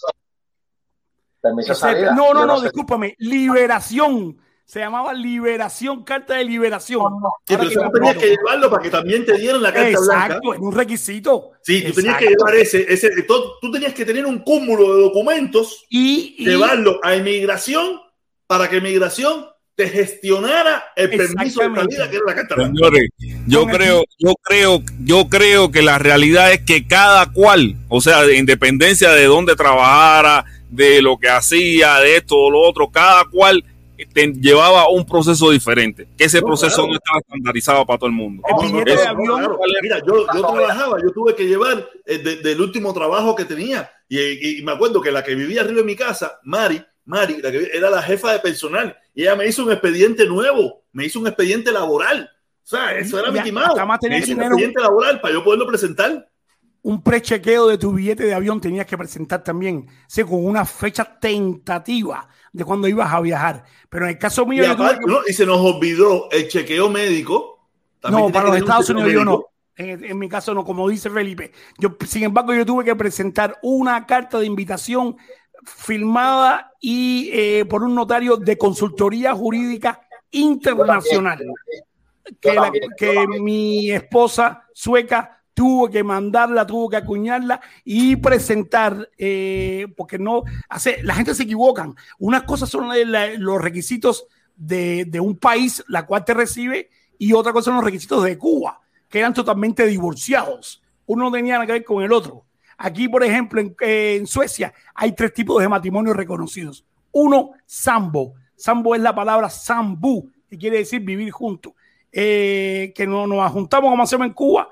Permiso de salida. no, no, no, sé- discúlpame. Liberación. Se llamaba liberación, carta de liberación. No, no. Sí, Ahora pero tú tenías que llevarlo para que también te dieran la carta blanca. Exacto, es un requisito. Sí, tú tenías que llevar ese, ese tú, tú tenías que tener un cúmulo de documentos, Y, y- llevarlo a inmigración para que inmigración te gestionara el permiso de salida, que era la carta blanca. Señores, yo creo, yo creo, yo creo que la realidad es que cada cual, o sea, de independencia de dónde trabajara, de lo que hacía, de esto o lo otro, cada cual te- llevaba un proceso diferente. Que ese No, proceso claro. no estaba estandarizado para todo el mundo. El No, no, billete no, de avión. claro. Mira, yo, yo trabajaba, yo tuve que llevar eh, de- del último trabajo que tenía. Y, y me acuerdo que la que vivía arriba de mi casa, Mari, Mari, la que era la jefa de personal. Y ella me hizo un expediente nuevo, me hizo un expediente laboral. O sea, eso era Ya, mi timado. hasta más tenía Me hizo un expediente laboral para yo poderlo presentar. un prechequeo de tu billete de avión tenías que presentar también, sí, con una fecha tentativa de cuando ibas a viajar. Pero en el caso mío, yo tuve aparte, que- ¿no? y se nos olvidó el chequeo médico. También no, para los Estados Unidos yo no. En, en mi caso no, como dice Felipe. Yo, sin embargo, yo tuve que presentar una carta de invitación firmada y eh, por un notario de consultoría jurídica internacional. Que, la- que mi esposa sueca tuvo que mandarla, tuvo que acuñarla y presentar, eh, porque no hace, la gente se equivocan. Unas cosas son los requisitos de, de un país, la cual te recibe, y otra cosa son los requisitos de Cuba, que eran totalmente divorciados. Uno no tenía nada que ver con el otro. Aquí, por ejemplo, en, en Suecia hay tres tipos de matrimonios reconocidos. Uno, sambo. Sambo es la palabra sambu, que quiere decir vivir juntos. Eh, que no nos juntamos como hacemos en Cuba,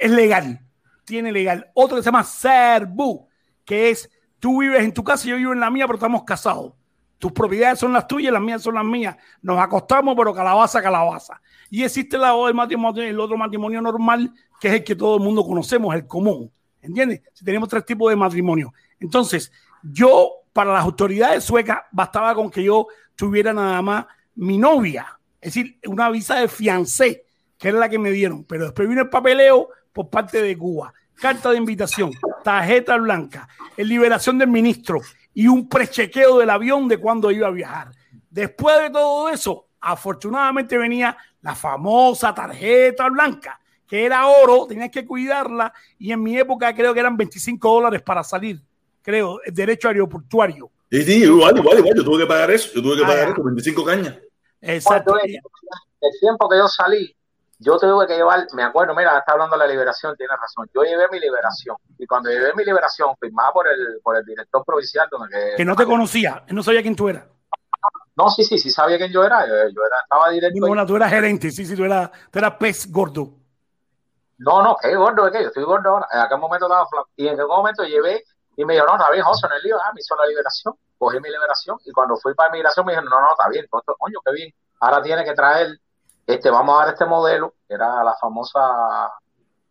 es legal, tiene legal. Otro que se llama serbu, que es tú vives en tu casa, yo vivo en la mía, pero estamos casados. Tus propiedades son las tuyas, las mías son las mías. Nos acostamos, pero calabaza, calabaza. Y existe la, el, otro matrimonio normal, que es el que todo el mundo conocemos, el común. ¿Entiendes? Si tenemos tres tipos de matrimonio. Entonces, yo, para las autoridades suecas, bastaba con que yo tuviera nada más mi novia. Es decir, una visa de fiancé, que era la que me dieron. Pero después vino el papeleo por parte de Cuba. Carta de invitación, tarjeta blanca, liberación del ministro y un prechequeo del avión de cuando iba a viajar. Después de todo eso, afortunadamente venía la famosa tarjeta blanca, que era oro, tenías que cuidarla y en mi época creo que eran 25 dólares para salir, creo, el derecho aeroportuario. Sí, sí, igual, igual, igual. Yo tuve que pagar eso. Yo tuve que Ah, pagar eso, 25 cañas. Exacto. El tiempo que yo salí, yo tuve que llevar, me acuerdo, mira, está hablando de la liberación, tiene razón. Yo llevé mi liberación. Y cuando llevé mi liberación, firmada por el, por el director provincial, donde que, Que no te conocía, él no sabía quién tú eras. No, sí, sí, sí sabía quién yo era. Yo, yo era, estaba directo. No, ahí. no, tú eras gerente, sí, sí, tú eras, tú eras pez gordo. No, no, qué gordo de qué, yo estoy gordo ahora. En aquel momento estaba flaco. Y en aquel momento llevé y me dijo, no, está bien, José, en el lío, ah, me hizo la liberación, cogí mi liberación y cuando fui para inmigración me dijeron, no, no, está bien, coño, qué bien. Ahora tiene que traer, este, vamos a dar este modelo, que era la famosa,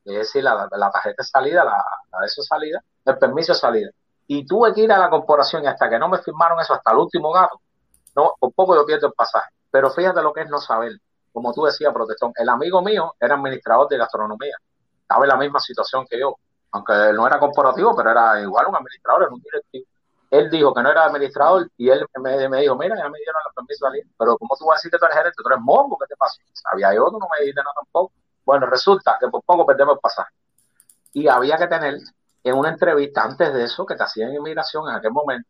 es decir, la, la tarjeta de salida, la, de esa salida, el permiso de salida. Y tuve que ir a la corporación y hasta que no me firmaron eso, hasta el último gato, no, poco yo pierdo el pasaje. Pero fíjate lo que es no saber. Como tú decías, protestón, el amigo mío era administrador de gastronomía. Estaba en la misma situación que yo. aunque no era corporativo, pero era igual un administrador, era un directivo. Él dijo que no era administrador y él me, me dijo, mira, ya me dieron el permiso de salir, pero ¿cómo tú vas a decir que tú eres gerente? Tú eres mongo, ¿qué te pasa? Sabía yo, tú no me dijiste nada tampoco. Bueno, resulta que por poco perdemos el pasaje. Y había que tener en una entrevista antes de eso que te hacían inmigración en aquel momento,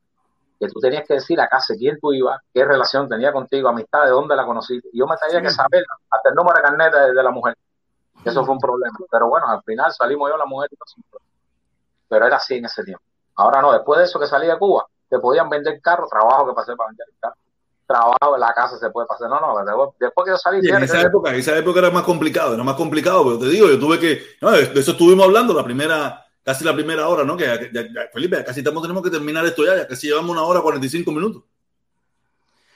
que tú tenías que decir a casa quién tú ibas, qué relación tenía contigo, amistad, de dónde la conociste. Y yo me tenía que saber hasta el número de carnet de, de la mujer. Eso fue un problema. Pero bueno, al final salimos yo, la mujer y todo. Pero era así en ese tiempo. Ahora no, después de eso que salí de Cuba, te podían vender carro, trabajo que pasé para vender el carro. Trabajo en la casa se puede pasar. No, no, después, que yo salí. Y en esa época, en esa época era más complicado, era más complicado, pero te digo, yo tuve que, no, de de eso estuvimos hablando la primera, casi la primera hora, ¿no? Que ya- ya- ya- Felipe, casi estamos, tenemos que terminar esto ya, ya casi llevamos una hora 45 minutos.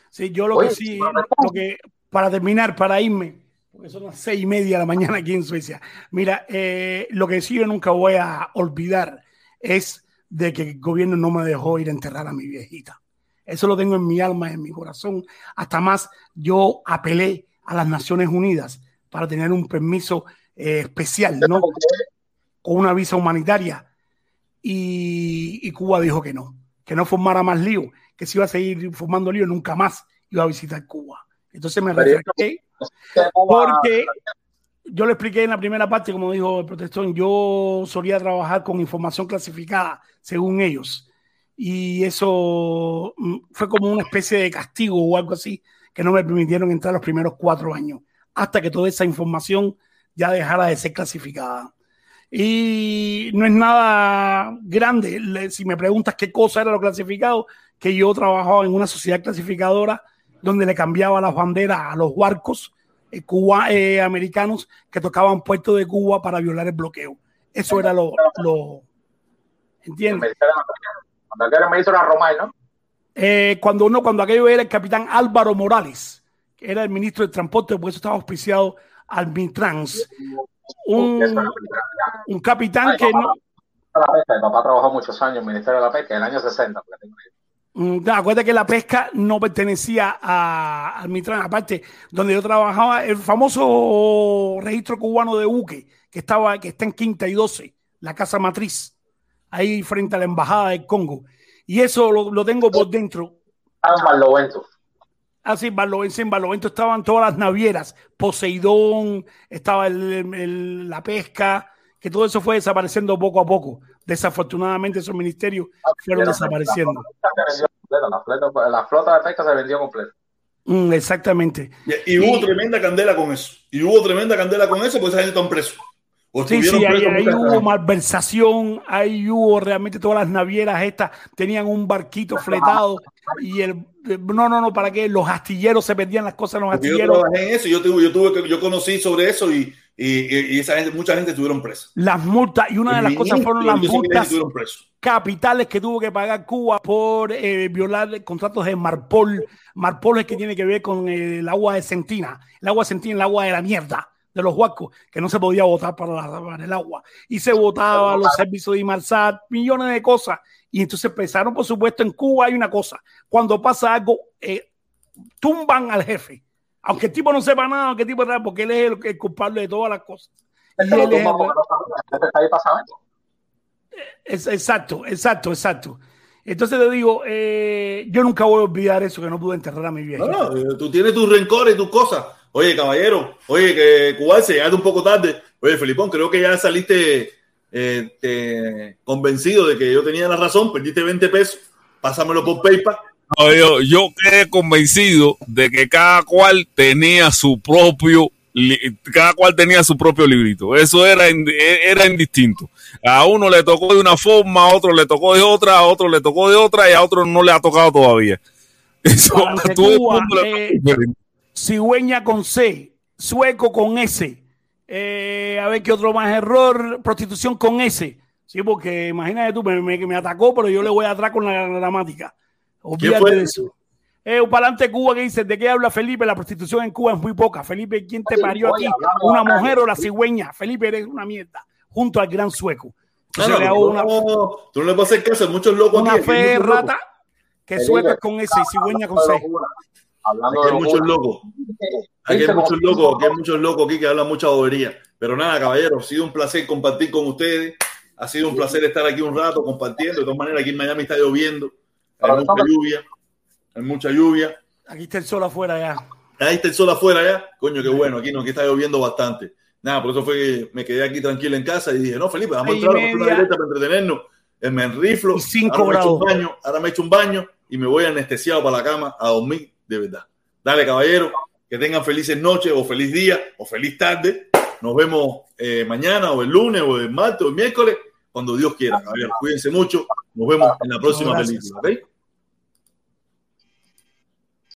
Sí, yo lo Oye, que sí, lo que, para terminar, para irme, porque son las seis y media de la mañana aquí en Suecia. Mira, eh, lo que sí yo nunca voy a olvidar es de que el gobierno no me dejó ir a enterrar a mi viejita. Eso lo tengo en mi alma, en mi corazón. Hasta más, yo apelé a las Naciones Unidas para tener un permiso eh, especial, ¿no? Con una visa humanitaria. Y, y Cuba dijo que no, que no formara más lío, que si iba a seguir formando lío, nunca más iba a visitar Cuba. Entonces me refresqué porque yo le expliqué en la primera parte, como dijo el protestón, yo solía trabajar con información clasificada, según ellos. Y eso mm, fue como una especie de castigo o algo así, que no me permitieron entrar los primeros cuatro años, hasta que toda esa información ya dejara de ser clasificada. Y no es nada grande. Si me preguntas qué cosa era lo clasificado, que yo trabajaba en una sociedad clasificadora donde le cambiaba las banderas a los barcos eh, eh, americanos que tocaban puerto de Cuba para violar el bloqueo. Eso era lo, lo ¿entiendes? la. Cuando aquel era el ministro era Romay, ¿no? Eh, cuando uno, cuando aquello era el capitán Álvaro Morales, que era el ministro de transporte, por eso estaba auspiciado al Mitrans, un, un capitán Ay, que papá, no, La pesca. Mi papá trabajó muchos años en el Ministerio de la Pesca, en el año 60. porque tengo una idea. Mm, Acuérdate que la pesca no pertenecía a, al Mitran, aparte, donde yo trabajaba, el famoso registro cubano de buque, que estaba, que está en Quinta y 12, la casa matriz, ahí frente a la embajada del Congo. Y eso lo, lo tengo por dentro. Ah, en Barlovento. Así, en Barlovento, en Barlovento estaban todas las navieras, Poseidón, estaba el- el- la pesca, que todo eso fue desapareciendo poco a poco. Desafortunadamente esos ministerios fueron desapareciendo. La flota, la flota de pesca se vendió completa. Mm, exactamente. Y, y hubo Y- tremenda candela con eso. Y hubo tremenda candela con eso, pues esa gente están presos. O Sí, sí, ahí, hubo malversación, ahí hubo realmente todas las navieras estas tenían un barquito fletado y el no, no, no, para que los astilleros se perdían las cosas en los Porque yo astilleros. trabajé en eso, y yo tuve, yo tuve yo conocí sobre eso y, y, y esa gente, mucha gente estuvieron presa. Las multas, y una de las cosas fueron las multas capitales que tuvo que pagar Cuba por eh, violar contratos de Marpol. Marpol es que tiene que ver con el agua de Sentina. El agua de Sentina, el agua de la mierda de los huascos, que no se podía votar para, la- para el agua. Y se votaba los servicios de Imarsat, millones de cosas. Y entonces empezaron, por supuesto, en Cuba hay una cosa. Cuando pasa algo, eh, tumban al jefe. Aunque el tipo no sepa nada, aunque el tipo nada, porque él es el, el culpable de todas las cosas. Él es saber. es- exacto, exacto, exacto. Entonces te digo, eh, yo nunca voy a olvidar eso que no pude enterrar a mi vieja. No, no, eh, tú tienes tus rencores y tus cosas. Oye, caballero, oye, que Cubalse, llegaste un poco tarde. Oye, Felipón, creo que ya saliste eh, te- convencido de que yo tenía la razón, perdiste 20 pesos, pásamelo por PayPal. No, yo, yo quedé convencido de que cada cual tenía su propio cada cual tenía su propio librito. Eso era, ind- era indistinto. A uno le tocó de una forma, a otro le tocó de otra, a otro le tocó de otra y a otro no le ha tocado todavía. Eso, el Cuba, mundo le eh. Cigüeña con C, sueco con S. Eh, a ver qué otro más error, prostitución con S. Sí, porque imagínate tú, me, me, me atacó, pero yo le voy atrás con la gramática. Olvídate fue? de eso. Eh, un palante Cuba que dice, ¿de qué habla Felipe? La prostitución en Cuba es muy poca. Felipe, ¿quién te parió aquí? ¿Una mujer o la cigüeña? Felipe, eres una mierda. Junto al gran sueco. Entonces no, le hago no, tú no le puedes hacer caso, hay muchos locos una aquí. fe muchos locos. rata que es con S y cigüeña con C. Hablando Aquí hay muchos locos. Aquí hay muchos locos, aquí hay muchos locos aquí que hablan mucha bobería. Pero nada, caballero, ha sido un placer compartir con ustedes. Ha sido un placer estar aquí un rato compartiendo. De todas maneras, aquí en Miami está lloviendo. Hay mucha lluvia. Hay mucha lluvia. Aquí está el sol afuera ya. Ahí está el sol afuera ya. Coño, qué bueno. Aquí no, aquí está lloviendo bastante. Nada, por eso fue que me quedé aquí tranquilo en casa y dije, no, Felipe, vamos a entrar a una directa para entretenernos. Eh, Me enriflo. Y cinco ahora me echo un grados. baño, ahora me echo un baño y me voy anestesiado para la cama a dormir de verdad. Dale, caballero, que tengan felices noches o feliz día o feliz tarde. Nos vemos eh, mañana o el lunes o el martes o el miércoles, cuando Dios quiera. Caballero, cuídense mucho. Nos vemos en la próxima película. ¿ok?